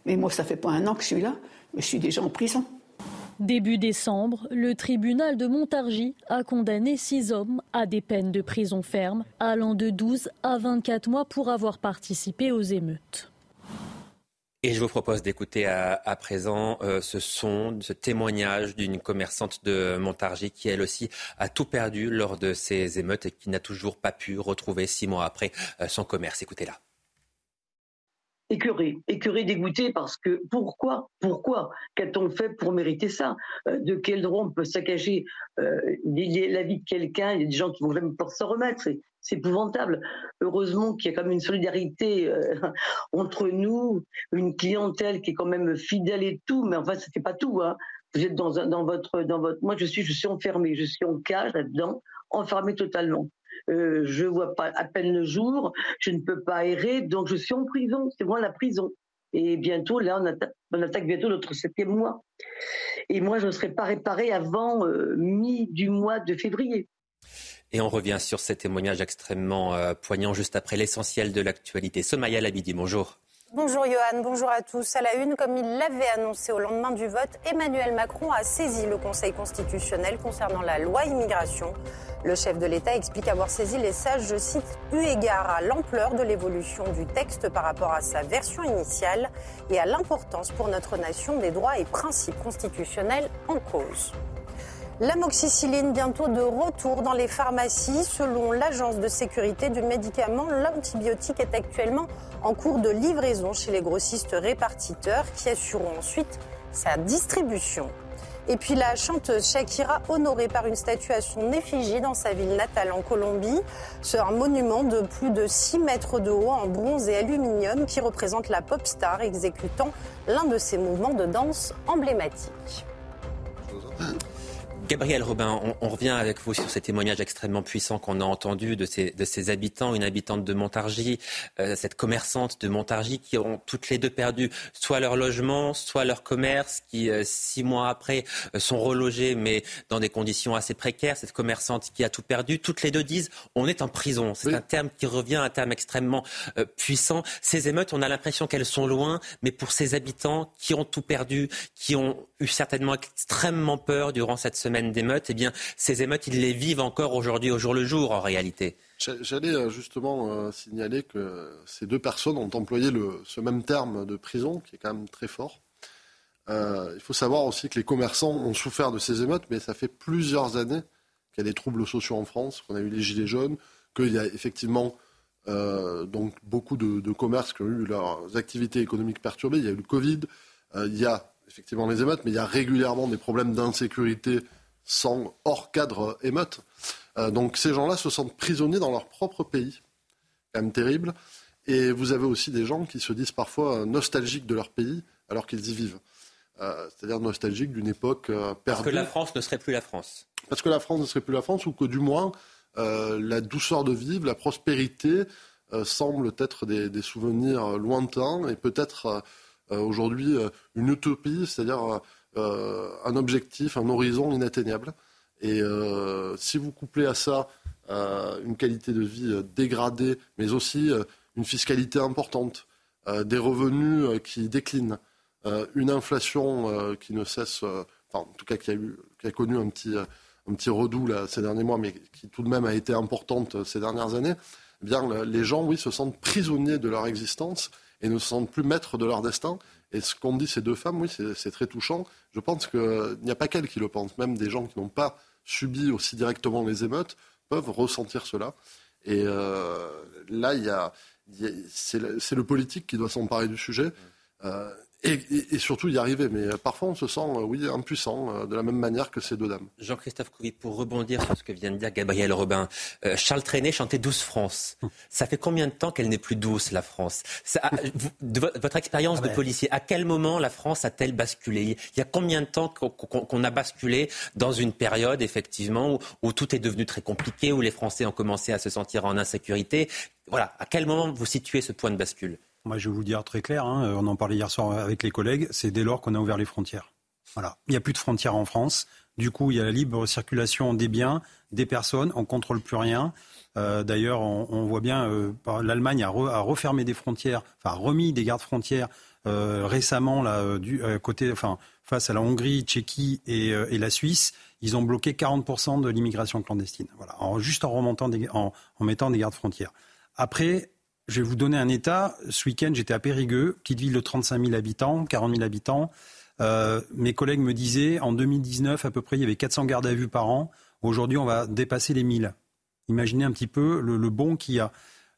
Mais moi, ça fait pas un an que je suis là, mais je suis déjà en prison. Début décembre, le tribunal de Montargis a condamné six hommes à des peines de prison ferme allant de 12 à 24 mois pour avoir participé aux émeutes. Et je vous propose d'écouter à, présent euh, ce son, ce témoignage d'une commerçante de Montargis qui, elle aussi, a tout perdu lors de ces émeutes et qui n'a toujours pas pu retrouver six mois après euh, son commerce. Écoutez-la écœuré, écœuré, dégoûté parce que pourquoi, pourquoi, qu'a-t-on fait pour mériter ça? Euh, De quel droit on peut saccager euh, la vie de quelqu'un? Il y a des gens qui vont même pas s'en remettre. C'est épouvantable. Heureusement qu'il y a quand même une solidarité euh, (laughs) entre nous, une clientèle qui est quand même fidèle et tout, mais enfin, c'était pas tout. Hein. Vous êtes dans, dans votre, dans votre. Moi, je suis, je suis enfermé, je suis en cage là-dedans, enfermé totalement. Euh, je vois pas à peine le jour, je ne peux pas errer, donc je suis en prison. C'est moi la prison. Et bientôt, là, on attaque, bientôt notre septième mois. Et moi, je ne serai pas réparée avant euh, mi du mois de février. Et on revient sur ces témoignages extrêmement euh, poignants juste après l'essentiel de l'actualité. Somaya Labidi, bonjour. Bonjour Johan, bonjour à tous. À la une, comme il l'avait annoncé au lendemain du vote, Emmanuel Macron a saisi le Conseil constitutionnel concernant la loi immigration. Le chef de l'État explique avoir saisi les sages, je cite, eu égard à l'ampleur de l'évolution du texte par rapport à sa version initiale et à l'importance pour notre nation des droits et principes constitutionnels en cause. L'amoxicilline bientôt de retour dans les pharmacies. Selon l'agence de sécurité du médicament, l'antibiotique est actuellement en cours de livraison chez les grossistes répartiteurs qui assureront ensuite sa distribution. Et puis la chanteuse Shakira, honorée par une statue à son effigie dans sa ville natale en Colombie. C'est un monument de plus de 6 mètres de haut en bronze et aluminium qui représente la pop star exécutant l'un de ses mouvements de danse emblématiques. Gabriel Robin, on, revient avec vous sur ces témoignages extrêmement puissants qu'on a entendus de ces, de ces habitants, une habitante de Montargis, euh, cette commerçante de Montargis qui ont toutes les deux perdu soit leur logement, soit leur commerce, qui euh, six mois après euh, sont relogés mais dans des conditions assez précaires. Cette commerçante qui a tout perdu, toutes les deux disent on est en prison. C'est un terme qui revient, un terme extrêmement puissant. Ces émeutes, on a l'impression qu'elles sont loin, mais pour ces habitants qui ont tout perdu, qui ont eu certainement extrêmement peur durant cette semaine, d'émeutes, eh bien, ces émeutes, ils les vivent encore aujourd'hui au jour le jour, en réalité. J'allais euh, justement euh, signaler que ces deux personnes ont employé ce même terme de prison, qui est quand même très fort. Euh, il faut savoir aussi que les commerçants ont souffert de ces émeutes, mais ça fait plusieurs années qu'il y a des troubles sociaux en France, qu'on a eu les gilets jaunes, qu'il y a effectivement donc beaucoup de, de, commerces qui ont eu leurs activités économiques perturbées. Il y a eu le Covid, il y a effectivement les émeutes, mais il y a régulièrement des problèmes d'insécurité sans hors cadre émeute. Euh, donc ces gens-là se sentent prisonniers dans leur propre pays. Quand même terrible. Et vous avez aussi des gens qui se disent parfois nostalgiques de leur pays alors qu'ils y vivent. Euh, c'est-à-dire nostalgiques d'une époque perdue. Euh, Parce que la France ne serait plus la France. Parce que la France ne serait plus la France ou que du moins la douceur de vivre, la prospérité semblent être des, souvenirs lointains et peut-être aujourd'hui une utopie, c'est-à-dire euh, un objectif, un horizon inatteignable. Et euh, si vous couplez à ça euh, une qualité de vie dégradée, mais aussi une fiscalité importante, des revenus qui déclinent, une inflation qui ne cesse, en tout cas qui a, qui a connu un petit, un redout ces derniers mois, mais qui tout de même a été importante ces dernières années, eh bien les gens, oui, se sentent prisonniers de leur existence et ne se sentent plus maîtres de leur destin. Et ce qu'ont dit ces deux femmes, oui, c'est très touchant. Je pense qu'il n'y a pas qu'elles qui le pensent. Même des gens qui n'ont pas subi aussi directement les émeutes peuvent ressentir cela. Et euh, là, il y a, c'est le, politique qui doit s'emparer du sujet. Euh, et, surtout y arriver. Mais euh, parfois, on se sent, euh, oui, impuissant, euh, de la même manière que ces deux dames. Jean-Christophe Couvi, pour rebondir sur ce que vient de dire Gabriel Robin, Charles Trenet chantait Douce France. Ça fait combien de temps qu'elle n'est plus douce, la France? De Votre expérience ah de policier, à quel moment la France a-t-elle basculé? Il y a combien de temps qu'on a basculé dans une période, effectivement, où tout est devenu très compliqué, où les Français ont commencé à se sentir en insécurité? Voilà, à quel moment vous situez ce point de bascule? Moi, je vais vous dire très clair, hein, on en parlait hier soir avec les collègues, c'est dès lors qu'on a ouvert les frontières. Voilà. Il n'y a plus de frontières en France. Du coup, il y a la libre circulation des biens, des personnes. On ne contrôle plus rien. Euh, d'ailleurs, on, voit bien, euh, l'Allemagne a, refermé des frontières, enfin remis des gardes frontières euh, récemment là, du, côté, enfin, face à la Hongrie, Tchéquie et, la Suisse. Ils ont bloqué 40% de l'immigration clandestine. Voilà, juste en remontant, en, en mettant des gardes frontières. Après, je vais vous donner un état. Ce week-end, j'étais à Périgueux, petite ville de 35 000 habitants, 40 000 habitants. Euh, mes collègues me disaient, en 2019, à peu près, il y avait 400 gardes à vue par an. Aujourd'hui, on va dépasser les 1000. Imaginez un petit peu le, le bon qu'il y a.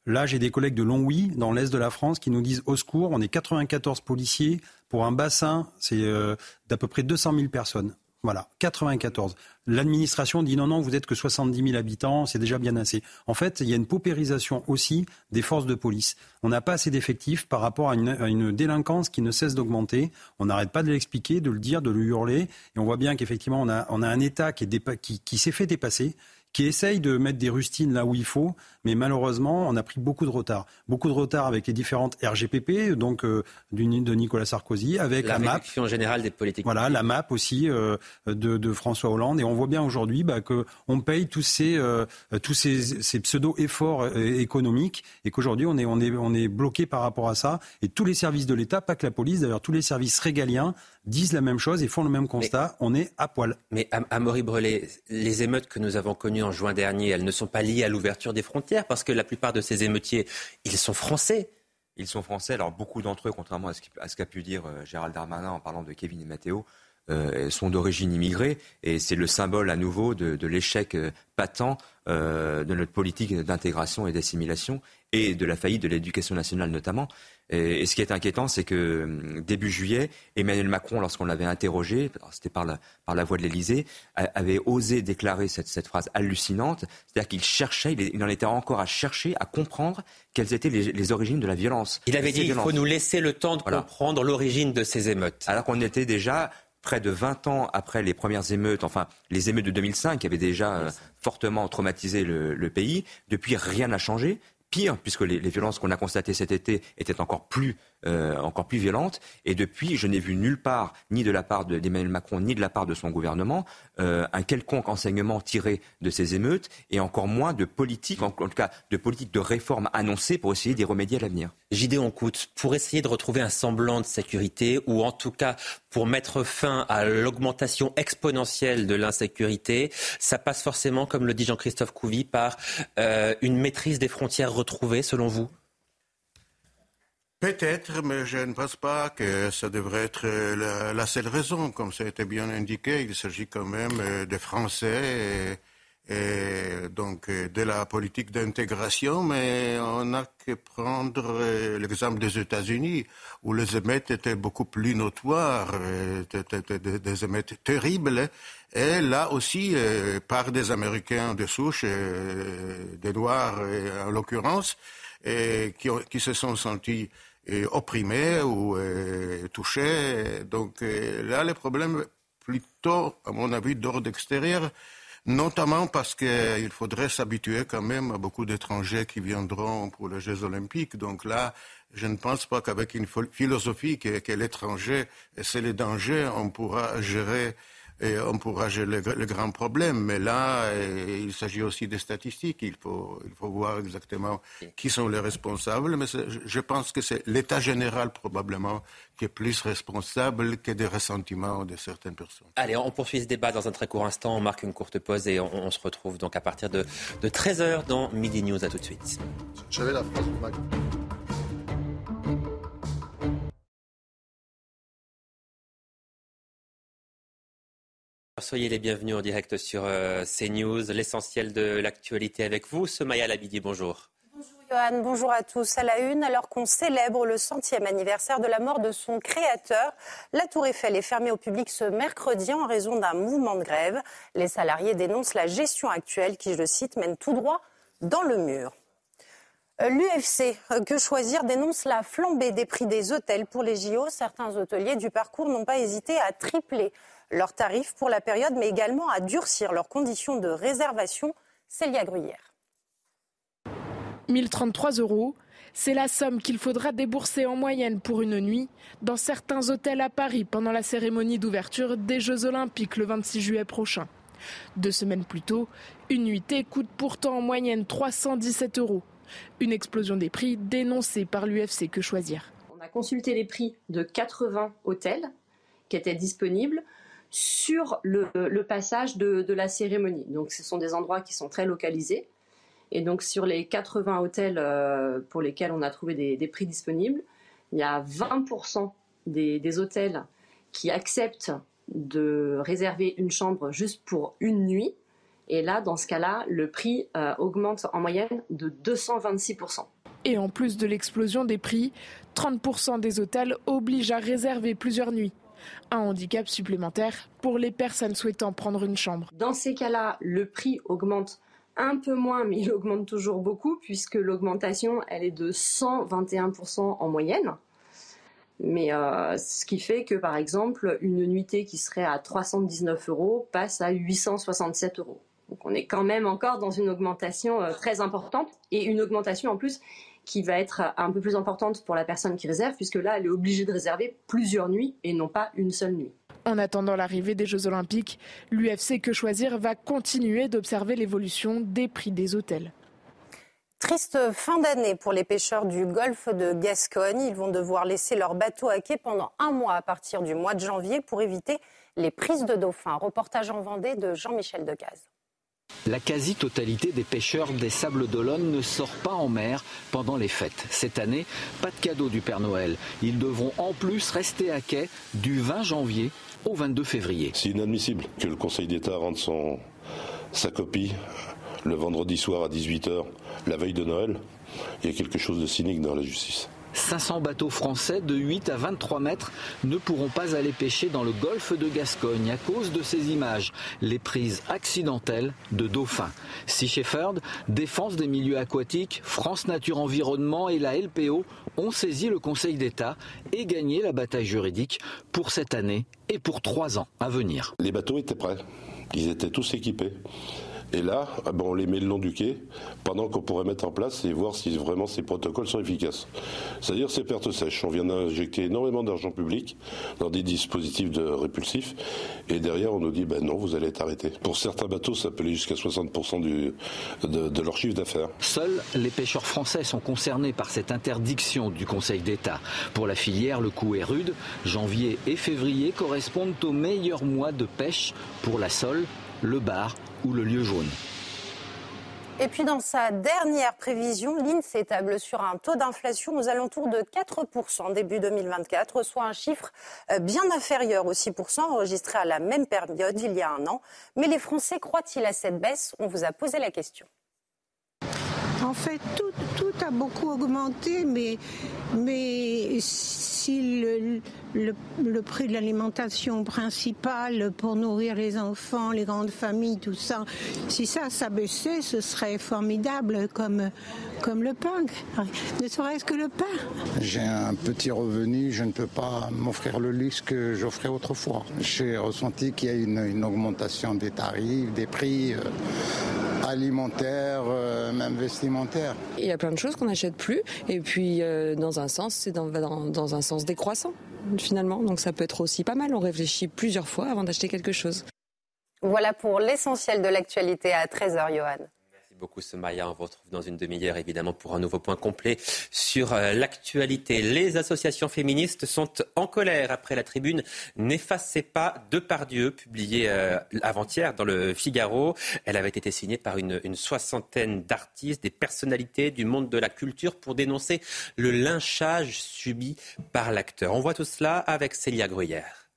Là, j'ai des collègues de Longwy, dans l'est de la France, qui nous disent au secours, on est 94 policiers pour un bassin, c'est euh, d'à peu près 200 000 personnes. Voilà, 94. L'administration dit non, non, vous êtes que 70 000 habitants, c'est déjà bien assez. En fait, il y a une paupérisation aussi des forces de police. On n'a pas assez d'effectifs par rapport à une, délinquance qui ne cesse d'augmenter. On n'arrête pas de l'expliquer, de le dire, de le hurler. Et on voit bien qu'effectivement, on a, un État qui s'est fait dépasser qui essaye de mettre des rustines là où il faut, mais malheureusement, on a pris beaucoup de retard. Beaucoup de retard avec les différentes RGPP, donc euh, de Nicolas Sarkozy, avec la, la MAP. générale des politiques. Voilà, la MAP aussi euh, de, François Hollande. Et on voit bien aujourd'hui bah, qu'on paye tous ces, euh, tous ces, ces pseudo-efforts économiques et qu'aujourd'hui, on est, on, est, on est bloqué par rapport à ça. Et tous les services de l'État, pas que la police, d'ailleurs, tous les services régaliens disent la même chose et font le même constat. on est à poil. Mais à Maurice Brelet, les émeutes que nous avons connues en juin dernier, elles ne sont pas liées à l'ouverture des frontières parce que la plupart de ces émeutiers, ils sont français. Ils sont français. Alors beaucoup d'entre eux, contrairement à ce qu'a pu dire euh, Gérald Darmanin en parlant de Kevin et Matteo, euh, sont d'origine immigrée et c'est le symbole à nouveau de, l'échec euh, patent de notre politique d'intégration et d'assimilation et de la faillite de l'éducation nationale notamment. Et, ce qui est inquiétant, c'est que hum, début juillet, Emmanuel Macron, lorsqu'on l'avait interrogé, c'était par la, par la voix de l'Élysée, avait osé déclarer cette, cette phrase hallucinante, c'est-à-dire qu'il cherchait, il, en était encore à chercher, à comprendre quelles étaient les, origines de la violence. Il avait dit qu'il faut nous laisser le temps de comprendre l'origine de ces émeutes. Alors qu'on était déjà près de 20 ans après les premières émeutes, enfin les émeutes de 2005 qui avaient déjà euh, fortement traumatisé le, le, pays. Depuis, rien n'a changé pire, puisque les, violences qu'on a constatées cet été étaient encore plus, euh, encore plus violentes. Et depuis, je n'ai vu nulle part, ni de la part d'Emmanuel Macron, ni de la part de son gouvernement, euh, un quelconque enseignement tiré de ces émeutes, et encore moins de politique, en, tout cas de politique de réforme annoncée pour essayer d'y remédier à l'avenir. Gideon Coute, pour essayer de retrouver un semblant de sécurité, ou en tout cas pour mettre fin à l'augmentation exponentielle de l'insécurité, ça passe forcément, comme le dit Jean-Christophe Couvi, par euh, une maîtrise des frontières retrouvées, selon vous? Peut-être, mais je ne pense pas que ça devrait être la, seule raison. Comme ça a été bien indiqué, il s'agit quand même euh, des Français et donc euh, de la politique d'intégration, mais on n'a que prendre euh, l'exemple des États-Unis, où les émeutes étaient beaucoup plus notoires, des émeutes terribles, et là aussi par des Américains de souche, des Noirs en l'occurrence, qui se sont sentis opprimés ou touchés. Donc là, les problèmes plutôt, à mon avis, d'ordre extérieur, notamment parce qu'il faudrait s'habituer quand même à beaucoup d'étrangers qui viendront pour les Jeux olympiques. Donc là, je ne pense pas qu'avec une philosophie qui est, l'étranger, c'est les dangers, on pourra gérer et on pourra gérer le, grand problème. Mais là, il s'agit aussi des statistiques. Il faut, il faut voir exactement qui sont les responsables. Mais je pense que c'est l'État général probablement qui est plus responsable que des ressentiments de certaines personnes. Allez, on poursuit ce débat dans un très court instant. On marque une courte pause et on, se retrouve donc à partir de, de 13h dans Midi News. À tout de suite. J'avais la phrase Soyez les bienvenus en direct sur euh, CNews. L'essentiel de l'actualité avec vous. Somaya Labidi, bonjour. Bonjour Johan, bonjour à tous. À la une, alors qu'on célèbre le centième anniversaire de la mort de son créateur, la Tour Eiffel est fermée au public ce mercredi en raison d'un mouvement de grève. Les salariés dénoncent la gestion actuelle qui, je le cite, mène tout droit dans le mur. Euh, L'UFC, euh, que choisir, dénonce la flambée des prix des hôtels pour les JO. Certains hôteliers du parcours n'ont pas hésité à tripler leurs tarifs pour la période, mais également à durcir leurs conditions de réservation. Célia Gruyère. 1033 euros, c'est la somme qu'il faudra débourser en moyenne pour une nuit dans certains hôtels à Paris pendant la cérémonie d'ouverture des Jeux Olympiques le 26 juillet prochain. Deux semaines plus tôt, une nuitée coûte pourtant en moyenne 317 euros. Une explosion des prix dénoncée par l'UFC Que Choisir? On a consulté les prix de 80 hôtels qui étaient disponibles sur le, passage de, la cérémonie. Donc ce sont des endroits qui sont très localisés. Et donc sur les 80 hôtels euh, pour lesquels on a trouvé des, prix disponibles, il y a 20% des, hôtels qui acceptent de réserver une chambre juste pour une nuit. Et là, dans ce cas-là, le prix euh, augmente en moyenne de 226%. Et en plus de l'explosion des prix, 30% des hôtels obligent à réserver plusieurs nuits. Un handicap supplémentaire pour les personnes souhaitant prendre une chambre. Dans ces cas-là, le prix augmente un peu moins, mais il augmente toujours beaucoup, puisque l'augmentation, elle est de 121% en moyenne. Mais euh, ce qui fait que, par exemple, une nuitée qui serait à 319 euros passe à 867 euros. Donc on est quand même encore dans une augmentation euh, très importante et une augmentation en plus qui va être un peu plus importante pour la personne qui réserve, puisque là, elle est obligée de réserver plusieurs nuits et non pas une seule nuit. En attendant l'arrivée des Jeux Olympiques, l'UFC Que Choisir va continuer d'observer l'évolution des prix des hôtels. Triste fin d'année pour les pêcheurs du golfe de Gascogne. Ils vont devoir laisser leur bateau à quai pendant un mois à partir du mois de janvier pour éviter les prises de dauphins. Reportage en Vendée de Jean-Michel Decaze. La quasi-totalité des pêcheurs des Sables d'Olonne ne sort pas en mer pendant les fêtes. Cette année, pas de cadeau du Père Noël. Ils devront en plus rester à quai du 20 janvier au 22 février. C'est inadmissible que le Conseil d'État rende son, sa copie le vendredi soir à 18h, la veille de Noël. Il y a quelque chose de cynique dans la justice. 500 bateaux français de 8 à 23 mètres ne pourront pas aller pêcher dans le golfe de Gascogne à cause de ces images, les prises accidentelles de dauphins. Sea Shepherd, Défense des milieux aquatiques, France Nature Environnement et la LPO ont saisi le Conseil d'État et gagné la bataille juridique pour cette année et pour trois ans à venir. Les bateaux étaient prêts, ils étaient tous équipés. Et là, ah ben, on les met le long du quai pendant qu'on pourrait mettre en place et voir si vraiment ces protocoles sont efficaces. C'est-à-dire ces pertes sèches. On vient d'injecter énormément d'argent public dans des dispositifs de répulsifs et derrière on nous dit ben non, vous allez être arrêté. Pour certains bateaux, ça peut aller jusqu'à 60% du, de, de leur chiffre d'affaires. Seuls les pêcheurs français sont concernés par cette interdiction du Conseil d'État. Pour la filière, le coût est rude. Janvier et février correspondent aux meilleurs mois de pêche pour la sole, le bar ou le lieu jaune. Et puis dans sa dernière prévision, l'INSEE table sur un taux d'inflation aux alentours de 4% début 2024, soit un chiffre euh, bien inférieur aux 6% enregistré à la même période il y a un an. Mais les Français croient-ils à cette baisse? On vous a posé la question. En fait, tout, tout a beaucoup augmenté, mais, mais si le, le, prix de l'alimentation principale pour nourrir les enfants, les grandes familles, tout ça, si ça s'abaissait, ce serait formidable comme, comme le pain, ne serait-ce que le pain. J'ai un petit revenu, je ne peux pas m'offrir le luxe que j'offrais autrefois. J'ai ressenti qu'il y a une, une augmentation des tarifs, des prix. Euh, alimentaires, euh, même vestimentaires. Il y a plein de choses qu'on n'achète plus et puis euh, dans un sens, c'est dans, dans, un sens décroissant finalement. Donc ça peut être aussi pas mal. On réfléchit plusieurs fois avant d'acheter quelque chose. Voilà pour l'essentiel de l'actualité à 13h, Johan beaucoup, Somaya. On vous retrouve dans une demi-heure, évidemment, pour un nouveau point complet sur euh, l'actualité. Les associations féministes sont en colère après la tribune N'effacez pas de Pardieu, publiée euh, avant-hier dans le Figaro. Elle avait été signée par une, une soixantaine d'artistes, des personnalités du monde de la culture pour dénoncer le lynchage subi par l'acteur. On voit tout cela avec Célia Gruyère.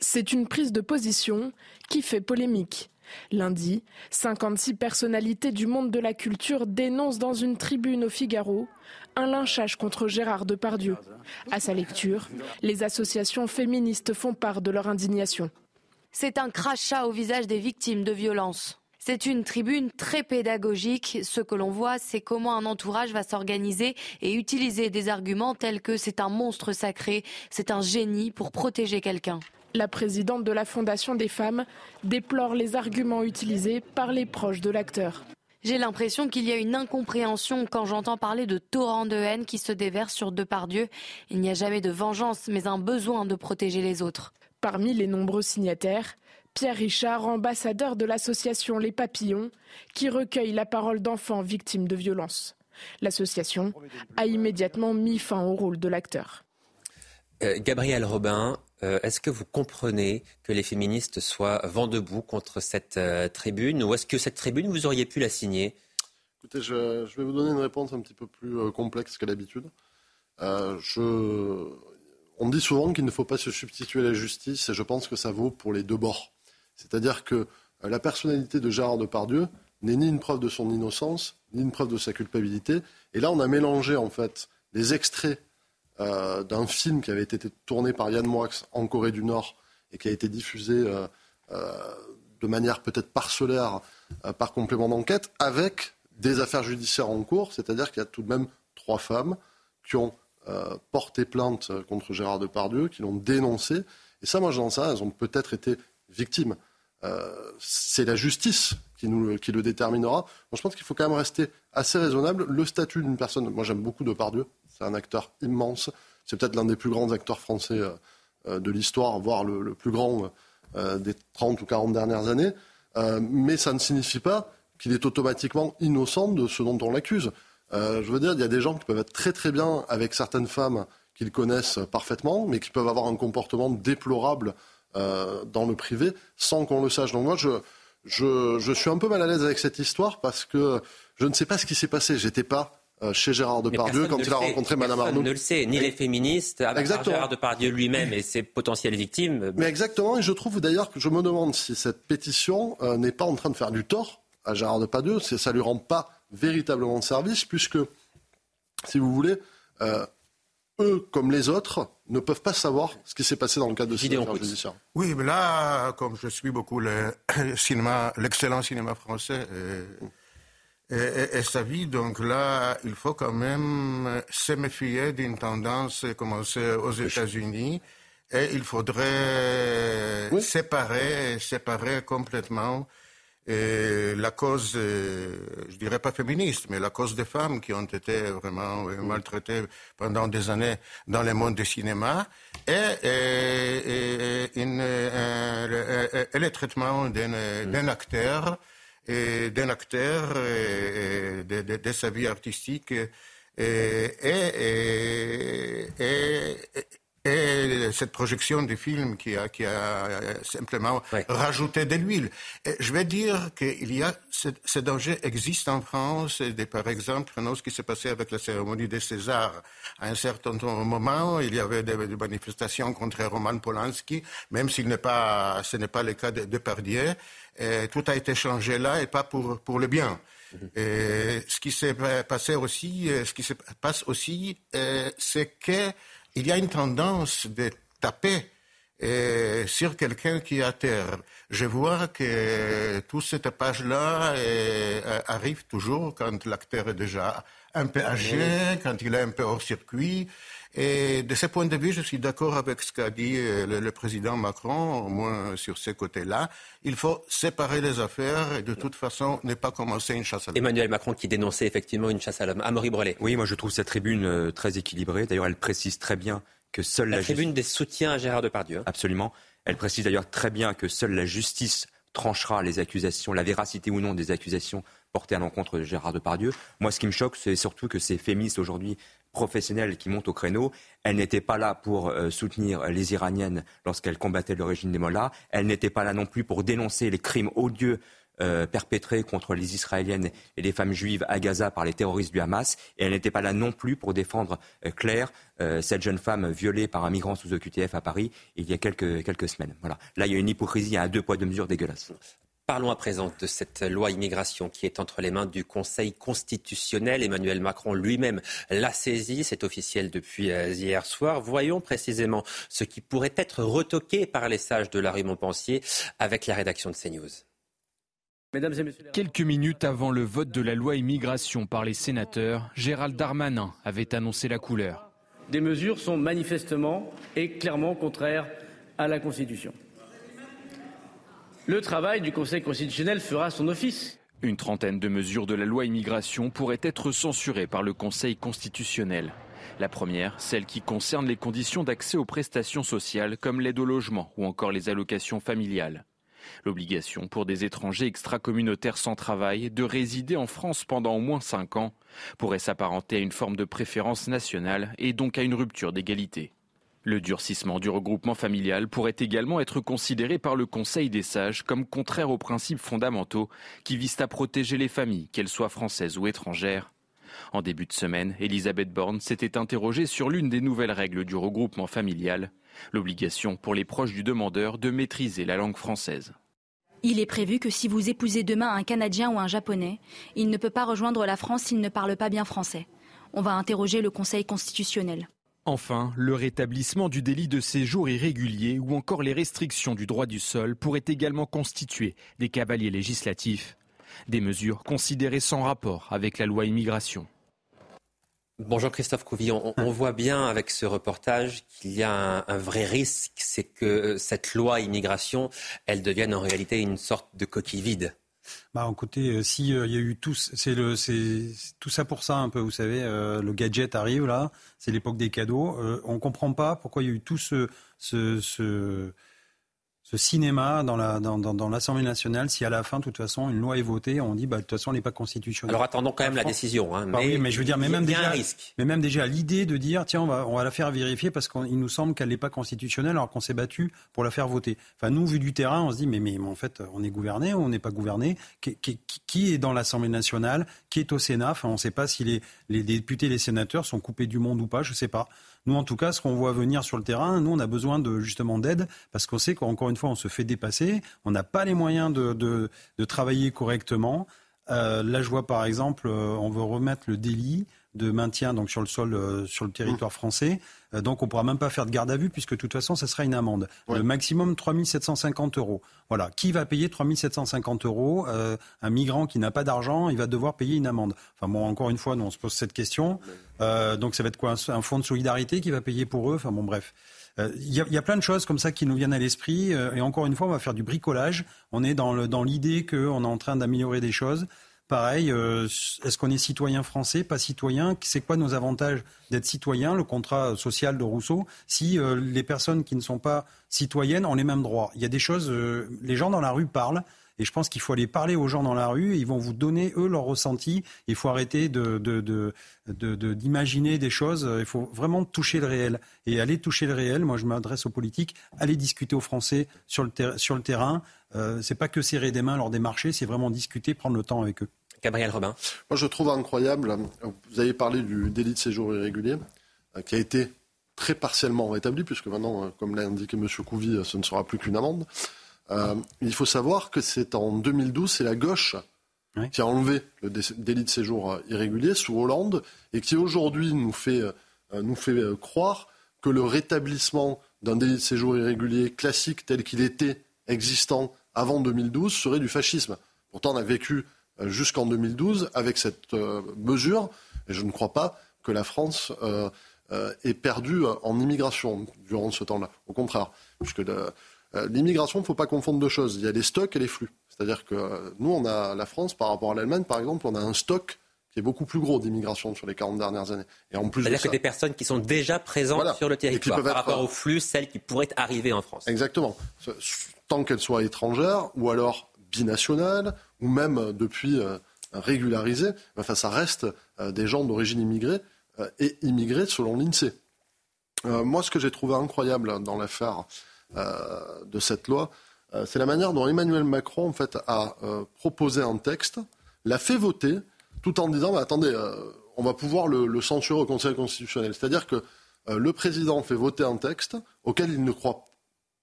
C'est une prise de position qui fait polémique. Lundi, 56 personnalités du monde de la culture dénoncent dans une tribune au Figaro un lynchage contre Gérard Depardieu. À sa lecture, les associations féministes font part de leur indignation. C'est un crachat au visage des victimes de violences. C'est une tribune très pédagogique. Ce que l'on voit, c'est comment un entourage va s'organiser et utiliser des arguments tels que c'est un monstre sacré, c'est un génie pour protéger quelqu'un. La présidente de la Fondation des femmes déplore les arguments utilisés par les proches de l'acteur. J'ai l'impression qu'il y a une incompréhension quand j'entends parler de torrents de haine qui se déversent sur Depardieu. Il n'y a jamais de vengeance, mais un besoin de protéger les autres. Parmi les nombreux signataires, Pierre Richard, ambassadeur de l'association Les Papillons, qui recueille la parole d'enfants victimes de violences. L'association a immédiatement mis fin au rôle de l'acteur. Euh, Gabriel Robin, euh, est-ce que vous comprenez que les féministes soient vent debout contre cette euh, tribune ou est-ce que cette tribune, vous auriez pu la signer? Écoutez, je, vais vous donner une réponse un petit peu plus complexe que d'habitude. On dit souvent qu'il ne faut pas se substituer à la justice et je pense que ça vaut pour les deux bords. C'est-à-dire que la personnalité de Gérard Depardieu n'est ni une preuve de son innocence, ni une preuve de sa culpabilité. Et là, on a mélangé en fait les extraits euh, d'un film qui avait été tourné par Yann Moix en Corée du Nord et qui a été diffusé euh, euh, de manière peut-être parcellaire par complément d'enquête, avec des affaires judiciaires en cours, c'est-à-dire qu'il y a tout de même trois femmes qui ont porté plainte contre Gérard Depardieu, qui l'ont dénoncé. Et ça, moi, j'en sais, elles ont peut-être été victimes. c'est la justice qui, le déterminera. je pense qu'il faut quand même rester assez raisonnable. Le statut d'une personne, moi j'aime beaucoup Depardieu, c'est un acteur immense. C'est peut-être l'un des plus grands acteurs français euh, euh, de l'histoire, voire le, plus grand euh, des 30 ou 40 dernières années. mais ça ne signifie pas qu'il est automatiquement innocent de ce dont on l'accuse. je veux dire, il y a des gens qui peuvent être très très bien avec certaines femmes qu'ils connaissent parfaitement, mais qui peuvent avoir un comportement déplorable dans le privé sans qu'on le sache. Donc moi, je, je, je, suis un peu mal à l'aise avec cette histoire parce que je ne sais pas ce qui s'est passé. J'étais pas chez Gérard Depardieu quand il a rencontré Madame Arnaud. ne le sait, ni les féministes, avec Gérard Depardieu lui-même et ses potentielles victimes. Mais exactement, et je trouve d'ailleurs que je me demande si cette pétition euh, n'est pas en train de faire du tort à Gérard Depardieu, ça ne lui rend pas véritablement service, puisque, si vous voulez, euh, eux, comme les autres, ne peuvent pas savoir ce qui s'est passé dans le cadre de cette affaire judiciaire. Oui, mais là, comme je suis beaucoup le (coughs) cinéma, l'excellent cinéma français, et, sa vie. Donc là, il faut quand même se méfier d'une tendance commencée aux États-Unis. Et il faudrait séparer, séparer complètement la cause, euh, je dirais pas féministe, mais la cause des femmes qui ont été vraiment euh, maltraitées pendant des années dans le monde du cinéma et, et, et, le traitement d'un acteur et d'un acteur de, de, sa vie artistique et, et, et, et cette projection du film qui a, qui a simplement rajouté de l'huile. Je vais dire qu'il y a ce, ce, danger existe en France. Et par exemple, ce qui s'est passé avec la cérémonie des Césars. À un certain moment, il y avait des, manifestations contre Roman Polanski, même s'il n'est pas, ce n'est pas le cas de, de Pardieu. Et tout a été changé là et pas pour, pour le bien. Mhm. Et ce qui s'est passé aussi, ce qui se passe aussi, euh, c'est que il y a une tendance de taper euh, sur quelqu'un qui est à terre. Je vois que toute cette page-là euh, arrive toujours quand l'acteur est déjà un peu âgé, quand il est un peu hors circuit. Et de ce point de vue, je suis d'accord avec ce qu'a dit euh, le, président Macron, au moins sur ces côtés-là. Il faut séparer les affaires et de toute façon ne pas commencer une chasse à l'homme. Emmanuel Macron qui dénonçait effectivement une chasse à l'homme. Amaury Brelet. Oui, moi je trouve cette tribune euh, très équilibrée. D'ailleurs, elle précise très bien que seule la, la tribune des soutiens à Gérard Depardieu. Hein. Absolument. Elle précise d'ailleurs très bien que seule la justice tranchera les accusations, la véracité ou non des accusations portées à l'encontre de Gérard Depardieu. Moi, ce qui me choque, c'est surtout que ces féministes aujourd'hui professionnelles qui montent au créneau. Elle n'était pas là pour euh, soutenir les Iraniennes lorsqu'elles combattaient le régime des Mollahs. Elle n'était pas là non plus pour dénoncer les crimes odieux euh, perpétrés contre les Israéliennes et les femmes juives à Gaza par les terroristes du Hamas. Et elle n'était pas là non plus pour défendre euh, Claire, cette jeune femme violée par un migrant sous OQTF à Paris il y a quelques, quelques semaines. Voilà. Là, il y a une hypocrisie à deux poids, deux mesures dégueulasse. Parlons à présent de cette loi immigration qui est entre les mains du Conseil constitutionnel. Emmanuel Macron lui-même l'a saisie, c'est officiel depuis euh, hier soir. Voyons précisément ce qui pourrait être retoqué par les sages de la rue Montpensier avec la rédaction de CNews. Quelques minutes avant le vote de la loi immigration par les sénateurs, Gérald Darmanin avait annoncé la couleur. Des mesures sont manifestement et clairement contraires à la Constitution. Le travail du Conseil constitutionnel fera son office. Une trentaine de mesures de la loi immigration pourraient être censurées par le Conseil constitutionnel. La première, celle qui concerne les conditions d'accès aux prestations sociales comme l'aide au logement ou encore les allocations familiales. L'obligation pour des étrangers extracommunautaires sans travail de résider en France pendant au moins cinq ans pourrait s'apparenter à une forme de préférence nationale et donc à une rupture d'égalité. Le durcissement du regroupement familial pourrait également être considéré par le Conseil des sages comme contraire aux principes fondamentaux qui visent à protéger les familles, qu'elles soient françaises ou étrangères. En début de semaine, Elisabeth Borne s'était interrogée sur l'une des nouvelles règles du regroupement familial, l'obligation pour les proches du demandeur de maîtriser la langue française. Il est prévu que si vous épousez demain un Canadien ou un Japonais, il ne peut pas rejoindre la France s'il ne parle pas bien français. On va interroger le Conseil constitutionnel. Enfin, le rétablissement du délit de séjour irrégulier ou encore les restrictions du droit du sol pourraient également constituer des cavaliers législatifs, des mesures considérées sans rapport avec la loi immigration. Bonjour Christophe Couvillon. On, voit bien avec ce reportage qu'il y a un, vrai risque, c'est que cette loi immigration, elle devienne en réalité une sorte de coquille vide. Bah, écoutez, euh, si il euh, y a eu tout, c'est le, c'est tout ça pour ça un peu. Vous savez, euh, le gadget arrive là, c'est l'époque des cadeaux. on comprend pas pourquoi il y a eu tout ce, ce, ce ce cinéma dans l'Assemblée dans, nationale si à la fin, de toute façon, une loi est votée, on dit, bah, de toute façon, elle n'est pas constitutionnelle. Alors attendons quand même la décision. Hein, bah mais, oui, mais je veux dire, mais même, déjà, mais même déjà l'idée de dire, tiens, on va, on va la faire vérifier parce qu'il nous semble qu'elle n'est pas constitutionnelle alors qu'on s'est battu pour la faire voter. Enfin, nous, vu du terrain, on se dit, mais, mais, en fait, on est gouverné ou on n'est pas gouverné? Qui, qui, qui, est dans l'Assemblée nationale? Qui est au Sénat? Enfin, on ne sait pas si les, les députés, les sénateurs sont coupés du monde ou pas, je ne sais pas. Nous, en tout cas, ce qu'on voit venir sur le terrain, nous, on a besoin de justement d'aide parce qu'on sait qu'encore une fois, on se fait dépasser. On n'a pas les moyens de, de, travailler correctement. Euh, là, je vois par exemple, euh, on veut remettre le délit de maintien donc sur le sol, euh, sur le territoire mmh. français. Euh, donc on ne pourra même pas faire de garde à vue puisque de toute façon, ce sera une amende. Le maximum 3 750 euros. Voilà. Qui va payer 3 750 euros euh, Un migrant qui n'a pas d'argent, il va devoir payer une amende. Enfin bon, encore une fois, nous, on se pose cette question. donc ça va être quoi un, fonds de solidarité qui va payer pour eux? Enfin bon, bref. Il y, y, a plein de choses comme ça qui nous viennent à l'esprit. et encore une fois, on va faire du bricolage. On est dans l'idée qu'on est en train d'améliorer des choses. Pareil, euh, est-ce qu'on est citoyen français, pas citoyen? C'est quoi nos avantages d'être citoyen Le contrat social de Rousseau, si euh, les personnes qui ne sont pas citoyennes ont les mêmes droits? Il y a des choses, euh, les gens dans la rue parlent. Et je pense qu'il faut aller parler aux gens dans la rue. Ils vont vous donner, eux, leur ressenti. Il faut arrêter d'imaginer des choses. Il faut vraiment toucher le réel. Et aller toucher le réel, moi je m'adresse aux politiques, aller discuter aux Français sur le, sur le terrain. Euh, c'est pas que serrer des mains lors des marchés, c'est vraiment discuter, prendre le temps avec eux. Gabriel Robin. Moi, je trouve incroyable. Vous avez parlé du délit de séjour irrégulier, euh, qui a été très partiellement rétabli, puisque maintenant, euh, comme l'a indiqué M. Couvi, ce ne sera plus qu'une amende. il faut savoir que c'est en 2012, c'est la gauche qui a enlevé le délit de séjour irrégulier sous Hollande et qui aujourd'hui nous fait, nous fait croire que le rétablissement d'un délit de séjour irrégulier classique tel qu'il était existant avant 2012 serait du fascisme. Pourtant, on a vécu euh, jusqu'en 2012 avec cette euh, mesure, et je ne crois pas que la France euh, ait perdu en immigration durant ce temps-là. Au contraire, puisque l'immigration, il ne faut pas confondre deux choses. Il y a les stocks et les flux. C'est-à-dire que nous, on a la France, par rapport à l'Allemagne, par exemple, on a un stock qui est beaucoup plus gros d'immigration sur les 40 dernières années. Et en plus C'est-à-dire que des personnes qui sont déjà présentes sur le territoire par rapport au flux, celles qui pourraient arriver en France. Exactement. Tant qu'elles soient étrangères ou alors binationales ou même euh, depuis euh, régularisées, enfin, ça reste euh, des gens d'origine immigrée et immigrés selon l'INSEE. moi, ce que j'ai trouvé incroyable dans l'affaire de cette loi, c'est la manière dont Emmanuel Macron en fait, a proposé un texte, l'a fait voter, tout en disant, attendez, on va pouvoir le, censurer au Conseil constitutionnel. C'est-à-dire que le président fait voter un texte auquel il ne croit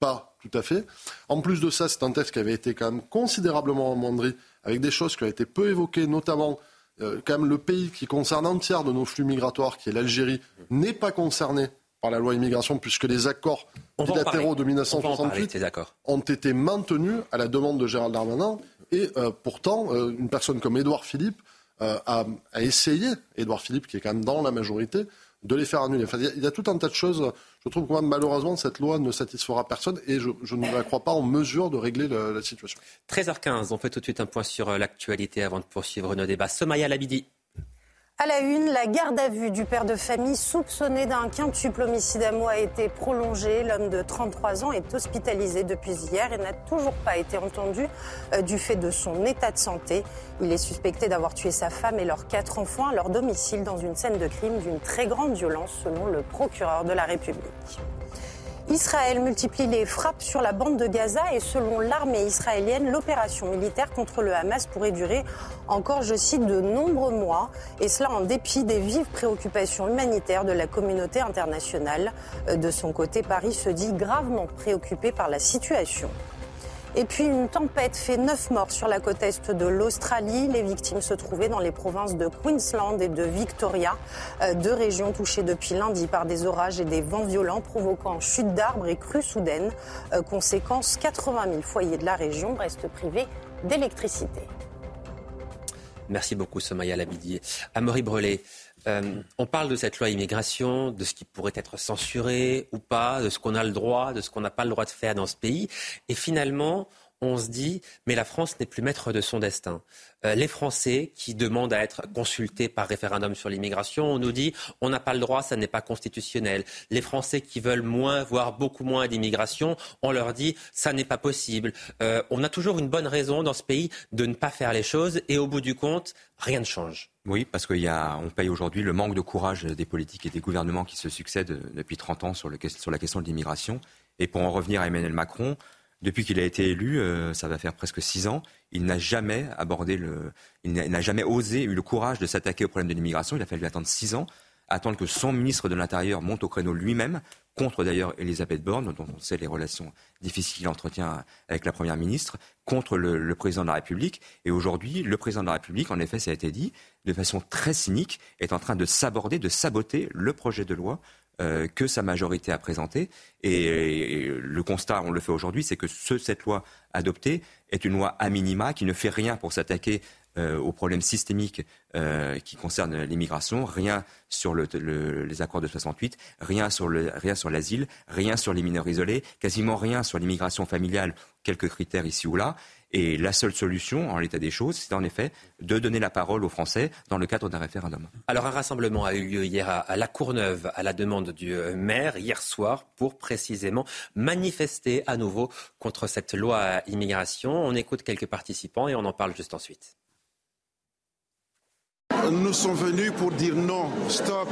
pas tout à fait. En plus de ça, c'est un texte qui avait été quand même considérablement amendri, avec des choses qui ont été peu évoquées, notamment euh, quand même le pays qui concerne un tiers de nos flux migratoires, qui est l'Algérie, n'est pas concerné par la loi immigration, puisque les accords bilatéraux de 1968 ont été maintenus à la demande de Gérald Darmanin. Et euh, pourtant, euh, une personne comme Édouard Philippe a, a, essayé, Édouard Philippe qui est quand même dans la majorité, de les faire annuler. Enfin, il y, a tout un tas de choses. Je trouve que malheureusement, cette loi ne satisfera personne et je, ne la crois pas en mesure de régler la situation. 13h15, on fait tout de suite un point sur l'actualité avant de poursuivre nos débats. Somaya Labidi. À la une, la garde à vue du père de famille soupçonné d'un quintuple homicide à moi a été prolongée. L'homme de 33 ans est hospitalisé depuis hier et n'a toujours pas été entendu euh, du fait de son état de santé. Il est suspecté d'avoir tué sa femme et leurs quatre enfants à leur domicile dans une scène de crime d'une très grande violence selon le procureur de la République. Israël multiplie les frappes sur la bande de Gaza et selon l'armée israélienne, l'opération militaire contre le Hamas pourrait durer encore, je cite, de nombreux mois, et cela en dépit des vives préoccupations humanitaires de la communauté internationale. De son côté, Paris se dit gravement préoccupé par la situation. Et puis une tempête fait neuf morts sur la côte est de l'Australie. Les victimes se trouvaient dans les provinces de Queensland et de Victoria, euh, deux régions touchées depuis lundi par des orages et des vents violents provoquant chute d'arbres et crues soudaines. Euh, conséquence, 80 000 foyers de la région restent privés d'électricité. Merci beaucoup, Somaya Labidier. Amaury Brelet, euh, on parle de cette loi immigration, de ce qui pourrait être censuré ou pas, de ce qu'on a le droit, de ce qu'on n'a pas le droit de faire dans ce pays. Et finalement, on se dit, mais la France n'est plus maître de son destin. Euh, les Français qui demandent à être consultés par référendum sur l'immigration, on nous dit, on n'a pas le droit, ça n'est pas constitutionnel. Les Français qui veulent moins, voire beaucoup moins d'immigration, on leur dit, ça n'est pas possible. Euh, on a toujours une bonne raison dans ce pays de ne pas faire les choses, et au bout du compte, rien ne change. Oui, parce qu'on paye aujourd'hui le manque de courage des politiques et des gouvernements qui se succèdent depuis 30 ans sur, la question de l'immigration. Et pour en revenir à Emmanuel Macron, depuis qu'il a été élu, euh, ça va faire presque six ans, il n'a jamais abordé le, il n'a jamais osé, eu le courage de s'attaquer au problème de l'immigration. Il a fallu attendre six ans, attendre que son ministre de l'Intérieur monte au créneau lui-même, contre d'ailleurs Elisabeth Borne, dont on sait les relations difficiles qu'il entretient avec la Première ministre, contre le, Président de la République. Et aujourd'hui, le Président de la République, en effet, ça a été dit, de façon très cynique, est en train de s'aborder, de saboter le projet de loi euh, que sa majorité a présenté. Et, le constat, on le fait aujourd'hui, c'est que cette loi adoptée est une loi à minima qui ne fait rien pour s'attaquer euh, aux problèmes systémiques euh, qui concernent l'immigration, rien sur les accords de 68, rien sur l'asile, rien sur les mineurs isolés, quasiment rien sur l'immigration familiale, quelques critères ici ou là. Et la seule solution, en l'état des choses, c'est en effet de donner la parole aux Français dans le cadre d'un référendum. Alors un rassemblement a eu lieu hier à La Courneuve à la demande du euh, maire hier soir pour précisément manifester à nouveau contre cette loi immigration. On écoute quelques participants et on en parle juste ensuite. Nous sommes venus pour dire non, stop,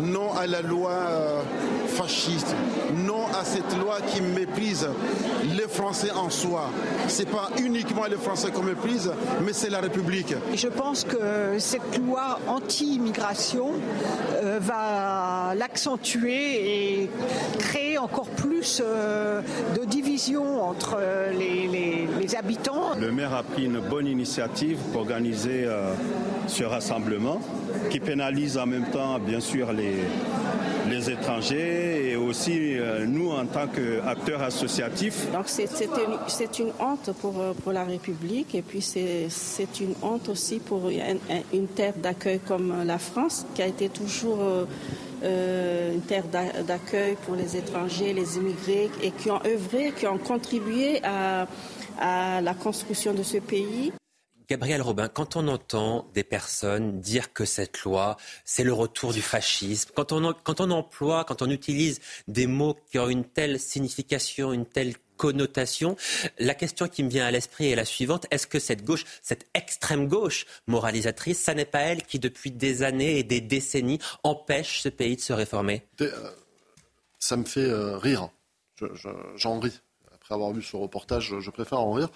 non à la loi euh, fasciste, à cette loi qui méprise les Français en soi. Ce n'est pas uniquement les Français qu'on méprise, mais c'est la République. Je pense que cette loi anti-immigration euh, va l'accentuer et créer encore plus euh, de division entre les, les, habitants. Le maire a pris une bonne initiative pour organiser ce rassemblement qui pénalise en même temps, bien sûr, les, les étrangers et aussi euh, en tant qu'acteurs associatifs. Donc c'est une, une, honte pour, euh, pour la République et puis c'est une honte aussi pour une, terre d'accueil comme la France qui a été toujours euh, une terre d'accueil pour les étrangers, les immigrés et qui ont œuvré, qui ont contribué à, à la construction de ce pays. Gabriel Robin, quand on entend des personnes dire que cette loi, c'est le retour du fascisme, quand on, quand on emploie, quand on utilise des mots qui ont une telle signification, une telle connotation. La question qui me vient à l'esprit est la suivante. Est-ce que cette gauche, cette extrême gauche moralisatrice, ça n'est pas elle qui, depuis des années et des décennies, empêche ce pays de se réformer? Euh, Ça me fait euh, rire. J'en ris. Après avoir vu ce reportage, je préfère en rire.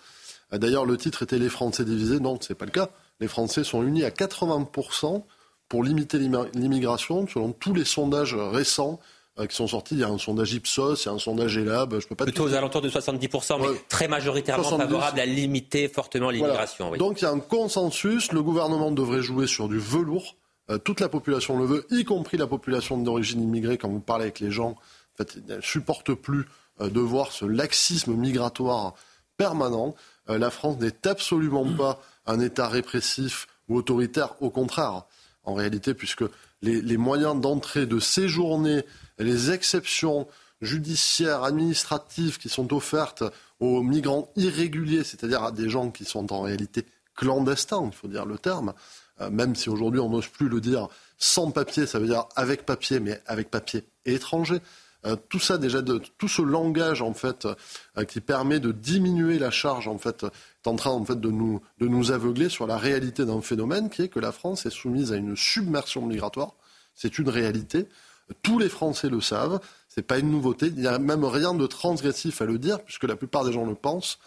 Euh, d'ailleurs, le titre était Les Français divisés. Non, ce n'est pas le cas. Les Français sont unis à 80% pour limiter l'immigration, selon tous les sondages récents euh, qui sont sortis. Il y a un sondage Ipsos, il y a un sondage Elab. Je peux pas Plutôt aux alentours de 70%, mais très majoritairement favorable à limiter fortement l'immigration. Donc il y a un consensus. Le gouvernement devrait jouer sur du velours. Euh, toute la population le veut, y compris la population d'origine immigrée. Quand vous parlez avec les gens, en fait, ils ne supportent plus de voir ce laxisme migratoire permanent. Euh, la France n'est absolument pas un État répressif ou autoritaire, au contraire. en réalité, puisque les, moyens d'entrée, de séjourner, les exceptions judiciaires, administratives qui sont offertes aux migrants irréguliers, c'est-à-dire à des gens qui sont en réalité clandestins, il faut dire le terme, euh, même si aujourd'hui on n'ose plus le dire sans papier, ça veut dire avec papier, mais avec papier étranger. Euh, tout ça déjà, tout ce langage en fait euh, qui permet de diminuer la charge en fait est en train en fait de nous, de nous aveugler sur la réalité d'un phénomène qui est que la France est soumise à une submersion migratoire. C'est une réalité. Tous les Français le savent. C'est pas une nouveauté. Il n'y a même rien de transgressif à le dire puisque la plupart des gens le pensent.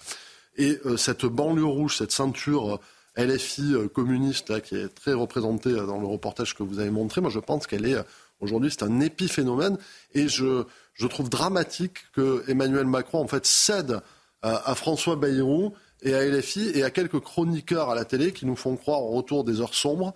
Et euh, cette banlieue rouge, cette ceinture LFI communiste qui est très représentée dans le reportage que vous avez montré, moi je pense qu'elle est Aujourd'hui, c'est un épiphénomène et je, je, trouve dramatique que Emmanuel Macron en fait cède à, François Bayrou et à LFI et à quelques chroniqueurs à la télé qui nous font croire au retour des heures sombres.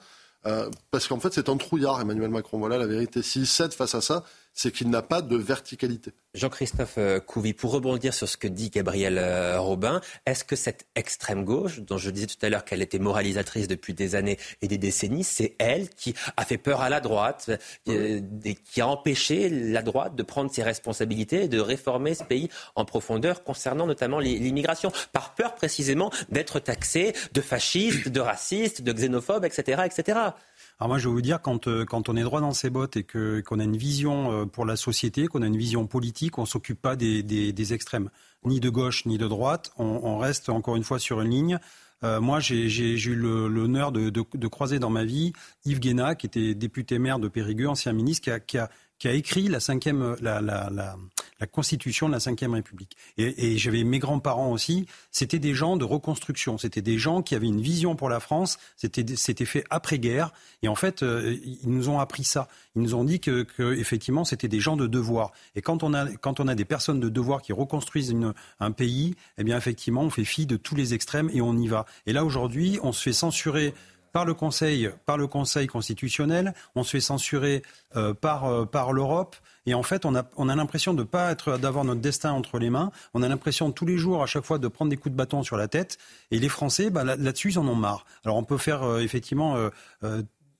Euh, parce qu'en fait, c'est un trouillard, Emmanuel Macron. Voilà la vérité. S'il cède face à ça, c'est qu'il n'a pas de verticalité. Jean-Christophe euh, Couvi, pour rebondir sur ce que dit Gabriel euh, Robin, est-ce que cette extrême gauche, dont je disais tout à l'heure qu'elle était moralisatrice depuis des années et des décennies, c'est elle qui a fait peur à la droite, euh, qui a empêché la droite de prendre ses responsabilités et de réformer ce pays en profondeur concernant notamment l'immigration, par peur précisément d'être taxé de fasciste, de raciste, de xénophobe, etc., etc. Alors moi, je vais vous dire, quand, euh, quand on est droit dans ses bottes et que, qu'on a une vision euh, pour la société, qu'on a une vision politique, on ne s'occupe pas des, des, des, extrêmes, ni de gauche ni de droite. On, on reste encore une fois sur une ligne. Euh, moi, j'ai, eu l'honneur de, de, de, croiser dans ma vie Yves Guéna, qui était député maire de Périgueux, ancien ministre, qui a, qui a, qui a écrit la cinquième, la, la, la, la Constitution de la Ve République. Et, et j'avais mes grands-parents aussi, c'était des gens de reconstruction, c'était des gens qui avaient une vision pour la France, c'était, fait après-guerre, et en fait, euh, ils nous ont appris ça. Ils nous ont dit que, que effectivement, c'était des gens de devoir. Et quand on a, quand on a des personnes de devoir qui reconstruisent une, un pays, eh bien, effectivement, on fait fi de tous les extrêmes et on y va. Et là, aujourd'hui, on se fait censurer par le Conseil, par le Conseil constitutionnel, on se fait censurer euh, par, euh, par l'Europe. Et en fait, on a, on a l'impression de pas être, d'avoir notre destin entre les mains. On a l'impression tous les jours, à chaque fois, de prendre des coups de bâton sur la tête. Et les Français, bah, là-dessus, ils en ont marre. Alors, on peut faire euh, effectivement,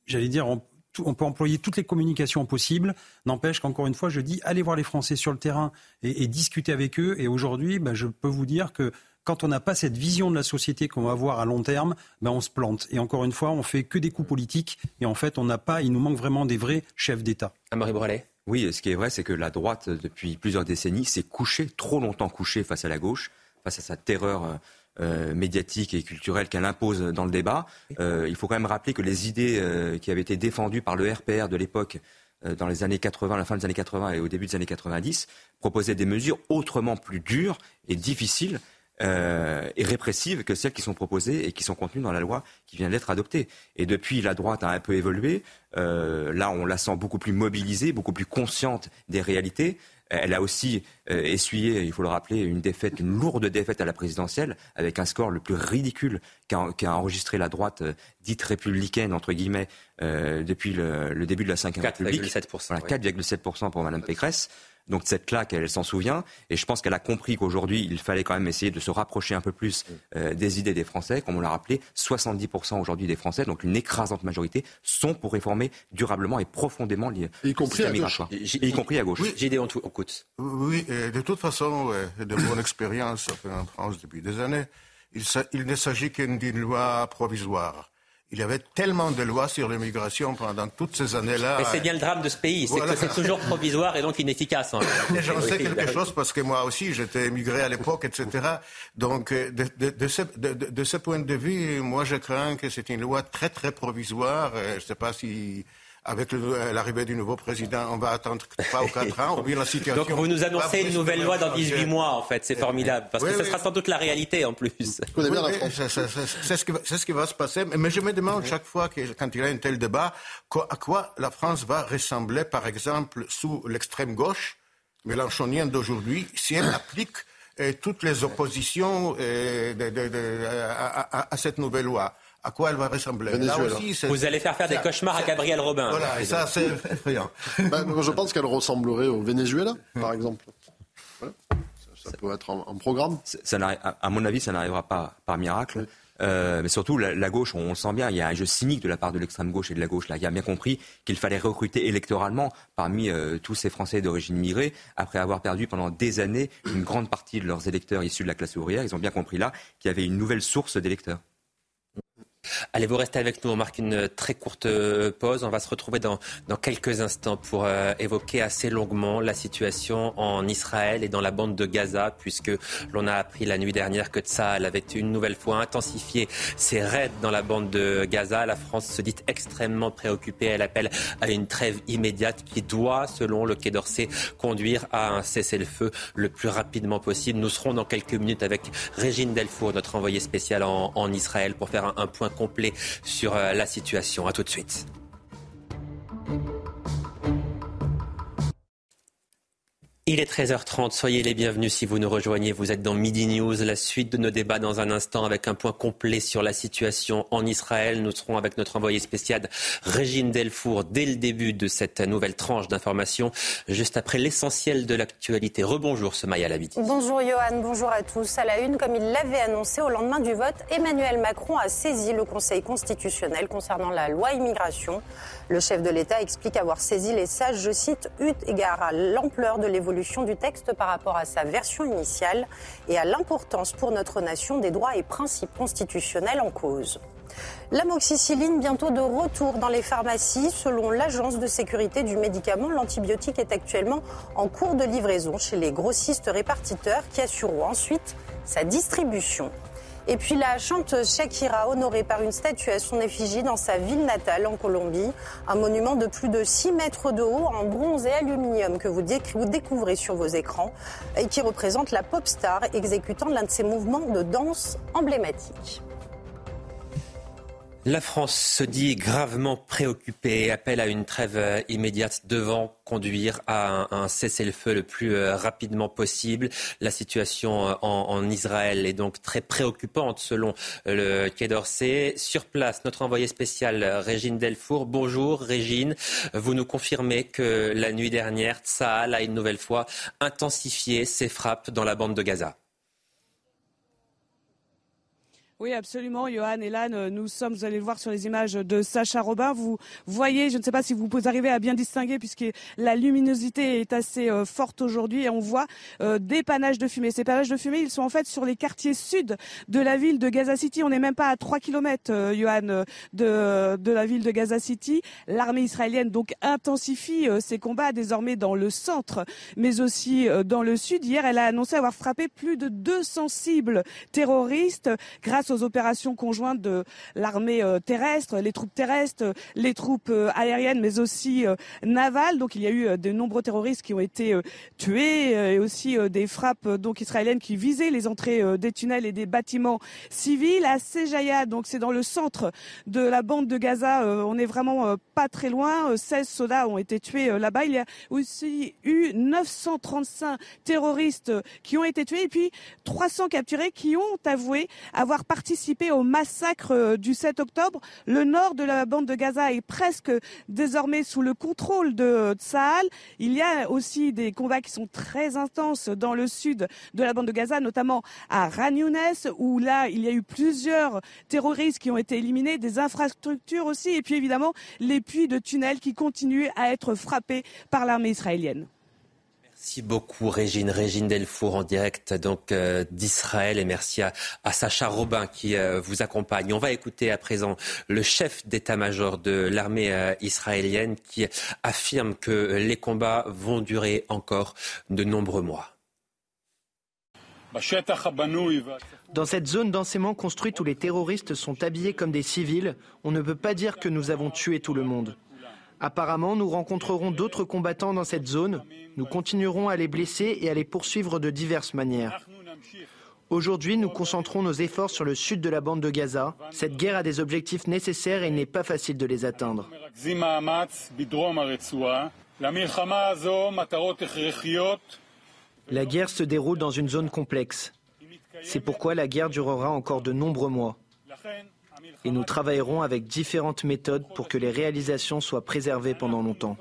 j'allais dire, on, peut employer toutes les communications possibles. N'empêche qu'encore une fois, je dis, allez voir les Français sur le terrain et, discuter avec eux. Et aujourd'hui, bah, je peux vous dire que quand on n'a pas cette vision de la société qu'on va avoir à long terme, ben on se plante. Et encore une fois, on fait que des coups politiques. Et en fait, on n'a pas, il nous manque vraiment des vrais chefs d'État. Marie Brelet. Oui, ce qui est vrai, c'est que la droite, depuis plusieurs décennies, s'est couchée, trop longtemps couchée face à la gauche, face à sa terreur euh, médiatique et culturelle qu'elle impose dans le débat. Euh, il faut quand même rappeler que les idées euh, qui avaient été défendues par le RPR de l'époque, dans les années 80, la fin des années 80 et au début des années 90, proposaient des mesures autrement plus dures et difficiles euh, et répressives que celles qui sont proposées et qui sont contenues dans la loi qui vient d'être adoptée. Et depuis, la droite a un peu évolué. Euh, là, on la sent beaucoup plus mobilisée, beaucoup plus consciente des réalités. Elle a aussi euh, essuyé, il faut le rappeler, une défaite, une lourde défaite à la présidentielle, avec un score le plus ridicule qu'a enregistré la droite euh, dite républicaine, entre guillemets, euh, depuis le, le, début de la Ve République. 4,7%. 4,7% pour Mme Pécresse. Donc cette claque, elle, s'en souvient. Et je pense qu'elle a compris qu'aujourd'hui, il fallait quand même essayer de se rapprocher un peu plus euh, des idées des Français. Comme on l'a rappelé, 70% aujourd'hui des Français, donc une écrasante majorité, sont pour réformer durablement et profondément les y compris à gauche. y compris à gauche. Oui, J'ai en coûte. Oui, de toute façon, de mon expérience en France depuis des années, il, il ne s'agit qu'une loi provisoire. Il y avait tellement de lois sur l'immigration pendant toutes ces années-là. Mais c'est bien le drame de ce pays, c'est que c'est toujours provisoire et donc inefficace. Hein. J'en sais quelque chose parce que moi aussi, j'étais émigré à l'époque, etc. Donc, euh, de, de, de, ce, de, ce, point de vue, moi, je crains que c'est une loi très, très provisoire. Euh, je ne sais pas si avec l'arrivée du nouveau président, on va attendre 3 ou 4 ans, ou bien la situation... Donc vous nous annoncez une nouvelle loi dans 18 mois, en fait, c'est formidable, parce que ce sera sans doute la réalité en plus. c'est ce, qui va se passer, mais je me demande chaque fois, que, quand il y a un tel débat, à quoi la France va ressembler, par exemple, sous l'extrême gauche, mélanchonien d'aujourd'hui, si elle (coughs) applique euh, toutes les oppositions euh, à cette nouvelle loi à quoi elle va ressembler. Vous allez faire faire des cauchemars à Gabriel Robin. Voilà, et ça, c'est effrayant. (laughs) Bah, je pense qu'elle ressemblerait au Venezuela, par exemple. Ça, peut être un, programme. Ça, à mon avis, ça n'arrivera pas par miracle. Euh, mais surtout, la, gauche, on, le sent bien, il y a un jeu cynique de la part de l'extrême gauche et de la gauche. Là, il a bien compris qu'il fallait recruter électoralement parmi euh, tous ces Français d'origine migrée, après avoir perdu pendant des années une grande partie de leurs électeurs issus de la classe ouvrière. Ils ont bien compris là qu'il y avait une nouvelle source d'électeurs. Allez, vous restez avec nous. On marque une très courte euh, pause. On va se retrouver dans, quelques instants pour euh, évoquer assez longuement la situation en Israël et dans la bande de Gaza, puisque l'on a appris la nuit dernière que Tsahal avait une nouvelle fois intensifié ses raids dans la bande de Gaza. La France se dit extrêmement préoccupée. Elle appelle à une trêve immédiate qui doit, selon le Quai d'Orsay, conduire à un cessez-le-feu le plus rapidement possible. Nous serons dans quelques minutes avec Régine Delfour, notre envoyée spéciale en, Israël, pour faire un point complet sur euh, la situation. À tout de suite. Il est 13h30, soyez les bienvenus si vous nous rejoignez. Vous êtes dans Midi News, la suite de nos débats dans un instant avec un point complet sur la situation en Israël. Nous serons avec notre envoyé spécial Régine Delfour dès le début de cette nouvelle tranche d'information, juste après l'essentiel de l'actualité. Rebonjour Maya Labidi. Bonjour Johan, bonjour à tous. À la une, comme il l'avait annoncé au lendemain du vote, Emmanuel Macron a saisi le Conseil constitutionnel concernant la loi immigration. Le chef de l'État explique avoir saisi les sages, je cite, eu égard à l'ampleur de l'évolution du texte par rapport à sa version initiale et à l'importance pour notre nation des droits et principes constitutionnels en cause. L'amoxicilline bientôt de retour dans les pharmacies. Selon l'Agence de sécurité du médicament, l'antibiotique est actuellement en cours de livraison chez les grossistes répartiteurs qui assureront ensuite sa distribution. Et puis la chanteuse Shakira, honorée par une statue à son effigie dans sa ville natale en Colombie. Un monument de plus de 6 mètres de haut en bronze et aluminium que vous, découvrez sur vos écrans et qui représente la pop star exécutant l'un de ses mouvements de danse emblématiques. La France se dit gravement préoccupée et appelle à une trêve euh, immédiate devant conduire à un, cessez-le-feu le plus euh, rapidement possible. La situation euh, en, Israël est donc très préoccupante selon le Quai d'Orsay. Sur place, notre envoyé spécial Régine Delfour. Bonjour Régine, vous nous confirmez que la nuit dernière, Tsahal a une nouvelle fois intensifié ses frappes dans la bande de Gaza. Oui, absolument, Johan et Lan, nous sommes, vous allez le voir sur les images de Sacha Robin, vous voyez, je ne sais pas si vous arriver à bien distinguer puisque la luminosité est assez euh, forte aujourd'hui et on voit euh, des panaches de fumée. Ces panaches de fumée, ils sont en fait sur les quartiers sud de la ville de Gaza City. On n'est même pas à 3 km, euh, Johan, de, de la ville de Gaza City. L'armée israélienne donc intensifie ses combats désormais dans le centre, mais aussi dans le sud. Hier, elle a annoncé avoir frappé plus de 200 cibles terroristes grâce aux opérations conjointes de l'armée euh, terrestre, les troupes terrestres, les troupes euh, aériennes, mais aussi euh, navales. Donc il y a eu de nombreux terroristes qui ont été tués et aussi des frappes donc israéliennes qui visaient les entrées des tunnels et des bâtiments civils. À Sejaya, donc c'est dans le centre de la bande de Gaza. On est vraiment pas très loin. 16 soldats ont été tués là-bas. Il y a aussi eu 935 terroristes qui ont été tués et puis 300 capturés qui ont avoué avoir participé participé au massacre euh, du 7 octobre. Le nord de la bande de Gaza est presque désormais sous le contrôle de Tsahal. Il y a aussi des combats qui sont très intenses dans le sud de la bande de Gaza, notamment à Ran où là, il y a eu plusieurs terroristes qui ont été éliminés, des infrastructures aussi, et puis évidemment les puits de tunnels qui continuent à être frappés par l'armée israélienne. Merci beaucoup Régine, Régine Delfour en direct donc euh, d'Israël et merci à, Sacha Robin qui euh, vous accompagne. On va écouter à présent le chef d'état-major de l'armée euh, israélienne qui affirme que les combats vont durer encore de nombreux mois. Dans cette zone densément construite où les terroristes sont habillés comme des civils, on ne peut pas dire que nous avons tué tout le monde. Apparemment, nous rencontrerons d'autres combattants dans cette zone. Nous continuerons à les blesser et à les poursuivre de diverses manières. Aujourd'hui, nous concentrons nos efforts sur le sud de la bande de Gaza. Cette guerre a des objectifs nécessaires et il n'est pas facile de les atteindre. La guerre se déroule dans une zone complexe. C'est pourquoi la guerre durera encore de nombreux mois et nous travaillerons avec différentes méthodes pour que les réalisations soient préservées pendant longtemps.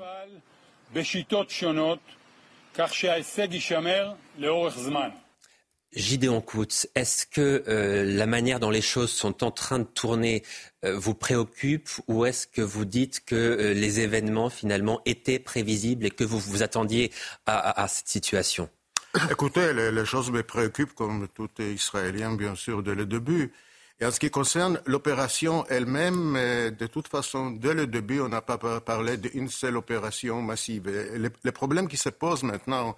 Gideon Koutz, est-ce que euh, la manière dont les choses sont en train de tourner euh, vous préoccupe ou est-ce que vous dites que euh, les événements finalement étaient prévisibles et que vous vous attendiez à, cette situation? Écoutez, les, choses me préoccupent comme tout Israélien, bien sûr, dès le début. Et en ce qui concerne l'opération elle-même, de toute façon, dès le début, on n'a pas parlé d'une seule opération massive. Les le problème qui se pose maintenant,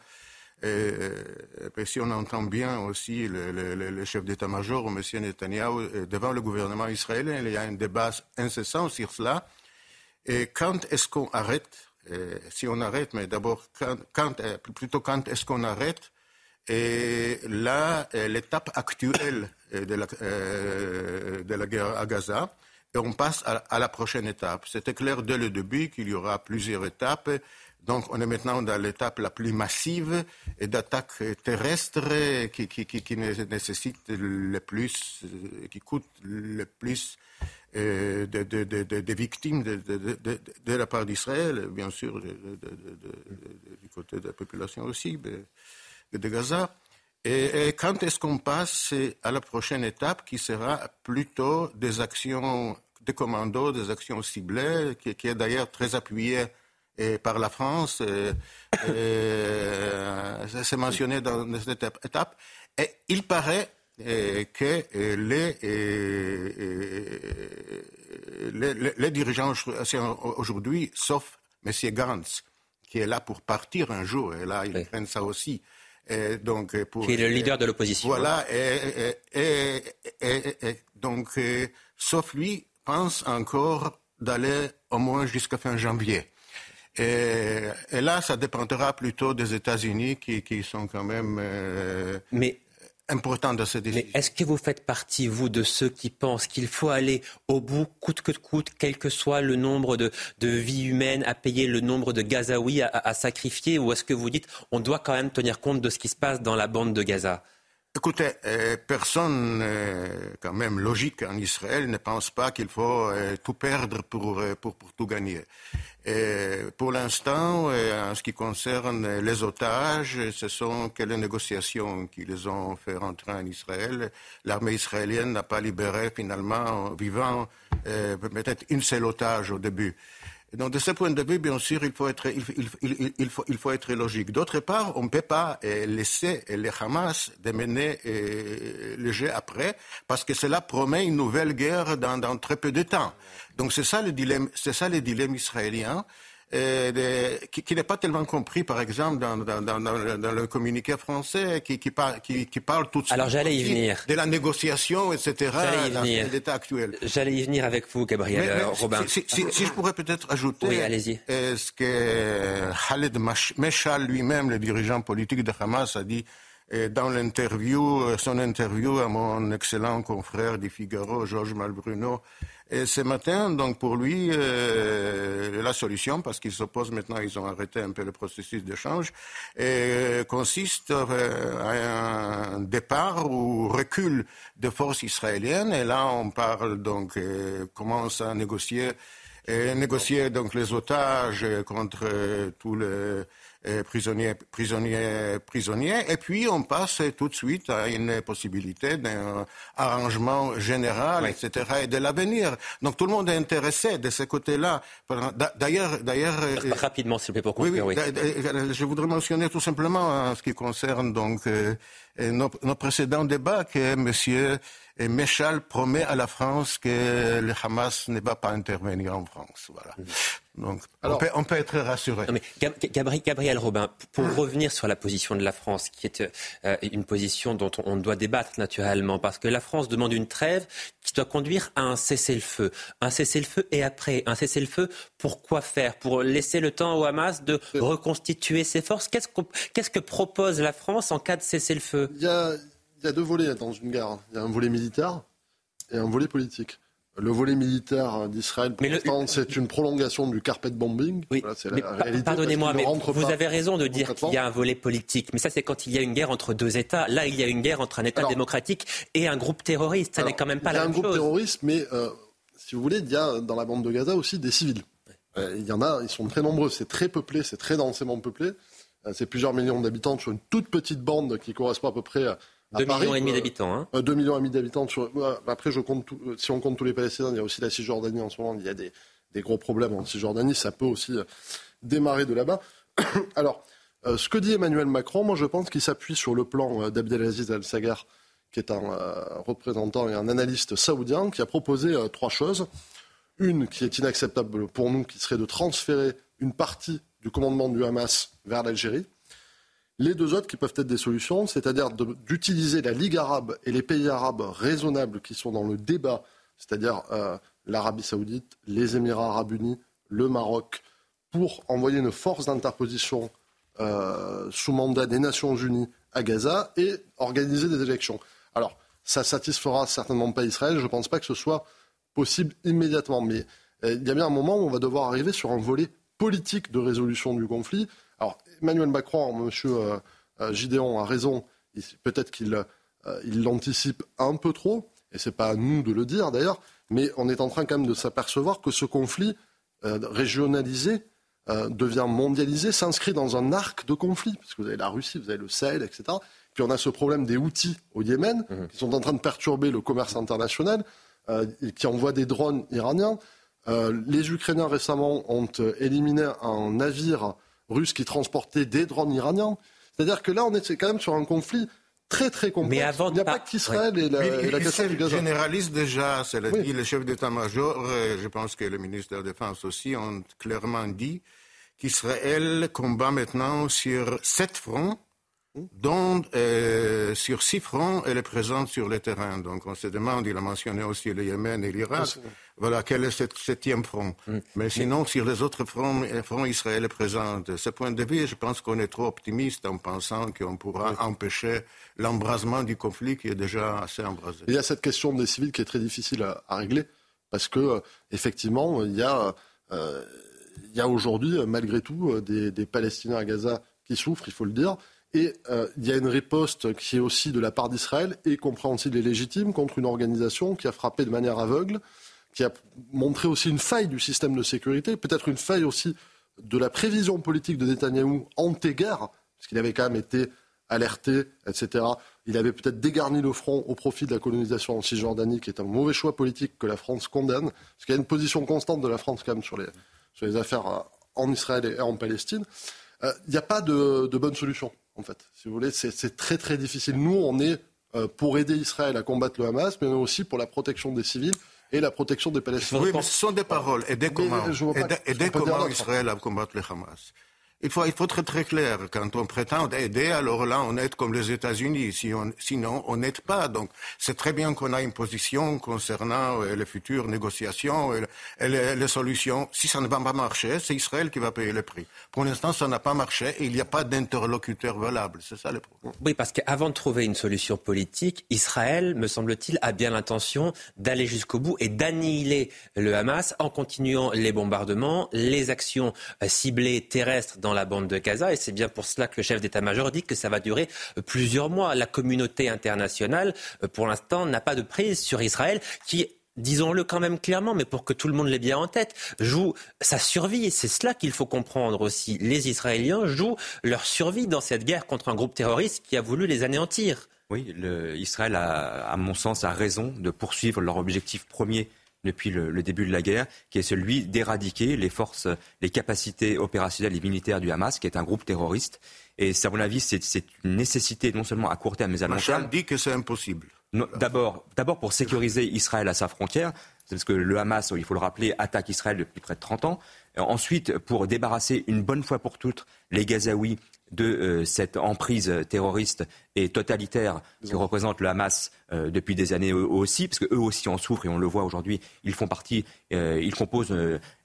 si on entend bien aussi le, chef d'état-major, M. Netanyahu, devant le gouvernement israélien, il y a un débat incessant sur cela. Et quand est-ce qu'on arrête Si on arrête, mais d'abord, quand, plutôt quand est-ce qu'on arrête? Et là, l'étape actuelle de la, de la guerre à Gaza, et on passe à, la prochaine étape. C'était clair dès le début qu'il y aura plusieurs étapes. Donc on est maintenant dans l'étape la plus massive d'attaque terrestre qui, qui, qui, nécessite le plus, euh, qui coûte le plus euh, de, de, de, victimes de, la part d'Israël, bien sûr du côté de la population aussi, de, Gaza. Et, quand est-ce qu'on passe à la prochaine étape qui sera plutôt des actions de commando, des actions ciblées, qui, qui est d'ailleurs très appuyée et par la France. (laughs) C'est mentionné dans cette étape. Et il paraît que les, les, les, dirigeants aujourd'hui, sauf M. Gantz, qui est là pour partir un jour, et là, ils prennent ça aussi. Et donc, pour, qui est le leader de l'opposition. Voilà, et, et, et, donc, sauf lui, pense encore d'aller au moins jusqu'à fin janvier. Et, là, ça dépendra plutôt des États-Unis qui, qui, sont quand même euh, mais, dans cette décision. Mais est-ce que vous faites partie, vous, de ceux qui pensent qu'il faut aller au bout, coûte que coûte, quel que soit le nombre de, de vies humaines à payer, le nombre de Gazaouis à, à sacrifier, ou est-ce que vous dites on doit quand même tenir compte de ce qui se passe dans la bande de Gaza? Écoutez, euh, personne, euh, quand même logique en Israël, ne pense pas qu'il faut euh, tout perdre pour, pour, pour, tout gagner. Et pour l'instant, en ce qui concerne les otages, ce sont que les négociations qui les ont fait rentrer en Israël. L'armée israélienne n'a pas libéré finalement, vivant, peut-être une seule otage au début. Donc, de ce point de vue, bien sûr, il faut être, il, faut, il faut être logique. D'autre part, on ne peut pas euh, laisser les Hamas de mener euh, le jeu après, parce que cela promet une nouvelle guerre dans, dans très peu de temps. Donc, c'est ça le dilemme, c'est ça le dilemme israélien. Euh, qui, n'est pas tellement compris, par exemple, dans, le communiqué français, qui, parle tout de suite Alors, j'allais y venir. de la négociation, etc., dans l'état actuel. J'allais y venir avec vous, Gabriel Robin. Si, je pourrais peut-être ajouter oui, allez-y. ce que Khaled Meshal lui-même, le dirigeant politique de Hamas, a dit dans l'interview, son interview à mon excellent confrère du Figaro, Georges Malbruno, et ce matin, donc pour lui, euh, la solution, parce qu'il s'oppose maintenant, ils ont arrêté un peu le processus d'échange, consiste euh, à un départ ou recul de forces israéliennes. Et là, on parle donc, euh, commence à négocier, négocier donc les otages contre tous les prisonniers, prisonniers, prisonniers. Et puis, on passe tout de suite à une possibilité d'un arrangement général, etc., et de l'avenir. Donc, tout le monde est intéressé de ce côté-là. D'ailleurs, d'ailleurs. Euh, rapidement, s'il vous plaît, pour conclure, oui, Je voudrais mentionner tout simplement en ce qui concerne donc euh, nos, nos précédents débats que Monsieur et Méchal promet à la France que le Hamas ne va pas intervenir en France. Voilà. Mhm. Donc, on, peut, être rassuré. mais Gabriel, Robin, pour ah. revenir sur la position de la France, qui est euh, une position dont on, doit débattre naturellement, parce que la France demande une trêve qui doit conduire à un cessez-le-feu. Un cessez-le-feu et après, un cessez-le-feu, pour quoi faire? Pour laisser le temps au Hamas de reconstituer ses forces? Qu'est-ce que propose la France en cas de cessez-le-feu? Il y a deux volets dans une guerre. Il y a un volet militaire et un volet politique. Le volet militaire d'Israël, pour l'instant, c'est une prolongation du carpet bombing. Oui, Pardonnez-moi, mais vous avez raison de dire qu'il y a un volet politique. Mais ça, c'est quand il y a une guerre entre deux États. Là, il y a une guerre entre un État démocratique et un groupe terroriste. Ça n'est quand même pas la même chose. Il y a un groupe terroriste, mais euh, si vous voulez, il y a dans la bande de Gaza aussi des civils. Euh, il y en a, ils sont très nombreux. C'est très peuplé, c'est très densément peuplé. Euh, c'est plusieurs millions d'habitants sur une toute petite bande qui correspond à peu près 2 millions et demi d'habitants. Hein. 2 millions et demi d'habitants. Après, je compte si on compte tous les Palestiniens, il y a aussi la Cisjordanie en ce moment. Il y a des, des gros problèmes en Cisjordanie. Ça peut aussi démarrer de là-bas. (coughs) Alors, ce que dit Emmanuel Macron, moi je pense qu'il s'appuie sur le plan d'Abdelaziz Al-Sagar, qui est un représentant et un analyste saoudien, qui a proposé trois choses. Une qui est inacceptable pour nous, qui serait de transférer une partie du commandement du Hamas vers l'Algérie. Les deux autres qui peuvent être des solutions, c'est-à-dire d'utiliser la Ligue arabe et les pays arabes raisonnables qui sont dans le débat, c'est-à-dire euh, l'Arabie saoudite, les Émirats arabes unis, le Maroc, pour envoyer une force d'interposition euh, sous mandat des Nations unies à Gaza et organiser des élections. Alors, ça satisfera certainement pas Israël. Je ne pense pas que ce soit possible immédiatement. Mais euh, il y a bien un moment où on va devoir arriver sur un volet politique de résolution du conflit. Emmanuel Macron, M. Euh, euh, Gideon a raison. Peut-être qu'il il l'anticipe un peu trop, et ce n'est pas à nous de le dire d'ailleurs, mais on est en train quand même de s'apercevoir que ce conflit régionalisé devient mondialisé, s'inscrit dans un arc de conflit, parce que vous avez la Russie, vous avez le Sahel, etc. Puis on a ce problème des outils au Yémen, mmh. qui sont en train de perturber le commerce international. Euh, qui envoie des drones iraniens. Euh, les Ukrainiens récemment ont euh, éliminé un navire russe qui transportait des drones iraniens. C'est-à-dire que là, on est quand même sur un conflit très très complexe. Mais avant il n'y a pas, qu'Israël et la, et la question du Gaza. généralise déjà, cela dit, le chef d'état-major, je pense que le ministre de la Défense aussi, ont clairement dit qu'Israël combat maintenant sur sept fronts dont euh, sur six fronts, elle est présente sur le terrain. Donc on se demande, il a mentionné aussi le Yémen et l'Irak, voilà, quel est ce septième front? Mm. Mais sinon, sur les autres fronts, front, Israël est présent. De ce point de vue, je pense qu'on est trop optimiste en pensant qu'on pourra empêcher l'embrasement du conflit qui est déjà assez embrasé. Il y a cette question des civils qui est très difficile à, régler, parce que euh, effectivement, il y a, euh, il y a aujourd'hui, malgré tout, des, des Palestiniens à Gaza qui souffrent, il faut le dire. Et euh, il y a une riposte qui est aussi de la part d'Israël et compréhensible et légitime contre une organisation qui a frappé de manière aveugle, qui a montré aussi une faille du système de sécurité, peut-être une faille aussi de la prévision politique de Netanyahou ante-guerre, parce qu'il avait quand même été alerté, etc. Il avait peut-être dégarni le front au profit de la colonisation en Cisjordanie, qui est un mauvais choix politique que la France condamne, parce qu'il y a une position constante de la France quand même sur les, affaires euh, en Israël et en Palestine. Euh, il n'y a pas de bonne solution en fait. Si vous voulez, c'est très très difficile. Nous, on est euh, pour aider Israël à combattre le Hamas, mais aussi pour la protection des civils et la protection des Palestiniens. Oui, mais ce sont des paroles. Comment, aider comment Israël à combattre le Hamas il faut, être très clair. Quand on prétend aider, alors là, on aide comme les États-Unis. Si sinon, on n'aide pas. Donc, c'est très bien qu'on a une position concernant euh, les futures négociations et, les, solutions. Si ça ne va pas marcher, c'est Israël qui va payer le prix. Pour l'instant, ça n'a pas marché et il n'y a pas d'interlocuteur valable. C'est ça le problème. Oui, parce qu'avant de trouver une solution politique, Israël, me semble-t-il, a bien l'intention d'aller jusqu'au bout et d'annihiler le Hamas en continuant les bombardements, les actions euh, ciblées terrestres la bande de Gaza. Et c'est bien pour cela que le chef d'état-major dit que ça va durer plusieurs mois. La communauté internationale, euh, pour l'instant, n'a pas de prise sur Israël qui disons-le quand même clairement, mais pour que tout le monde l'ait bien en tête, joue sa survie. C'est cela qu'il faut comprendre aussi. Les Israéliens jouent leur survie dans cette guerre contre un groupe terroriste qui a voulu les anéantir. Oui, Israël, a, à mon sens, a raison de poursuivre leur objectif premier depuis le, début de la guerre, qui est celui d'éradiquer les forces, les capacités opérationnelles et militaires du Hamas, qui est un groupe terroriste. Et à mon avis, c'est une nécessité non seulement à court terme, mais à long terme. dit que c'est impossible. D'abord, d'abord pour sécuriser Israël à sa frontière, parce que le Hamas, il faut le rappeler, attaque Israël depuis près de 30 ans. Ensuite, pour débarrasser une bonne fois pour toutes les Gazaouis de euh, cette emprise terroriste et totalitaire que représente le Hamas euh, depuis des années aussi, parce qu'eux aussi en souffrent et on le voit aujourd'hui, ils font partie, euh, ils composent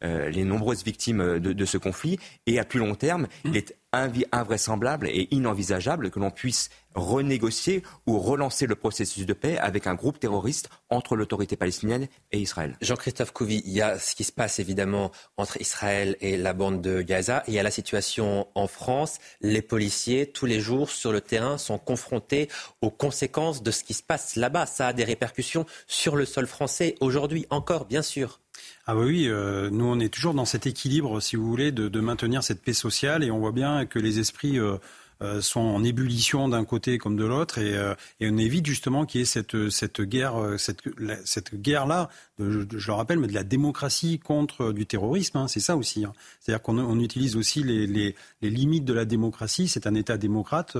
les nombreuses victimes de, de, ce conflit. Et à plus long terme, il est invraisemblable et inenvisageable que l'on puisse renégocier ou relancer le processus de paix avec un groupe terroriste entre l'autorité palestinienne et Israël. Jean-Christophe Couvi, il y a ce qui se passe évidemment entre Israël et la bande de Gaza. il y a la situation en France. Les policiers, tous les jours sur le terrain, sont confrontés aux conséquences de ce qui se passe là-bas. Ça a des répercussions sur le sol français aujourd'hui encore, bien sûr. Ah bah oui, euh, nous on est toujours dans cet équilibre, si vous voulez, de, maintenir cette paix sociale. Et on voit bien que les esprits euh, sont en ébullition d'un côté comme de l'autre, et, et, on évite justement qu'il y ait cette, cette guerre, cette, cette guerre-là, je, le rappelle, mais de la démocratie contre du terrorisme. Hein, c'est ça aussi. Hein. C'est-à-dire qu'on on utilise aussi les, les, les, limites de la démocratie. C'est un État démocrate,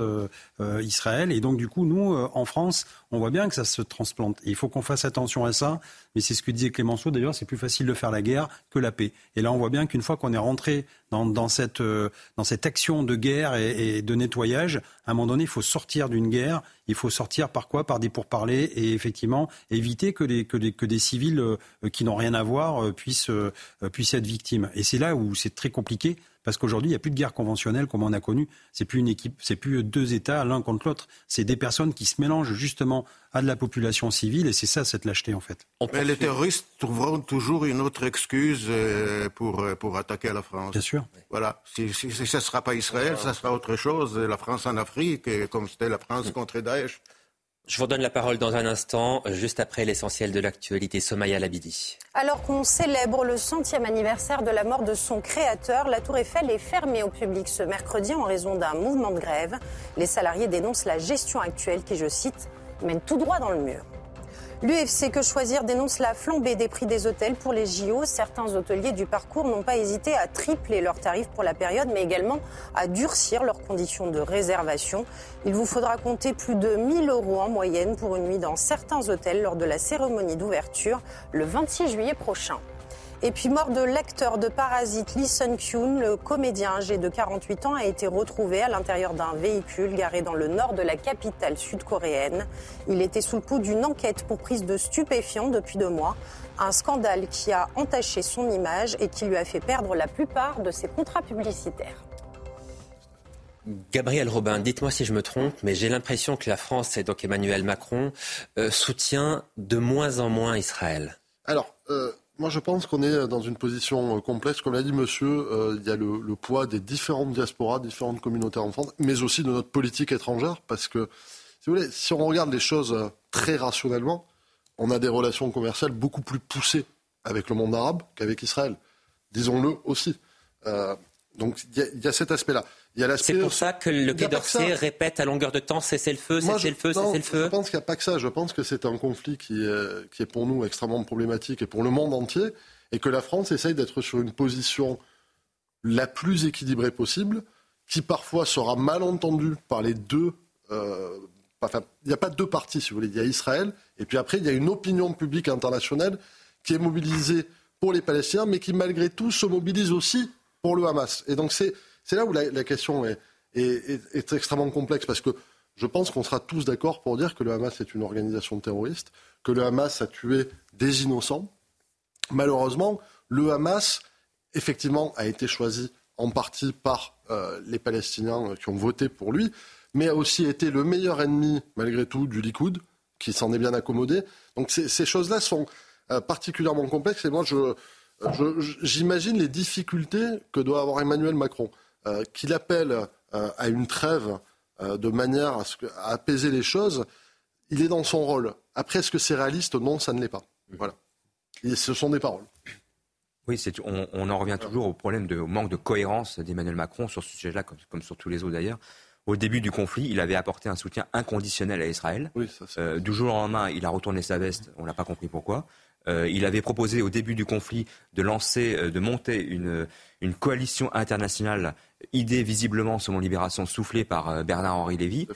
Israël, et donc du coup, nous, en France, on voit bien que ça se transplante. Il faut qu'on fasse attention à ça. Mais c'est ce que disait Clémenceau. D'ailleurs, c'est plus facile de faire la guerre que la paix. Et là, on voit bien qu'une fois qu'on est rentré dans, dans, cette, euh, dans cette action de guerre et, et, de nettoyage, à un moment donné, il faut sortir d'une guerre. Il faut sortir par quoi? Par des pourparlers et effectivement éviter que, que, que des civils euh, qui n'ont rien à voir euh, puissent, puissent être victimes. Et c'est là où c'est très compliqué parce qu'aujourd'hui, il n'y a plus de guerre conventionnelle comme on a connu. C'est plus une équipe, c'est plus deux États l'un contre l'autre. C'est des personnes qui se mélangent justement à de la population civile et c'est ça cette lâcheté en fait. Mais les terroristes trouveront toujours une autre excuse euh, pour, euh, pour attaquer la France. Bien sûr. Voilà. Si, si, si ce ne sera pas Israël, ça sera autre chose. La France en Afrique, comme c'était la France contre Daesh. Je vous donne la parole dans un instant, juste après l'essentiel de l'actualité. Somaya Labidi. Alors qu'on célèbre le centième anniversaire de la mort de son créateur, la Tour Eiffel est fermée au public ce mercredi en raison d'un mouvement de grève. Les salariés dénoncent la gestion actuelle qui, je cite, mène tout droit dans le mur. L'UFC Que Choisir dénonce la flambée des prix des hôtels pour les JO. Certains hôteliers du parcours n'ont pas hésité à tripler leurs tarifs pour la période, mais également à durcir leurs conditions de réservation. Il vous faudra compter plus de 1000 euros en moyenne pour une nuit dans certains hôtels lors de la cérémonie d'ouverture le 26 juillet prochain. Et puis mort de l'acteur de Parasite Lee Sun-kyun, le comédien âgé de 48 ans a été retrouvé à l'intérieur d'un véhicule garé dans le nord de la capitale sud-coréenne. Il était sous le coup d'une enquête pour prise de stupéfiants depuis deux mois. Un scandale qui a entaché son image et qui lui a fait perdre la plupart de ses contrats publicitaires. Gabriel Robin, dites-moi si je me trompe, mais j'ai l'impression que la France et donc Emmanuel Macron euh, soutient de moins en moins Israël. Alors, euh, moi, je pense qu'on est dans une position euh, complexe. Comme l'a dit monsieur, euh, il y a le, poids des différentes diasporas, différentes communautés en France, mais aussi de notre politique étrangère. Parce que, si vous voulez, si on regarde les choses euh, très rationnellement, on a des relations commerciales beaucoup plus poussées avec le monde arabe qu'avec Israël. Disons-le aussi. Donc, il y, a cet aspect-là. C'est pour ça que le Quai d'Orsay répète à longueur de temps cessez le feu, cessez le feu, cessez le feu. Je pense qu'il n'y a pas que ça. Je pense que c'est un conflit qui est, qui est pour nous extrêmement problématique et pour le monde entier, et que la France essaye d'être sur une position la plus équilibrée possible, qui parfois sera mal entendue par les deux. Euh, enfin, il n'y a pas deux parties, si vous voulez. Il y a Israël, et puis après, il y a une opinion publique internationale qui est mobilisée pour les Palestiniens, mais qui malgré tout se mobilise aussi pour le Hamas. Et donc c'est là où la, question est, extrêmement complexe parce que je pense qu'on sera tous d'accord pour dire que le Hamas est une organisation terroriste, que le Hamas a tué des innocents. Malheureusement, le Hamas, effectivement, a été choisi en partie par euh, les Palestiniens qui ont voté pour lui, mais a aussi été le meilleur ennemi, malgré tout, du Likoud, qui s'en est bien accommodé. Donc ces, choses-là sont euh, particulièrement complexes et moi, j'imagine les difficultés que doit avoir Emmanuel Macron. Euh, qu'il appelle euh, à une trêve euh, de manière à, apaiser les choses, il est dans son rôle. Après, est-ce que c'est réaliste? Non, ça ne l'est pas. Voilà. ce sont des paroles. Oui, on, en revient toujours au problème de manque de cohérence d'Emmanuel Macron sur ce sujet-là, comme, sur tous les autres d'ailleurs. Au début du conflit, il avait apporté un soutien inconditionnel à Israël. du jour au lendemain, il a retourné sa veste. On n'a pas compris pourquoi. Euh, il avait proposé au début du conflit de lancer, euh, de monter une, une, coalition internationale, idée visiblement, selon Libération, soufflée par euh, Bernard-Henri Lévy,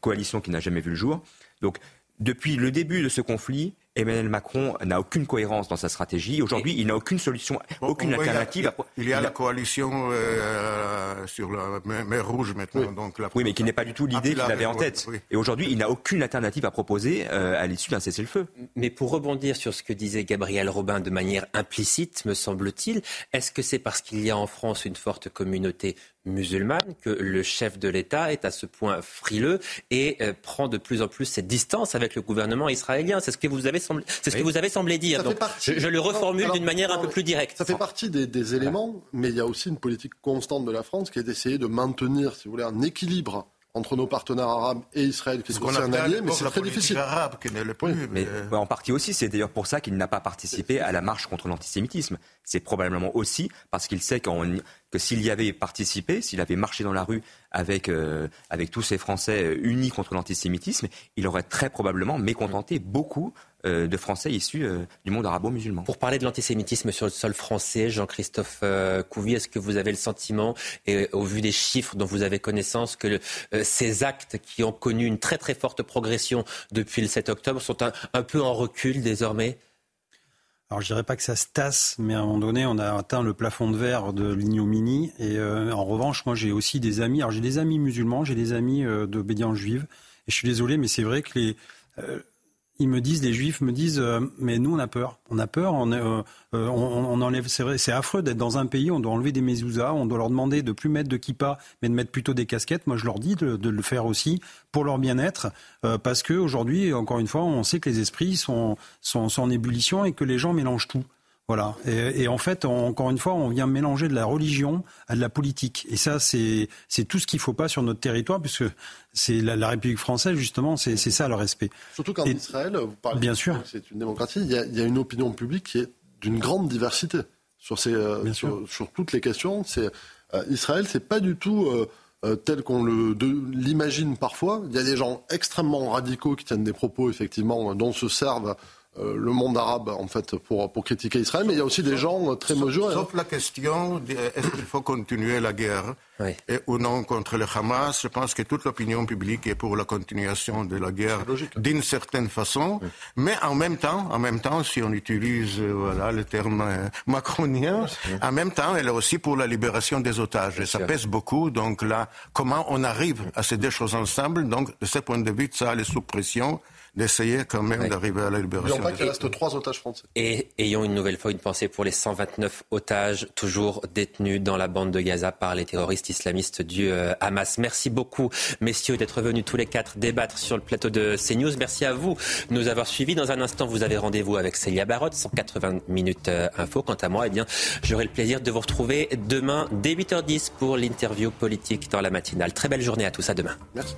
coalition qui n'a jamais vu le jour. Donc, depuis le début de ce conflit, Emmanuel Macron n'a aucune cohérence dans sa stratégie. Aujourd'hui, il n'a aucune solution, aucune alternative. Il y a, la coalition euh, sur la mer Rouge maintenant. Oui, donc oui mais qui n'est pas du tout l'idée qu'il avait en tête. Et aujourd'hui, il n'a aucune alternative à proposer euh, à l'issue d'un cessez-le-feu. Mais pour rebondir sur ce que disait Gabriel Robin de manière implicite, me semble-t-il, est-ce que c'est parce qu'il y a en France une forte communauté musulmane que le chef de l'État est à ce point frileux et euh, prend de plus en plus cette distance avec le gouvernement israélien? C'est ce que vous avez semblé, c'est ce que vous avez semblé dire. je, le reformule d'une manière un peu plus directe. Ça fait partie des, éléments, mais il y a aussi une politique constante de la France qui est d'essayer de maintenir, si vous voulez, un équilibre entre nos partenaires arabes et Israël, qui est aussi un allié, mais c'est très difficile. Arabe, qui le plus, mais, en partie aussi, c'est d'ailleurs pour ça qu'il n'a pas participé à la marche contre l'antisémitisme. C'est probablement aussi parce qu'il sait qu'en que s'il y avait participé, s'il avait marché dans la rue avec, euh, avec tous ces Français unis contre l'antisémitisme, il aurait très probablement mécontenté beaucoup euh, de Français issus euh, du monde arabo-musulman. Pour parler de l'antisémitisme sur le sol français, Jean-Christophe euh, Couvi, est-ce que vous avez le sentiment, et au vu des chiffres dont vous avez connaissance, que ces actes qui ont connu une très très forte progression depuis le 7 octobre sont un, peu en recul désormais? Alors je dirais pas que ça se tasse, mais à un moment donné, on a atteint le plafond de verre de l'ignominie. Et en revanche, moi j'ai aussi des amis. Alors j'ai des amis musulmans, j'ai des amis d'obédience juive. Et je suis désolé, mais c'est vrai que les, ils me disent, les juifs me disent, euh, mais nous on a peur, on a peur, on, euh, euh, enlève, c'est affreux d'être dans un pays, on doit enlever des mezuzahs, on doit leur demander de plus mettre de kippa, mais de mettre plutôt des casquettes. Moi je leur dis de, le faire aussi pour leur bien-être, parce que aujourd'hui, encore une fois, on sait que les esprits sont en ébullition et que les gens mélangent tout. Voilà. Et, en fait, encore une fois, on vient mélanger de la religion à de la politique. Et ça, c'est tout ce qu'il ne faut pas sur notre territoire, puisque c'est la, République française, justement, c'est ça le respect. Surtout qu'en Israël, vous parlez bien sûr, c'est une démocratie, il y, a, une opinion publique qui est d'une grande diversité sur, ces, euh, sur, toutes les questions. C'est euh, Israël, c'est pas du tout euh, tel qu'on l'imagine parfois. Il y a des gens extrêmement radicaux qui tiennent des propos, effectivement, dont se servent euh, le monde arabe en fait pour, pour critiquer Israël, mais il y a aussi des gens très mesurés. Sauf la question est-ce qu'il faut continuer la guerre et, ou non contre le Hamas? Je pense que toute l'opinion publique est pour la continuation de la guerre d'une certaine façon, mais en même temps, en même temps, si on utilise euh, voilà le terme euh, (laughs) macronien, en même temps, elle est aussi pour la libération des otages. Et ça pèse beaucoup. Donc là, comment on arrive à ces deux choses ensemble? Donc de ce point de vue, ça, les sous pression d'essayer quand même d'arriver à la libération. N'oublions pas qu'il reste trois otages français. Et ayons une nouvelle fois une pensée pour les 129 otages toujours détenus dans la bande de Gaza par les terroristes islamistes du euh, Hamas. Merci beaucoup, messieurs, d'être venus tous les quatre débattre sur le plateau de CNews. Merci à vous de nous avoir suivis. Dans un instant, vous avez rendez-vous avec Célia Barotte, 180 minutes euh, info. Quant à moi, eh bien, j'aurai le plaisir de vous retrouver demain dès 8h10 pour l'interview politique dans la matinale. Très belle journée à tous. À demain. Merci.